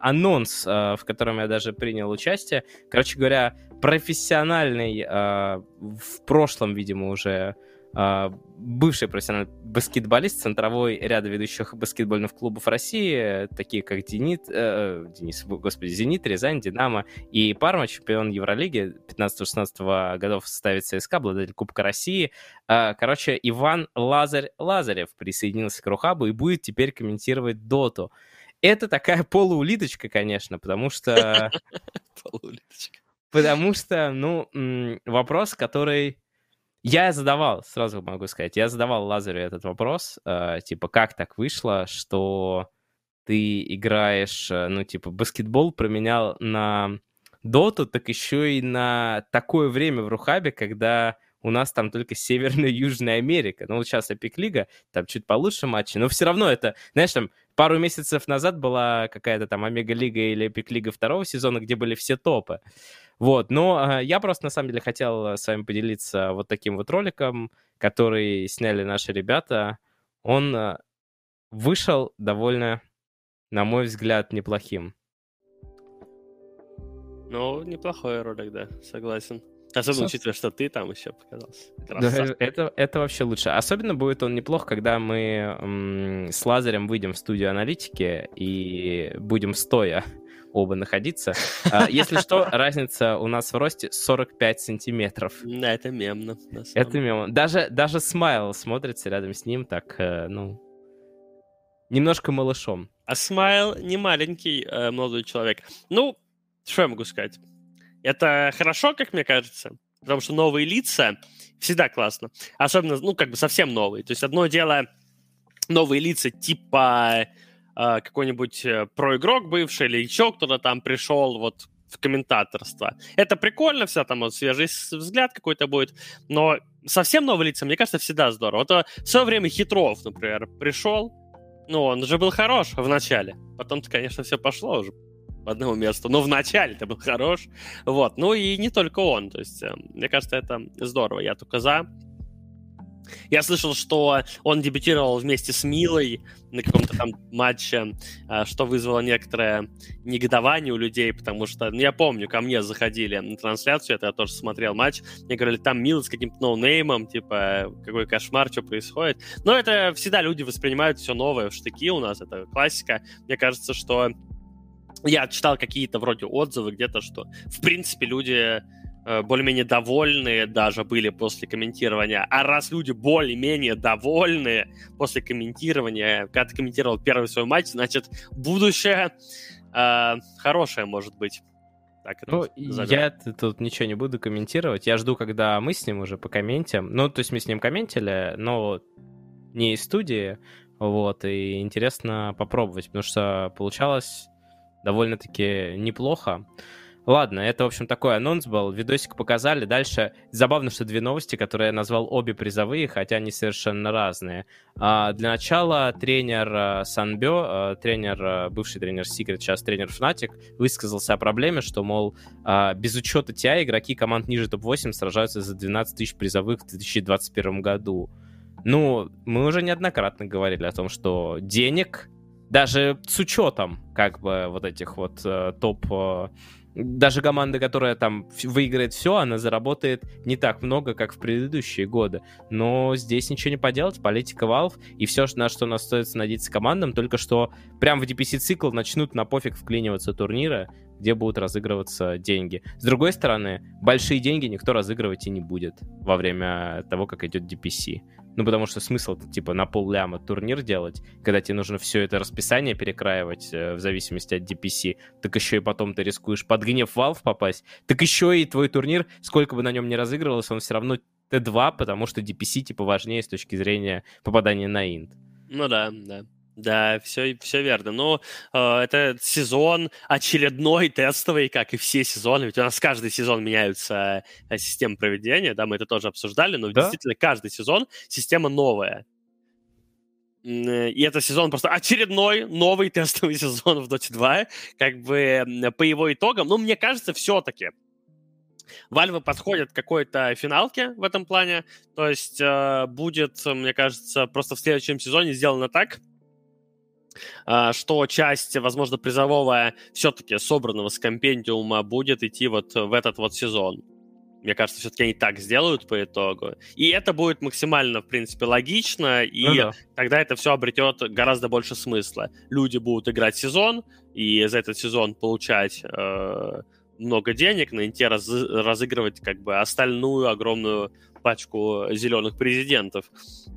анонс, э, в котором я даже принял участие. Короче говоря, профессиональный, э, в прошлом, видимо, уже бывший профессиональный баскетболист, центровой ряда ведущих баскетбольных клубов России, такие как Денит, э, Денис, господи, Зенит, Рязань, Динамо и Парма, чемпион Евролиги 15-16 годов в составе ЦСКА, обладатель Кубка России. Э, короче, Иван Лазарь Лазарев присоединился к Рухабу и будет теперь комментировать Доту. Это такая полуулиточка, конечно, потому что... Потому что, ну, вопрос, который я задавал, сразу могу сказать, я задавал Лазарю этот вопрос, э, типа, как так вышло, что ты играешь, э, ну, типа, баскетбол променял на доту, так еще и на такое время в Рухабе, когда у нас там только Северная и Южная Америка. Ну, вот сейчас Эпик Лига, там чуть получше матчи, но все равно это, знаешь, там пару месяцев назад была какая-то там Омега Лига или Эпик Лига второго сезона, где были все топы. Вот, но э, я просто на самом деле хотел с вами поделиться вот таким вот роликом, который сняли наши ребята. Он э, вышел довольно, на мой взгляд, неплохим. Ну, неплохой ролик, да, согласен. Особенно учитывая, что ты там еще показался. Да, это, это вообще лучше. Особенно будет он неплох, когда мы м, с Лазарем выйдем в студию аналитики и будем стоя оба находиться. А, если что, разница у нас в росте 45 сантиметров. Да, это мемно. Это мемно. Даже, даже Смайл смотрится рядом с ним так, э, ну, немножко малышом. А Смайл не маленький э, молодой человек. Ну, что я могу сказать? Это хорошо, как мне кажется, потому что новые лица всегда классно. Особенно, ну, как бы совсем новые. То есть одно дело новые лица типа какой-нибудь э, проигрок бывший или еще кто-то там пришел вот в комментаторство. Это прикольно, вся там вот свежий взгляд какой-то будет, но совсем новые лица, мне кажется, всегда здорово. Вот э, в свое время Хитров, например, пришел, ну, он же был хорош в начале. Потом-то, конечно, все пошло уже по одному месту. Но в начале это был хорош. Вот. Ну и не только он. То есть, э, мне кажется, это здорово. Я только за. Я слышал, что он дебютировал вместе с Милой на каком-то там матче, а, что вызвало некоторое негодование у людей, потому что, ну, я помню, ко мне заходили на трансляцию, это я тоже смотрел матч, мне говорили, там Мила с каким-то ноунеймом, типа, какой кошмар, что происходит. Но это всегда люди воспринимают все новое в штыки у нас, это классика. Мне кажется, что я читал какие-то вроде отзывы где-то, что, в принципе, люди более-менее довольные даже были после комментирования. А раз люди более-менее довольные после комментирования, когда ты комментировал первый свой матч, значит, будущее э, хорошее может быть. Так, ну, я тут ничего не буду комментировать. Я жду, когда мы с ним уже по комментим. Ну, то есть мы с ним комментили, но не из студии. Вот, и интересно попробовать, потому что получалось довольно-таки неплохо. Ладно, это, в общем, такой анонс был. Видосик показали. Дальше забавно, что две новости, которые я назвал обе призовые, хотя они совершенно разные. А, для начала тренер а, Санбё, а, тренер, а, бывший тренер Secret, сейчас тренер Fnatic, высказался о проблеме, что, мол, а, без учета TI игроки команд ниже топ-8 сражаются за 12 тысяч призовых в 2021 году. Ну, мы уже неоднократно говорили о том, что денег, даже с учетом, как бы, вот этих вот э, топ э, даже команда, которая там выиграет все, она заработает не так много, как в предыдущие годы. Но здесь ничего не поделать, политика Valve и все, на что нас стоит надеяться командам, только что прям в DPC-цикл начнут на пофиг вклиниваться турниры, где будут разыгрываться деньги. С другой стороны, большие деньги никто разыгрывать и не будет во время того, как идет DPC. Ну, потому что смысл типа, на пол ляма турнир делать, когда тебе нужно все это расписание перекраивать э, в зависимости от DPC, так еще и потом ты рискуешь под гнев Valve попасть, так еще и твой турнир, сколько бы на нем ни разыгрывался, он все равно Т2, потому что DPC, типа, важнее с точки зрения попадания на инт. Ну да, да. Да, все, все верно. Ну, э, это сезон очередной, тестовый, как и все сезоны. Ведь у нас каждый сезон меняются э, системы проведения, да, мы это тоже обсуждали, но да? действительно каждый сезон система новая. Э, и это сезон просто очередной новый тестовый сезон в Dota 2. Как бы по его итогам, ну, мне кажется, все-таки Valve подходят к какой-то финалке в этом плане. То есть э, будет, мне кажется, просто в следующем сезоне сделано так, что часть, возможно, призового все-таки собранного с компендиума будет идти вот в этот вот сезон. Мне кажется, все-таки они так сделают по итогу. И это будет максимально, в принципе, логично, и ну, да. тогда это все обретет гораздо больше смысла. Люди будут играть сезон, и за этот сезон получать э, много денег, на Инте раз, разыгрывать как бы остальную огромную пачку зеленых президентов.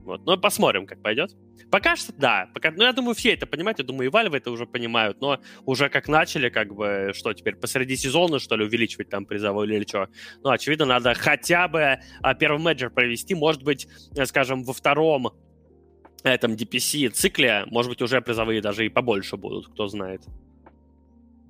Вот. Ну, посмотрим, как пойдет. Пока что да. Пока, ну, я думаю, все это понимают. Я думаю, и Valve это уже понимают. Но уже как начали, как бы, что теперь, посреди сезона, что ли, увеличивать там призовой или что? Ну, очевидно, надо хотя бы а, первый менеджер провести. Может быть, скажем, во втором этом DPC цикле, может быть, уже призовые даже и побольше будут, кто знает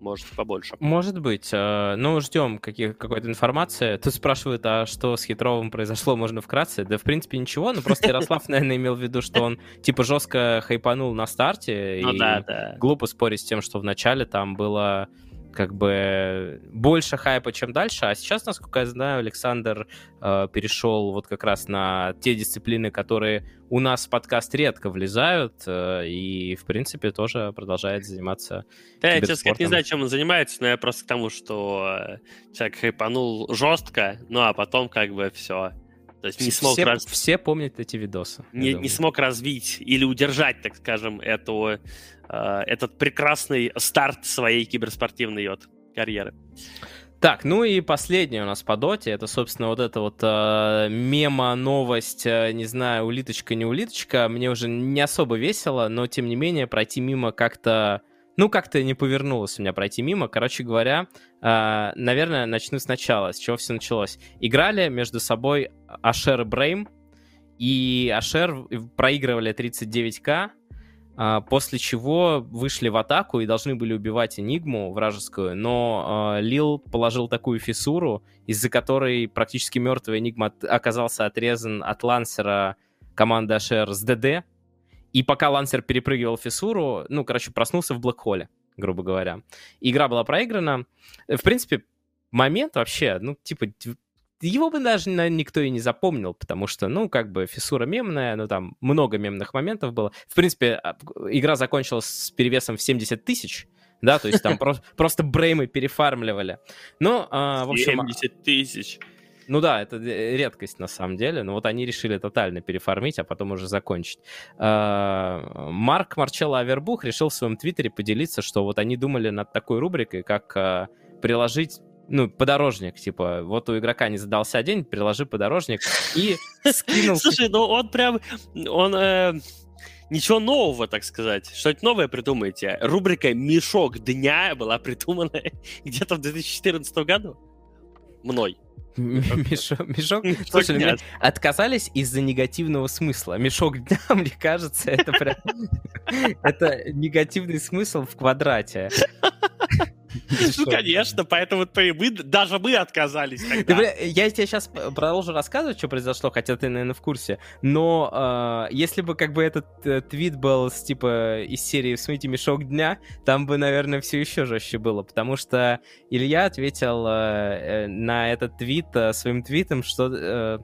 может, побольше. Может быть. Э, ну, ждем каких, какой-то информации. Тут спрашивают, а что с Хитровым произошло, можно вкратце? Да, в принципе, ничего. Ну, просто Ярослав, наверное, имел в виду, что он, типа, жестко хайпанул на старте. Ну, и да, да. глупо спорить с тем, что в начале там было как бы больше хайпа, чем дальше. А сейчас, насколько я знаю, Александр э, перешел вот как раз на те дисциплины, которые у нас в подкаст редко влезают, э, и, в принципе, тоже продолжает заниматься Да, я, честно сказать, не знаю, чем он занимается, но я просто к тому, что э, человек хайпанул жестко, ну а потом как бы все. То есть не смог все, раз... все помнят эти видосы. Не, не смог развить или удержать, так скажем, эту Э, этот прекрасный старт своей киберспортивной вот, карьеры. Так, ну и последняя у нас по доте, это, собственно, вот эта вот э, мема-новость, э, не знаю, улиточка, не улиточка, мне уже не особо весело, но, тем не менее, пройти мимо как-то, ну, как-то не повернулось у меня пройти мимо. Короче говоря, э, наверное, начну сначала, с чего все началось. Играли между собой Ашер и Брейм, и Ашер проигрывали 39к, а, после чего вышли в атаку и должны были убивать Энигму вражескую, но э, Лил положил такую фиссуру, из-за которой практически мертвый Энигма от, оказался отрезан от лансера команды Ашер с ДД, и пока лансер перепрыгивал фиссуру, ну, короче, проснулся в Блэкхолле, грубо говоря. Игра была проиграна. В принципе, момент вообще, ну, типа, его бы даже наверное, никто и не запомнил, потому что, ну, как бы фиссура мемная, ну, там много мемных моментов было. В принципе, а, игра закончилась с перевесом в 70 тысяч, да, то есть там просто бреймы перефармливали. Ну, в общем... 70 тысяч. Ну да, это редкость на самом деле, но вот они решили тотально переформить, а потом уже закончить. А, Марк Марчелло Авербух решил в своем твиттере поделиться, что вот они думали над такой рубрикой, как а, приложить ну, подорожник, типа, вот у игрока не задался день, приложи подорожник и скинул... Слушай, ну он прям, он... Э, ничего нового, так сказать. Что-нибудь новое придумаете. Рубрика «Мешок дня» была придумана где-то в 2014 году. Мной. Мешок, мешок. Слушай, ну, отказались из-за негативного смысла. Мешок дня, мне кажется, это прям... Это негативный смысл в квадрате. Ну, конечно, поэтому мы, даже мы отказались. Я тебе сейчас продолжу рассказывать, что произошло, хотя ты, наверное, в курсе. Но а, если бы как бы этот э, твит был с типа из серии «Смейте мешок дня», там бы, наверное, все еще жестче было, потому что Илья ответил э, э, на этот твит своим твитом, что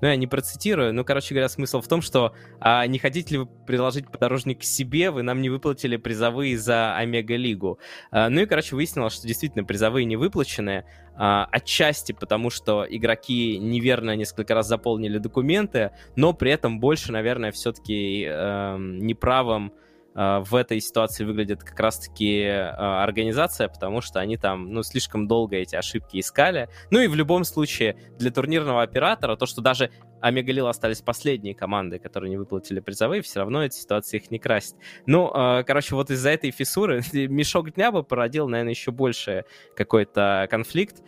ну, я не процитирую, но, короче говоря, смысл в том, что а, не хотите ли вы приложить подорожник себе, вы нам не выплатили призовые за Омега-лигу. А, ну и, короче, выяснилось, что действительно призовые не выплачены, а, отчасти потому, что игроки неверно несколько раз заполнили документы, но при этом больше, наверное, все-таки э, неправым э, в этой ситуации выглядит как раз-таки э, организация, потому что они там, ну, слишком долго эти ошибки искали. Ну и в любом случае для турнирного оператора то, что даже Омега остались последние команды, которые не выплатили призовые, все равно эта ситуация их не красит. Ну, э, короче, вот из-за этой фиссуры мешок дня бы породил, наверное, еще больше какой-то конфликт.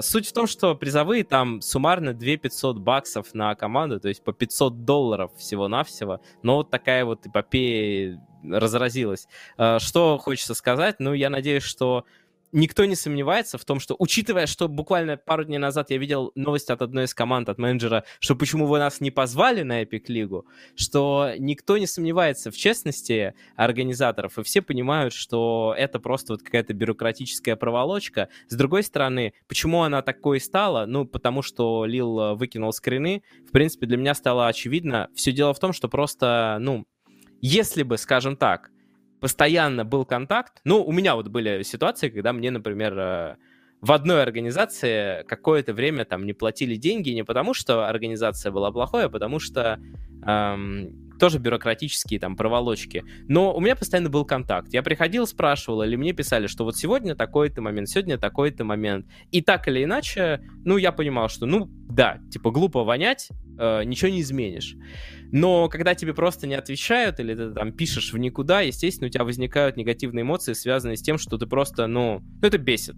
Суть в том, что призовые там суммарно 2 500 баксов на команду, то есть по 500 долларов всего-навсего. Но вот такая вот эпопея разразилась. Э, что хочется сказать? Ну, я надеюсь, что никто не сомневается в том, что, учитывая, что буквально пару дней назад я видел новость от одной из команд, от менеджера, что почему вы нас не позвали на Epic Лигу, что никто не сомневается в честности организаторов, и все понимают, что это просто вот какая-то бюрократическая проволочка. С другой стороны, почему она такой стала? Ну, потому что Лил э, выкинул скрины. В принципе, для меня стало очевидно. Все дело в том, что просто, ну, если бы, скажем так, постоянно был контакт. Ну, у меня вот были ситуации, когда мне, например, э, в одной организации какое-то время там не платили деньги не потому, что организация была плохой, а потому что эм, тоже бюрократические там проволочки. Но у меня постоянно был контакт. Я приходил, спрашивал, или мне писали, что вот сегодня такой-то момент, сегодня такой-то момент. И так или иначе, ну, я понимал, что, ну, да, типа, глупо вонять, э, ничего не изменишь. Но когда тебе просто не отвечают, или ты там пишешь в никуда, естественно, у тебя возникают негативные эмоции, связанные с тем, что ты просто, ну, ну это бесит.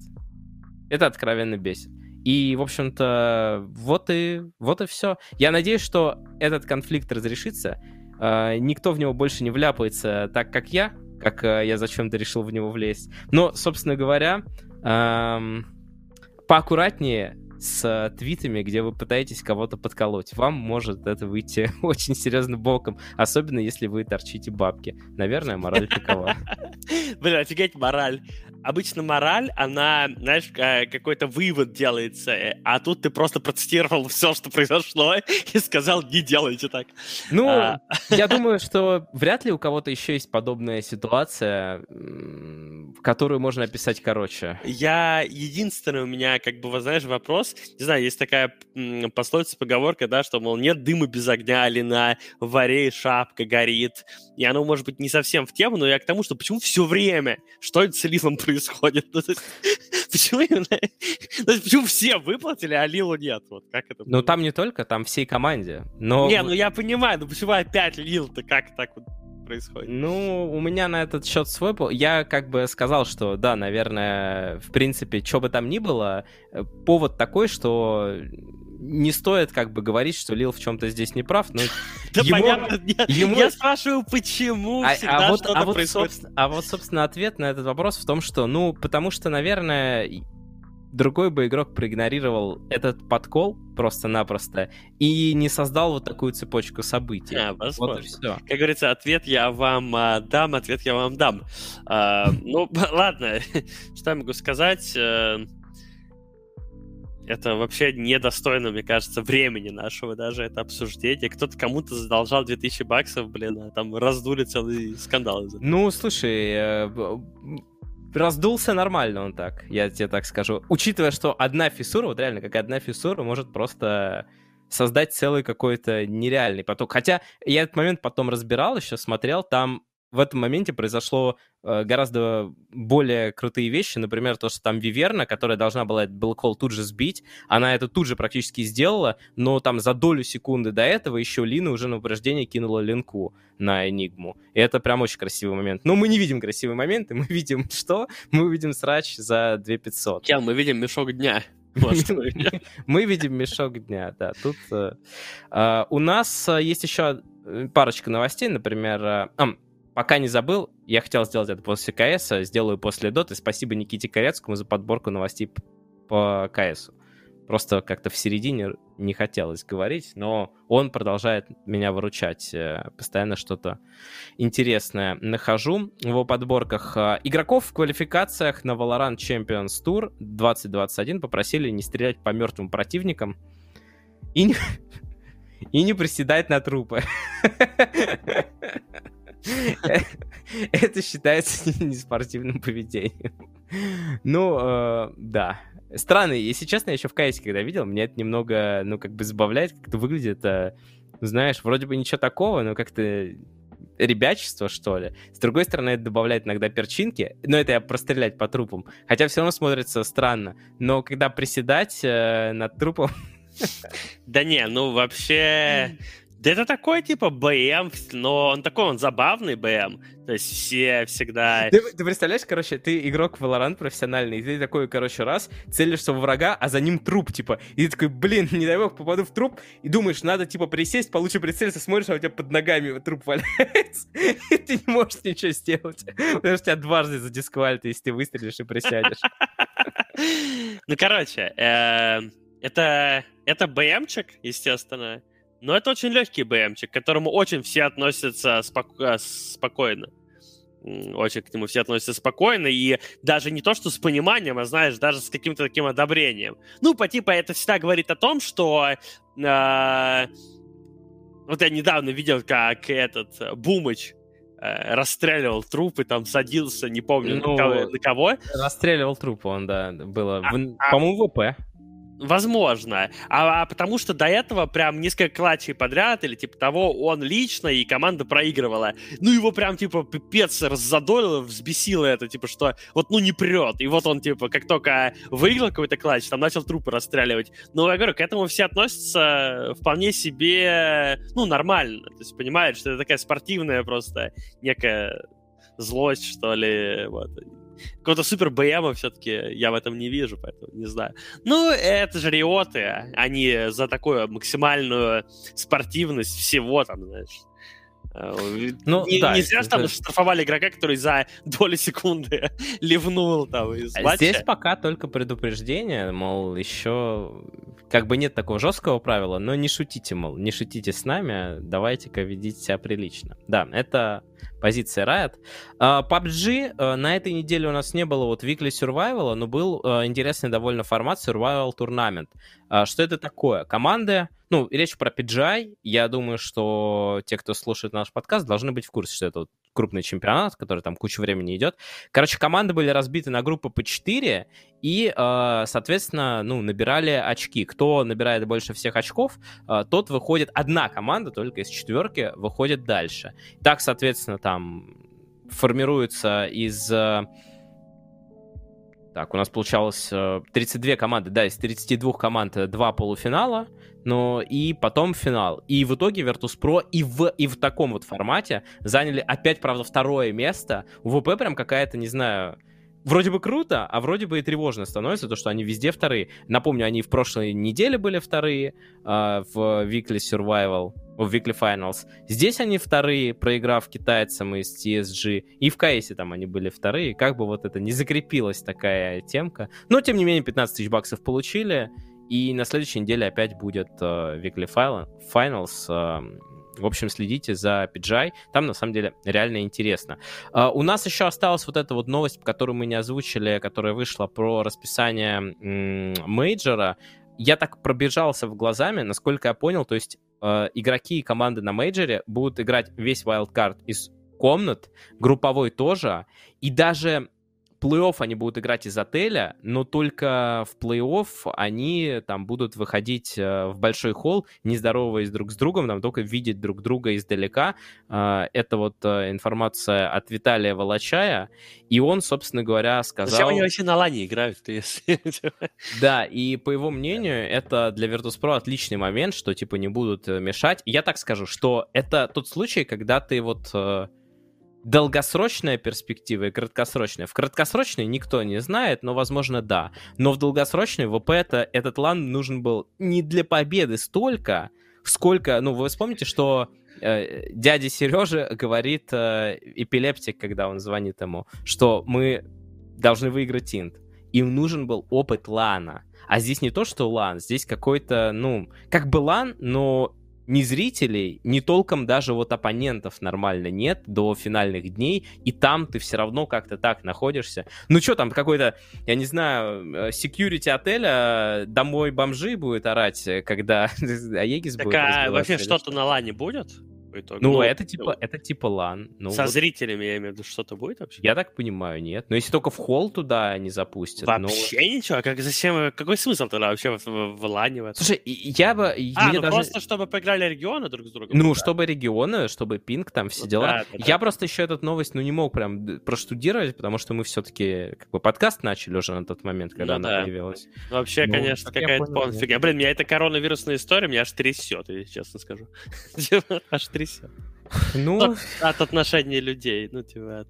Это откровенно бесит. И, в общем-то, вот и, вот и все. Я надеюсь, что этот конфликт разрешится. Э, никто в него больше не вляпается так, как я, как э, я зачем-то решил в него влезть. Но, собственно говоря, поаккуратнее с э, твитами, где вы пытаетесь кого-то подколоть. Вам может это выйти очень серьезно боком, особенно если вы торчите бабки. Наверное, мораль такова. Блин, офигеть мораль. Обычно мораль, она, знаешь, какой-то вывод делается, э, а тут ты просто процитировал все, что произошло, и сказал, не делайте так. Ну, а... я думаю, что вряд ли у кого-то еще есть подобная ситуация, которую можно описать короче. Я, единственный у меня, как бы, знаешь, вопрос, не знаю, есть такая пословица, поговорка, да, что, мол, нет дыма без огня, или на варе шапка горит, и оно, может быть, не совсем в тему, но я к тому, что почему все время, что это с Лилом происходит? Ну, есть, почему именно... То есть, почему все выплатили, а Лилу нет? Вот как это? Ну, там не только, там всей команде, но... Не, ну я понимаю, но почему опять Лил-то как так вот происходит? Ну, у меня на этот счет свой... Я как бы сказал, что да, наверное, в принципе, что бы там ни было, э, повод такой, что не стоит как бы говорить, что Лил в чем-то здесь не прав, но да ему, понятно, нет. Ему... Я спрашиваю, почему а, а вот, а вот, собственно, а вот, собственно, ответ на этот вопрос в том, что, ну, потому что, наверное, другой бы игрок проигнорировал этот подкол просто-напросто и не создал вот такую цепочку событий. А, возможно. Вот все. Как говорится, ответ я вам а, дам, ответ я вам дам. А, ну, ладно, что я могу сказать? Э, это вообще недостойно, мне кажется, времени нашего даже это обсуждение. Кто-то кому-то задолжал 2000 баксов, блин, а там раздули целый скандал. Ну, слушай, э, раздулся нормально он так, я тебе так скажу. Учитывая, что одна фиссура, вот реально, как одна фиссура может просто создать целый какой-то нереальный поток. Хотя я этот момент потом разбирал еще, смотрел, там в этом моменте произошло э, гораздо более крутые вещи. Например, то, что там Виверна, которая должна была этот Белкол тут же сбить, она это тут же практически сделала, но там за долю секунды до этого еще Лина уже на упреждение кинула линку на Энигму. И это прям очень красивый момент. Но мы не видим красивые моменты, мы видим что? Мы видим срач за 2500. Кел, мы видим мешок дня. Мы видим мешок дня, да. Тут э, э, у нас есть еще парочка новостей, например, Пока не забыл, я хотел сделать это после КС, сделаю после Доты. Спасибо Никите Корецкому за подборку новостей по КСу. Просто как-то в середине не хотелось говорить, но он продолжает меня выручать. Э, постоянно что-то интересное нахожу в его подборках. Э, игроков в квалификациях на Valorant Champions Tour 2021 попросили не стрелять по мертвым противникам и не, и не приседать на трупы. Это считается неспортивным поведением. Ну, э, да. Странно, если честно, я еще в кайсе, когда видел, мне это немного, ну, как бы забавляет, как это выглядит. Знаешь, вроде бы ничего такого, но как-то ребячество, что ли. С другой стороны, это добавляет иногда перчинки, но это я прострелять по трупам. Хотя все равно смотрится странно. Но когда приседать э, над трупом... Да не, ну вообще... Да это такой, типа, БМ, но он такой, он забавный БМ. То есть все всегда... Ты, ты представляешь, короче, ты игрок в Valorant профессиональный, и ты такой, короче, раз, целишься в врага, а за ним труп, типа. И ты такой, блин, не дай бог, попаду в труп, и думаешь, надо, типа, присесть, получше прицелиться, смотришь, а у тебя под ногами труп валяется, и ты не можешь ничего сделать, потому что тебя дважды задисквалит, если ты выстрелишь и присядешь. Ну, короче, э, это, это БМчик, естественно, но это очень легкий БМчик, к которому очень все относятся споко- э, спокойно. Очень к нему все относятся спокойно, и даже не то, что с пониманием, а, знаешь, даже с каким-то таким одобрением. Ну, по типа, это всегда говорит о том, что... Э, вот я недавно видел, как этот э, Бумыч э, расстреливал трупы, там садился, не помню ну, на, кого, на кого. Расстреливал трупы он, да, было. А, в, а, по-моему, ВП. Возможно. А, а потому что до этого прям несколько клатчей подряд или типа того он лично и команда проигрывала. Ну его прям типа пипец раззадорило, взбесило это, типа что вот ну не прет. И вот он типа как только выиграл какой-то клатч, там начал трупы расстреливать. Ну я говорю, к этому все относятся вполне себе, ну нормально. То есть понимают, что это такая спортивная просто некая злость, что ли. Вот какого-то супер БМа все-таки я в этом не вижу, поэтому не знаю. Ну, это же риоты, они за такую максимальную спортивность всего там, знаешь. Э, ну, не, да, не зря это... там штрафовали игрока, который за доли секунды ливнул там из а матча. Здесь пока только предупреждение, мол, еще как бы нет такого жесткого правила, но не шутите, мол, не шутите с нами, давайте-ка ведите себя прилично. Да, это позиция Riot. PUBG uh, на этой неделе у нас не было вот Weekly Survival, но был uh, интересный довольно формат Survival Tournament. Что это такое? Команды, ну, речь про PGI, я думаю, что те, кто слушает наш подкаст, должны быть в курсе, что это вот крупный чемпионат, который там кучу времени идет. Короче, команды были разбиты на группы по 4, и, соответственно, ну, набирали очки. Кто набирает больше всех очков, тот выходит, одна команда только из четверки выходит дальше. Так, соответственно, там формируется из... Э, так, у нас получалось 32 э, команды, да, из 32 команд э, два полуфинала, но и потом финал. И в итоге Virtus.pro и в, и в таком вот формате заняли опять, правда, второе место. У ВП прям какая-то, не знаю, вроде бы круто, а вроде бы и тревожно становится, то, что они везде вторые. Напомню, они в прошлой неделе были вторые э, в Weekly Survival, в Weekly Finals. Здесь они вторые, проиграв китайцам из TSG. И в КСе там они были вторые. Как бы вот это не закрепилась такая темка. Но, тем не менее, 15 тысяч баксов получили. И на следующей неделе опять будет э, Weekly Finals. Э, в общем, следите за PGI. Там, на самом деле, реально интересно. Uh, у нас еще осталась вот эта вот новость, которую мы не озвучили, которая вышла про расписание мейджора. Я так пробежался в глазами, насколько я понял, то есть э, игроки и команды на мейджоре будут играть весь wildcard из комнат, групповой тоже, и даже плей-офф они будут играть из отеля, но только в плей-офф они там будут выходить э, в большой холл, не здороваясь друг с другом, там только видеть друг друга издалека. Э, это вот э, информация от Виталия Волочая, и он, собственно говоря, сказал... Зачем они вообще на лане играют? Если... Да, и по его мнению, это для Virtus.pro отличный момент, что типа не будут мешать. Я так скажу, что это тот случай, когда ты вот долгосрочная перспектива и краткосрочная. В краткосрочной никто не знает, но, возможно, да. Но в долгосрочной ВП это, этот лан нужен был не для победы столько, сколько... Ну, вы вспомните, что э, дядя Сережа говорит э, Epileptick1d, когда он звонит ему, что мы должны выиграть инт. Им нужен был опыт лана. А здесь не то, что лан, здесь какой-то, ну, как бы лан, но ни зрителей, ни толком даже вот оппонентов нормально нет до финальных дней, и там ты все равно как-то так находишься. Ну что там, какой-то, я не знаю, security отеля домой бомжи будет орать, когда Аегис так, будет а вообще что-то на лане будет? По итогу. Ну, это типа, это типа лан. Ну, Со вот зрителями, я имею в виду, что-то будет вообще? Я так понимаю, нет. Но если только в холл туда не запустят. но- Вообще ничего? А Как, зачем, какой смысл тогда вообще в, в, в лане в этом? Слушай, я бы... а, ну даже... просто чтобы поиграли регионы друг с другом? Ну, да. чтобы регионы, чтобы пинг, там все Ну дела. да, да, да. Я просто еще эту новость, ну, не мог прям проштудировать, потому что мы все-таки как бы подкаст начали уже на тот момент, когда Ну она да. появилась. Вообще, Ну, конечно, какая-то полная фигня. Блин, меня эта коронавирусная история меня аж трясет, я честно скажу. Типа, Аж трясет. Ну, От отношения людей, ну, типа, от,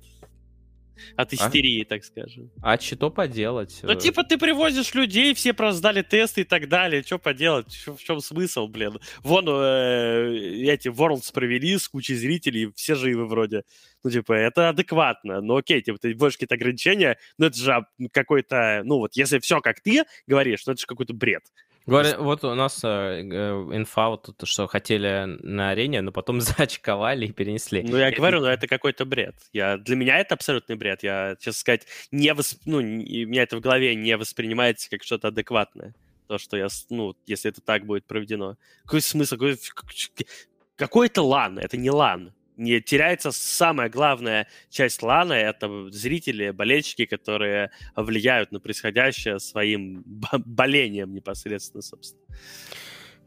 от истерии, так скажем. а что поделать? Ну, типа, ты привозишь людей, все сдали тесты и так далее. Что поделать? Чё- в чем смысл, блин? Вон э, эти Worlds провели с кучей зрителей, все живы вроде. Ну, типа, это адекватно. Ну, окей, типа, ты вводишь какие-то ограничения, но это же а, какой-то... Ну, вот если все как ты говоришь, ну, это же какой-то бред. Говорят, вот у нас э, инфа, вот тут, что хотели на арене, но потом зачковали и перенесли. Ну, я говорю, ну, это какой-то бред. Я, для меня это абсолютный бред. Я, честно сказать, не восп... ну, не- у меня это в голове не воспринимается как что-то адекватное. То, что я, ну, если это так будет проведено. Какой смысл? Какой, какой это лан? Это не лан. Не теряется самая главная часть лана, это зрители, болельщики, которые влияют на происходящее своим бо- болением непосредственно, собственно.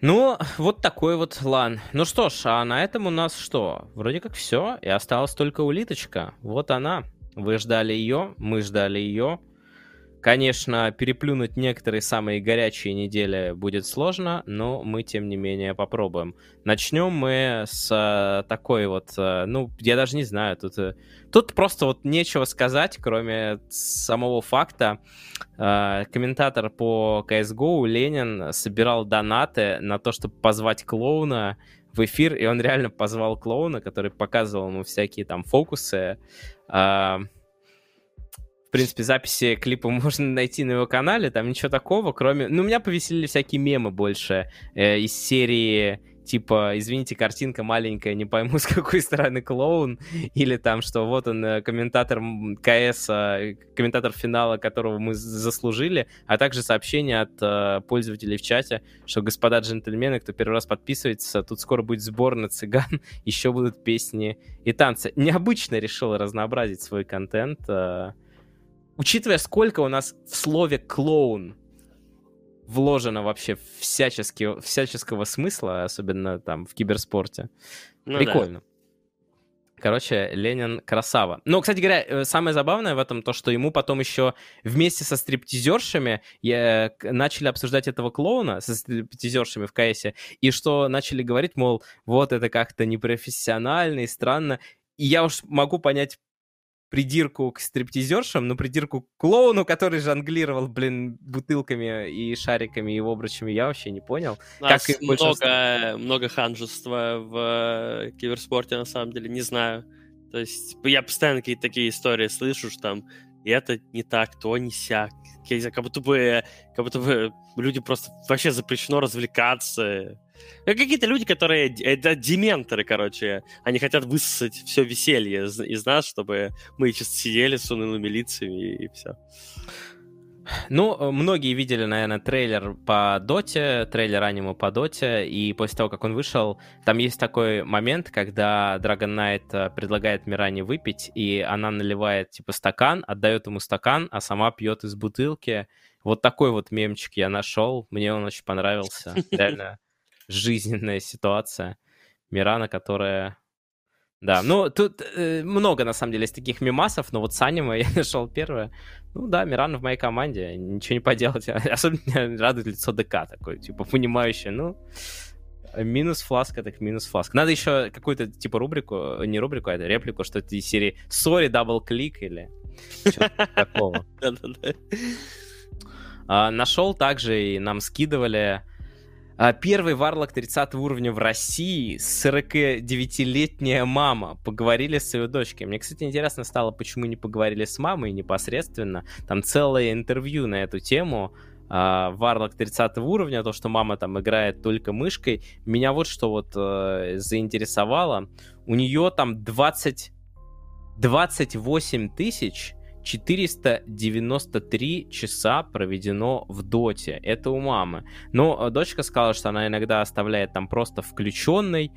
Ну, вот такой вот лан. Ну что ж, а на этом у нас что? Вроде как все, и осталась только улиточка. Вот она. Вы ждали ее, мы ждали ее. Конечно, переплюнуть некоторые самые горячие недели будет сложно, но мы, тем не менее, попробуем. Начнем мы с э, такой вот, э, ну, я даже не знаю, тут, э, тут просто вот нечего сказать, кроме самого факта. Комментатор по CSGO Ленин собирал донаты на то, чтобы позвать клоуна в эфир, и он реально позвал клоуна, который показывал ему всякие там фокусы. А, В принципе, записи клипа можно найти на его канале, там ничего такого, кроме... Ну, меня повеселили всякие мемы больше э, из серии типа, извините, картинка маленькая, не пойму, с какой стороны клоун, или там, что вот он, э, комментатор КС, э, комментатор финала, которого мы заслужили, а также сообщение от э, пользователей в чате, что, господа джентльмены, кто первый раз подписывается, тут скоро будет сбор на цыган, еще будут песни и танцы. Необычно решил разнообразить свой контент, э, учитывая, сколько у нас в слове «клоун» вложено вообще всячески, всяческого смысла, особенно там в киберспорте. Ну да. Прикольно. Короче, Ленин красава. Но, кстати говоря, э, самое забавное в этом то, что ему потом еще вместе со стриптизершами я- начали обсуждать этого клоуна со стриптизершами в КСе, и что начали говорить, мол, вот это как-то непрофессионально и странно. И я уж могу понять придирку к стриптизершам, но придирку к клоуну, который жонглировал, блин, бутылками и шариками и обручами, я вообще не понял. У нас Как и большинство. много, много ханжества в э, киберспорте, на самом деле, не знаю. То есть я постоянно какие-то такие истории слышу, что там и это не так, то не сяк. Я не знаю, Как будто бы, как будто бы люди просто вообще запрещено развлекаться. Как какие-то люди, которые это дементоры, короче, они хотят высосать все веселье из, нас, чтобы мы чисто сидели с унылыми лицами и, все. Ну, многие видели, наверное, трейлер по Доте, трейлер аниме по Доте, и после того, как он вышел, там есть такой момент, когда Dragon Knight э, предлагает Миране выпить, и она наливает, типа, стакан, отдает ему стакан, а сама пьет из бутылки. Вот такой вот мемчик я нашел, мне он очень понравился. Реально жизненная ситуация. Мирана, которая... Да, ну тут э, много на самом деле есть таких мемасов, но вот с аниме я нашел первое. Ну да, Мирана в моей команде, ничего не поделать. Особенно меня радует лицо ДК такой, типа, понимающее, ну, минус фласка, так минус фласка. Надо еще какую-то, типа, рубрику, не рубрику, а это реплику, что это из серии «Sorry, double click» или что-то такого. А, нашел также и нам скидывали первый варлок 30 уровня в России, 49-летняя мама. Поговорили с ее дочкой. Мне, кстати, интересно стало, почему не поговорили с мамой непосредственно. Там целое интервью на эту тему. А, Варлок 30 уровня, то, что мама там играет только мышкой. Меня вот что вот э, заинтересовало. У нее там 20... 28 тысяч 493 часа проведено в доте. Это у мамы. Но э, дочка сказала, что она иногда оставляет там просто включенный.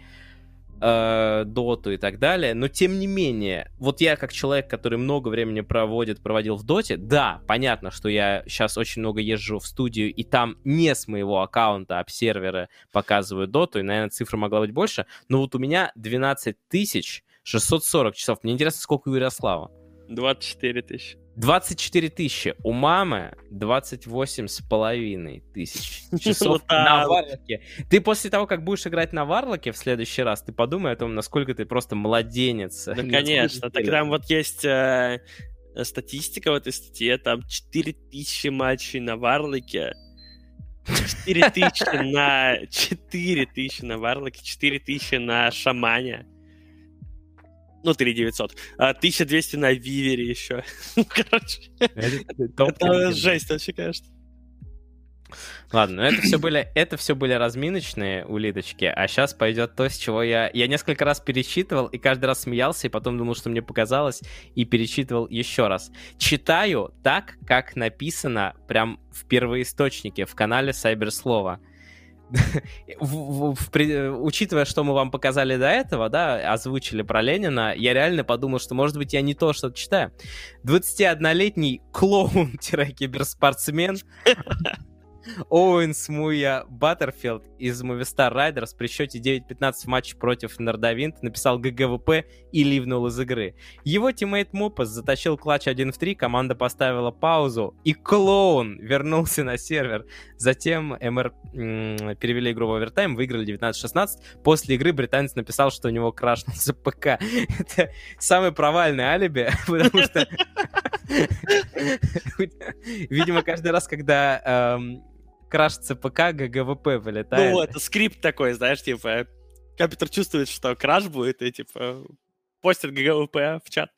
э, доту и так далее, но тем не менее, вот я как человек, который много времени проводит, проводил в доте, да, понятно, что я сейчас очень много езжу в студию, и там не с моего аккаунта, а сервера показывают доту, и, наверное, цифра могла быть больше, но вот у меня 12 тысяч 640 часов. Мне интересно, сколько у Ярослава? 24 тысячи. 24 тысячи. У мамы 28 с половиной тысяч часов на Варлоке. Ты после того, как будешь играть на Варлоке в следующий раз, ты подумай о том, насколько ты просто младенец. Да, конечно. Так там вот есть э, статистика в этой статье, там 4 тысячи матчей на Варлоке, 4 тысячи на 4 тысячи на Варлоке, 4 тысячи на Шамане. Ну, 3900. А, 1200 на Вивере еще. Короче. Это жесть вообще, конечно. Ладно, но это все были, это все были разминочные улиточки, а сейчас пойдет то, с чего я... Я несколько раз перечитывал и каждый раз смеялся, и потом думал, что мне показалось, и перечитывал еще раз. Читаю так, как написано прям в первоисточнике, в канале Сайберслова. в, учитывая, что мы вам показали до этого, да, озвучили про Ленина, я реально подумал, что, может быть, я не то что-то читаю. 21-летний клоун-киберспортсмен Оуэн Smooya Баттерфилд из Movistar Riders при счете 9-15 в матче против Nordavind написал GGWP и ливнул из игры. Его тиммейт Mopoz затащил клатч 1 в 3, команда поставила паузу, и клоун вернулся на сервер. Затем МР перевели игру в овертайм, выиграли 19-16. После игры британец написал, что у него крашнулся ПК. Это самый провальный алиби, потому что... Видимо, каждый раз, когда эм, крашится ПК, ГГВП вылетает. Ну, это скрипт такой, знаешь, типа, компьютер чувствует, что краш будет, и, типа, постит GGWP в чат.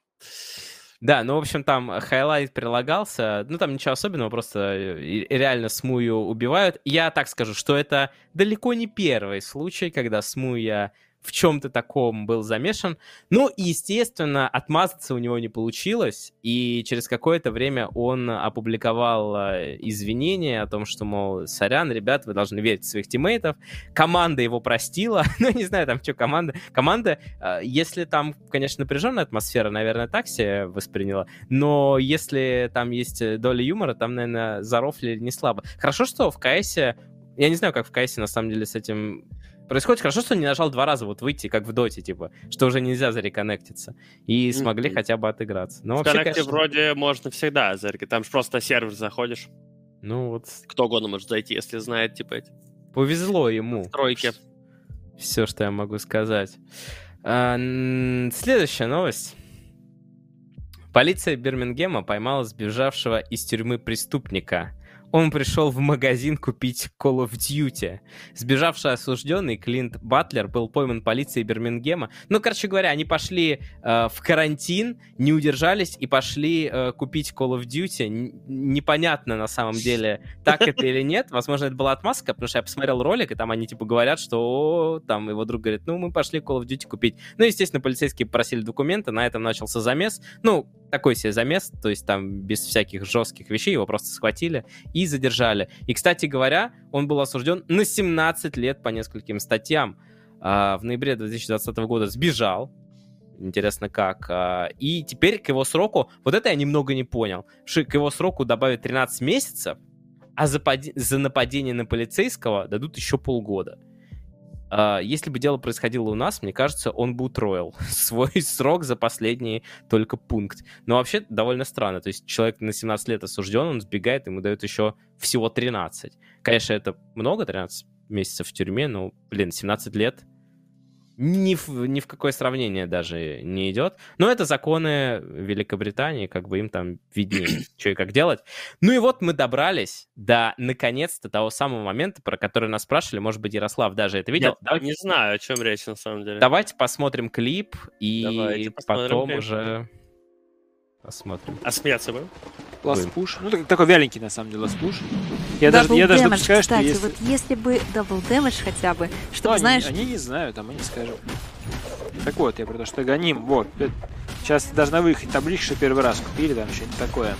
Да, ну, в общем, там хайлайт прилагался, ну, там ничего особенного, просто э, реально Смую убивают. Я так скажу, что это далеко не первый случай, когда Смуя в чем-то таком был замешан. Ну, и, естественно, отмазаться у него не получилось, и через какое-то время он опубликовал э, извинения о том, что, мол, сорян, ребят, вы должны верить в своих тиммейтов. Команда его простила. ну, не знаю, там что команда. Команда, э, если там, конечно, напряженная атмосфера, наверное, так себе восприняла, но если там есть доля юмора, там, наверное, зарофли не слабо. Хорошо, что в КС я не знаю, как в КС на самом деле с этим происходит. Хорошо, что не нажал два раза вот выйти, как в доте, типа, что уже нельзя зареконнектиться. И смогли mm-hmm. хотя бы отыграться. Но в вообще, коннекте конечно... вроде можно всегда зареконнектиться. Там же просто сервер заходишь. Ну вот... Кто угодно может зайти, если знает, типа, эти... Повезло ему. Тройки. Все, что я могу сказать. А, следующая новость. Полиция Бирмингема поймала сбежавшего из тюрьмы преступника он пришел в магазин купить Call of Duty. Сбежавший осужденный Клинт Батлер был пойман полицией Бирмингема. Ну, короче говоря, они пошли э, в карантин, не удержались и пошли э, купить Call of Duty. Н- непонятно на самом деле, так это или нет. Возможно, это была отмазка, потому что я посмотрел ролик, и там они типа говорят, что там его друг говорит, ну, мы пошли Call of Duty купить. Ну, естественно, полицейские просили документы, на этом начался замес. Ну, такой себе замес, то есть там без всяких жестких вещей его просто схватили и задержали. И, кстати говоря, он был осужден на 17 лет по нескольким статьям. А, в ноябре 2020 года сбежал, Интересно, как. А, и теперь к его сроку, вот это я немного не понял, что к его сроку добавят 13 месяцев, а за, за нападение на полицейского дадут еще полгода. А, если бы дело происходило у нас, мне кажется, он бы утроил свой срок за последний только пункт. Но вообще довольно странно. То есть человек на 17 лет осужден, он сбегает, ему дают еще всего 13. Конечно, это много, 13 месяцев в тюрьме, но, блин, 17 лет ни в, ни в какое сравнение даже не идет. Но это законы Великобритании, как бы им там виднее, что и как делать. Ну и вот мы добрались до, наконец-то, того самого момента, про который нас спрашивали. Может быть, Ярослав даже это видел. Я Давайте... не знаю, о чем речь на самом деле. Давайте посмотрим клип и потом клип. уже посмотрим. А смеяться будем? Push. Ну, такой вяленький, на самом деле, Push. Я даже, я даже допускаю, кстати, что если... вот если бы Double Damage хотя бы, чтобы, ну, знаешь... Они, они не знают, там, они скажут. Так вот, я про то, что гоним, вот. Сейчас должна выехать табличка, первый раз купили, там что-нибудь такое.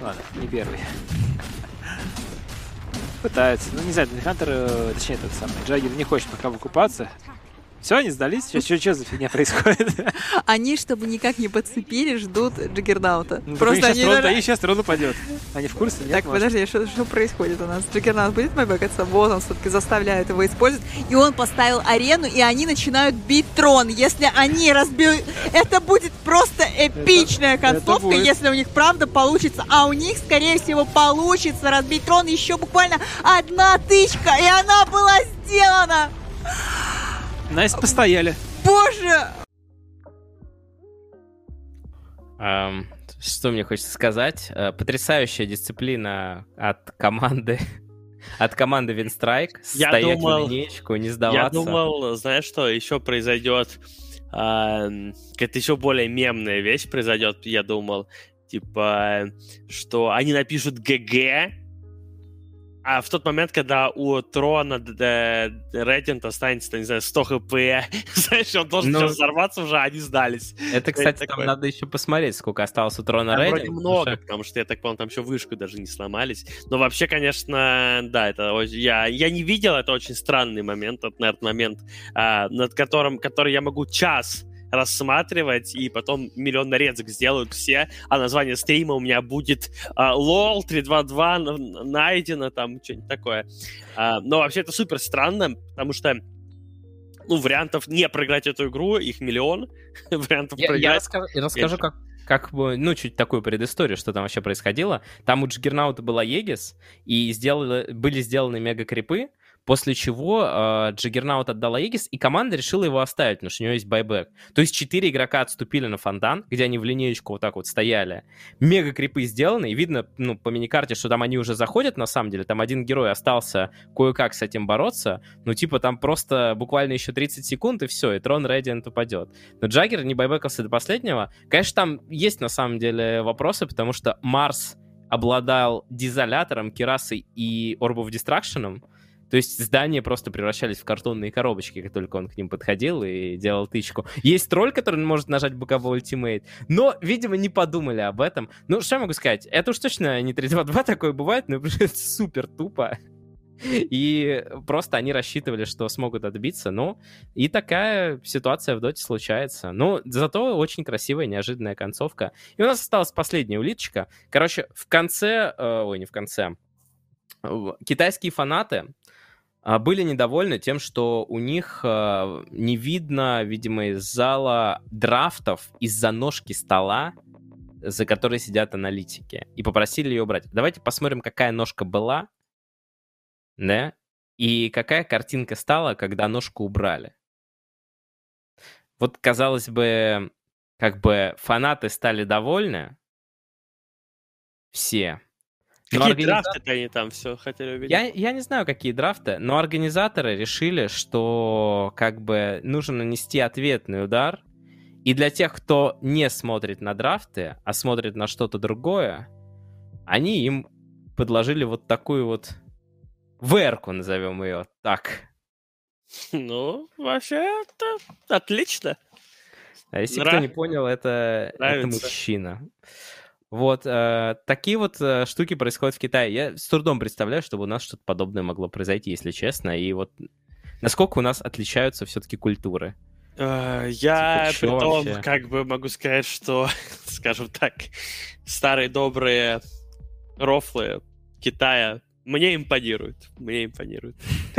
Ладно, не первый. Пытается. Ну, не знаю, Хантер, э, точнее, этот самый Джаггер не хочет пока выкупаться. Все, они сдались? Что, что, что за фигня происходит? Они, чтобы никак не подцепили, ждут Джаггернаута. Ну, Просто они... Трон, сейчас трон упадет. Они в курсе? Нет, так, может? подожди, что, что происходит у нас? Джаггернаут будет майбэкаться? Вот он все-таки заставляет его использовать. И он поставил арену, и они начинают бить трон. Если они разбьют... Это будет просто эпичная это, концовка, это если у них правда получится. А у них, скорее всего, получится разбить трон. Еще буквально одна тычка, и она была сделана. Настя постояли. Боже! Um, что мне хочется сказать? Uh, потрясающая дисциплина от команды от команды Винстрайк. Стоять думал, в линейку, не сдаваться. Я думал, знаешь что, еще произойдет э, какая-то еще более мемная вещь произойдет, я думал. Типа, что они напишут ГГ, а в тот момент, когда у Трона рейтинг останется, не знаю, 100 хп, знаешь, он должен ну, сейчас взорваться уже, они сдались. Это, кстати, там такое. надо еще посмотреть, сколько осталось у Трона рейтинг. вроде много, что... потому что, я так понял, там еще вышку даже не сломались. Но вообще, конечно, да, это я, я не видел, это очень странный момент, это, наверное, момент, а, над которым, который я могу час рассматривать, и потом миллион нарезок сделают все, а название стрима у меня будет uh, LOL 322 найдено, там что-нибудь такое. Uh, но вообще это супер странно, потому что ну, вариантов не проиграть эту игру, их миллион. вариантов я, проиграть. Я расскажу, я расскажу как, как бы, ну, чуть такую предысторию, что там вообще происходило. Там у Джиггернаута была Егис, и сделали, были сделаны мега-крипы, После чего э, Джиггернаут отдала Егис, и команда решила его оставить, потому что у нее есть байбек. То есть четыре игрока отступили на фонтан, где они в линеечку вот так вот стояли. Мега крипы сделаны, и видно ну, по миникарте, что там они уже заходят, на самом деле. Там один герой остался кое-как с этим бороться. Ну, типа, там просто буквально еще 30 секунд, и все, и трон Radiant упадет. Но Джаггер не байбекался до последнего. Конечно, там есть на самом деле вопросы, потому что Марс обладал дизолятором, керасой и of Destruction, то есть здания просто превращались в картонные коробочки, как только он к ним подходил и делал тычку. Есть тролль, который может нажать боковой ультимейт, но, видимо, не подумали об этом. Ну, что я могу сказать? Это уж точно не 3-2-2 такое бывает, но это супер тупо. И просто они рассчитывали, что смогут отбиться. Ну, и такая ситуация в доте случается. Но зато очень красивая, неожиданная концовка. И у нас осталась последняя улиточка. Короче, в конце... Э, ой, не в конце. Китайские фанаты а, были недовольны тем, что у них э, не видно, видимо, из зала драфтов из-за ножки стола, за которой сидят аналитики, и попросили ее убрать. Давайте посмотрим, какая ножка была, да, и какая картинка стала, когда ножку убрали. Вот, казалось бы, как бы фанаты стали довольны, все, Какие организа... драфты они там все хотели увидеть? Я, я не знаю, какие драфты, но организаторы решили, что как бы нужно нанести ответный удар. И для тех, кто не смотрит на драфты, а смотрит на что-то другое, они им подложили вот такую вот верку, назовем ее так. Ну, вообще, это отлично. А если Нрав... кто не понял, это, это мужчина. Вот, э, такие вот э, штуки происходят в Китае. Я с трудом представляю, чтобы у нас что-то подобное могло произойти, если честно. И вот насколько у нас отличаются все-таки культуры? Uh, я типа, при том, вообще? как бы могу сказать, что, скажем так, старые добрые рофлы Китая мне импонируют. Мне импонируют.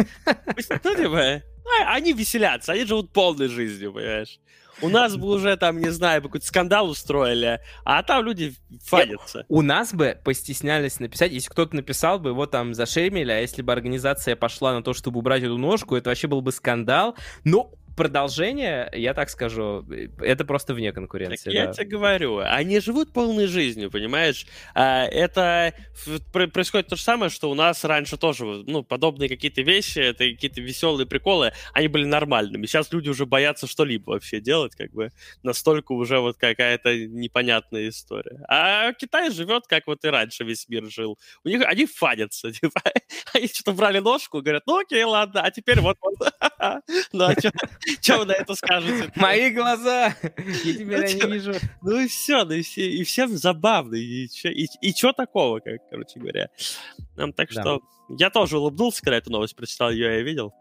Ну, типа, а, они веселятся, они живут полной жизнью, понимаешь? У нас бы уже там, не знаю, какой-то скандал устроили, а там люди фадятся. У нас бы постеснялись написать, если кто-то написал бы, его там зашемили, а если бы организация пошла на то, чтобы убрать эту ножку, это вообще был бы скандал. Но продолжение, я так скажу, это просто вне конкуренции. Так да. Я тебе говорю, они живут полной жизнью, понимаешь? А, это происходит то же самое, что у нас раньше тоже, ну, подобные какие-то вещи, это какие-то веселые приколы, они были нормальными. Сейчас люди уже боятся что-либо вообще делать, как бы настолько уже вот какая-то непонятная история. А Китай живет, как вот и раньше весь мир жил. У них они фадятся, типа, они что-то брали ножку, говорят, ну окей, ладно, а теперь вот, вот. ну а что? Что вы на это скажете? Мои глаза! Я тебя не вижу. Ну и все, ну и, все, и всем забавно. И что такого, как, короче говоря. Нам Так Да. что я тоже улыбнулся, когда эту новость прочитал, ее я видел.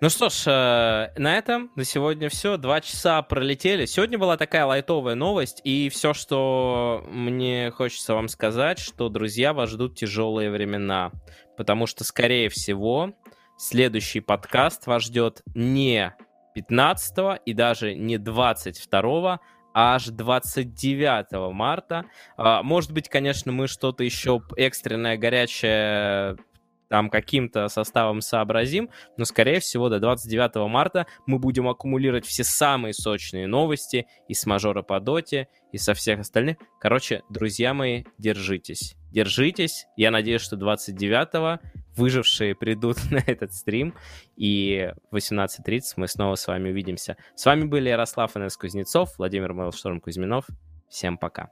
Ну что ж, э, на этом на сегодня все. Два часа пролетели. Сегодня была такая лайтовая новость, и все, что мне хочется вам сказать, что, друзья, вас ждут тяжелые времена, потому что, скорее всего, следующий подкаст вас ждет не 15 и даже не 22 а аж 29 марта. А, Может быть, конечно, мы что-то еще экстренное, горячее там каким-то составом сообразим, но, скорее всего, до 29 марта мы будем аккумулировать все самые сочные новости и с мажора по доте, и со всех остальных. Короче, друзья мои, держитесь. Держитесь. Я надеюсь, что 29-го выжившие придут на этот стрим, и в 18.30 мы снова с вами увидимся. С вами были Ярослав Инес Кузнецов, Владимир Мейлшторм Кузьминов. Всем пока.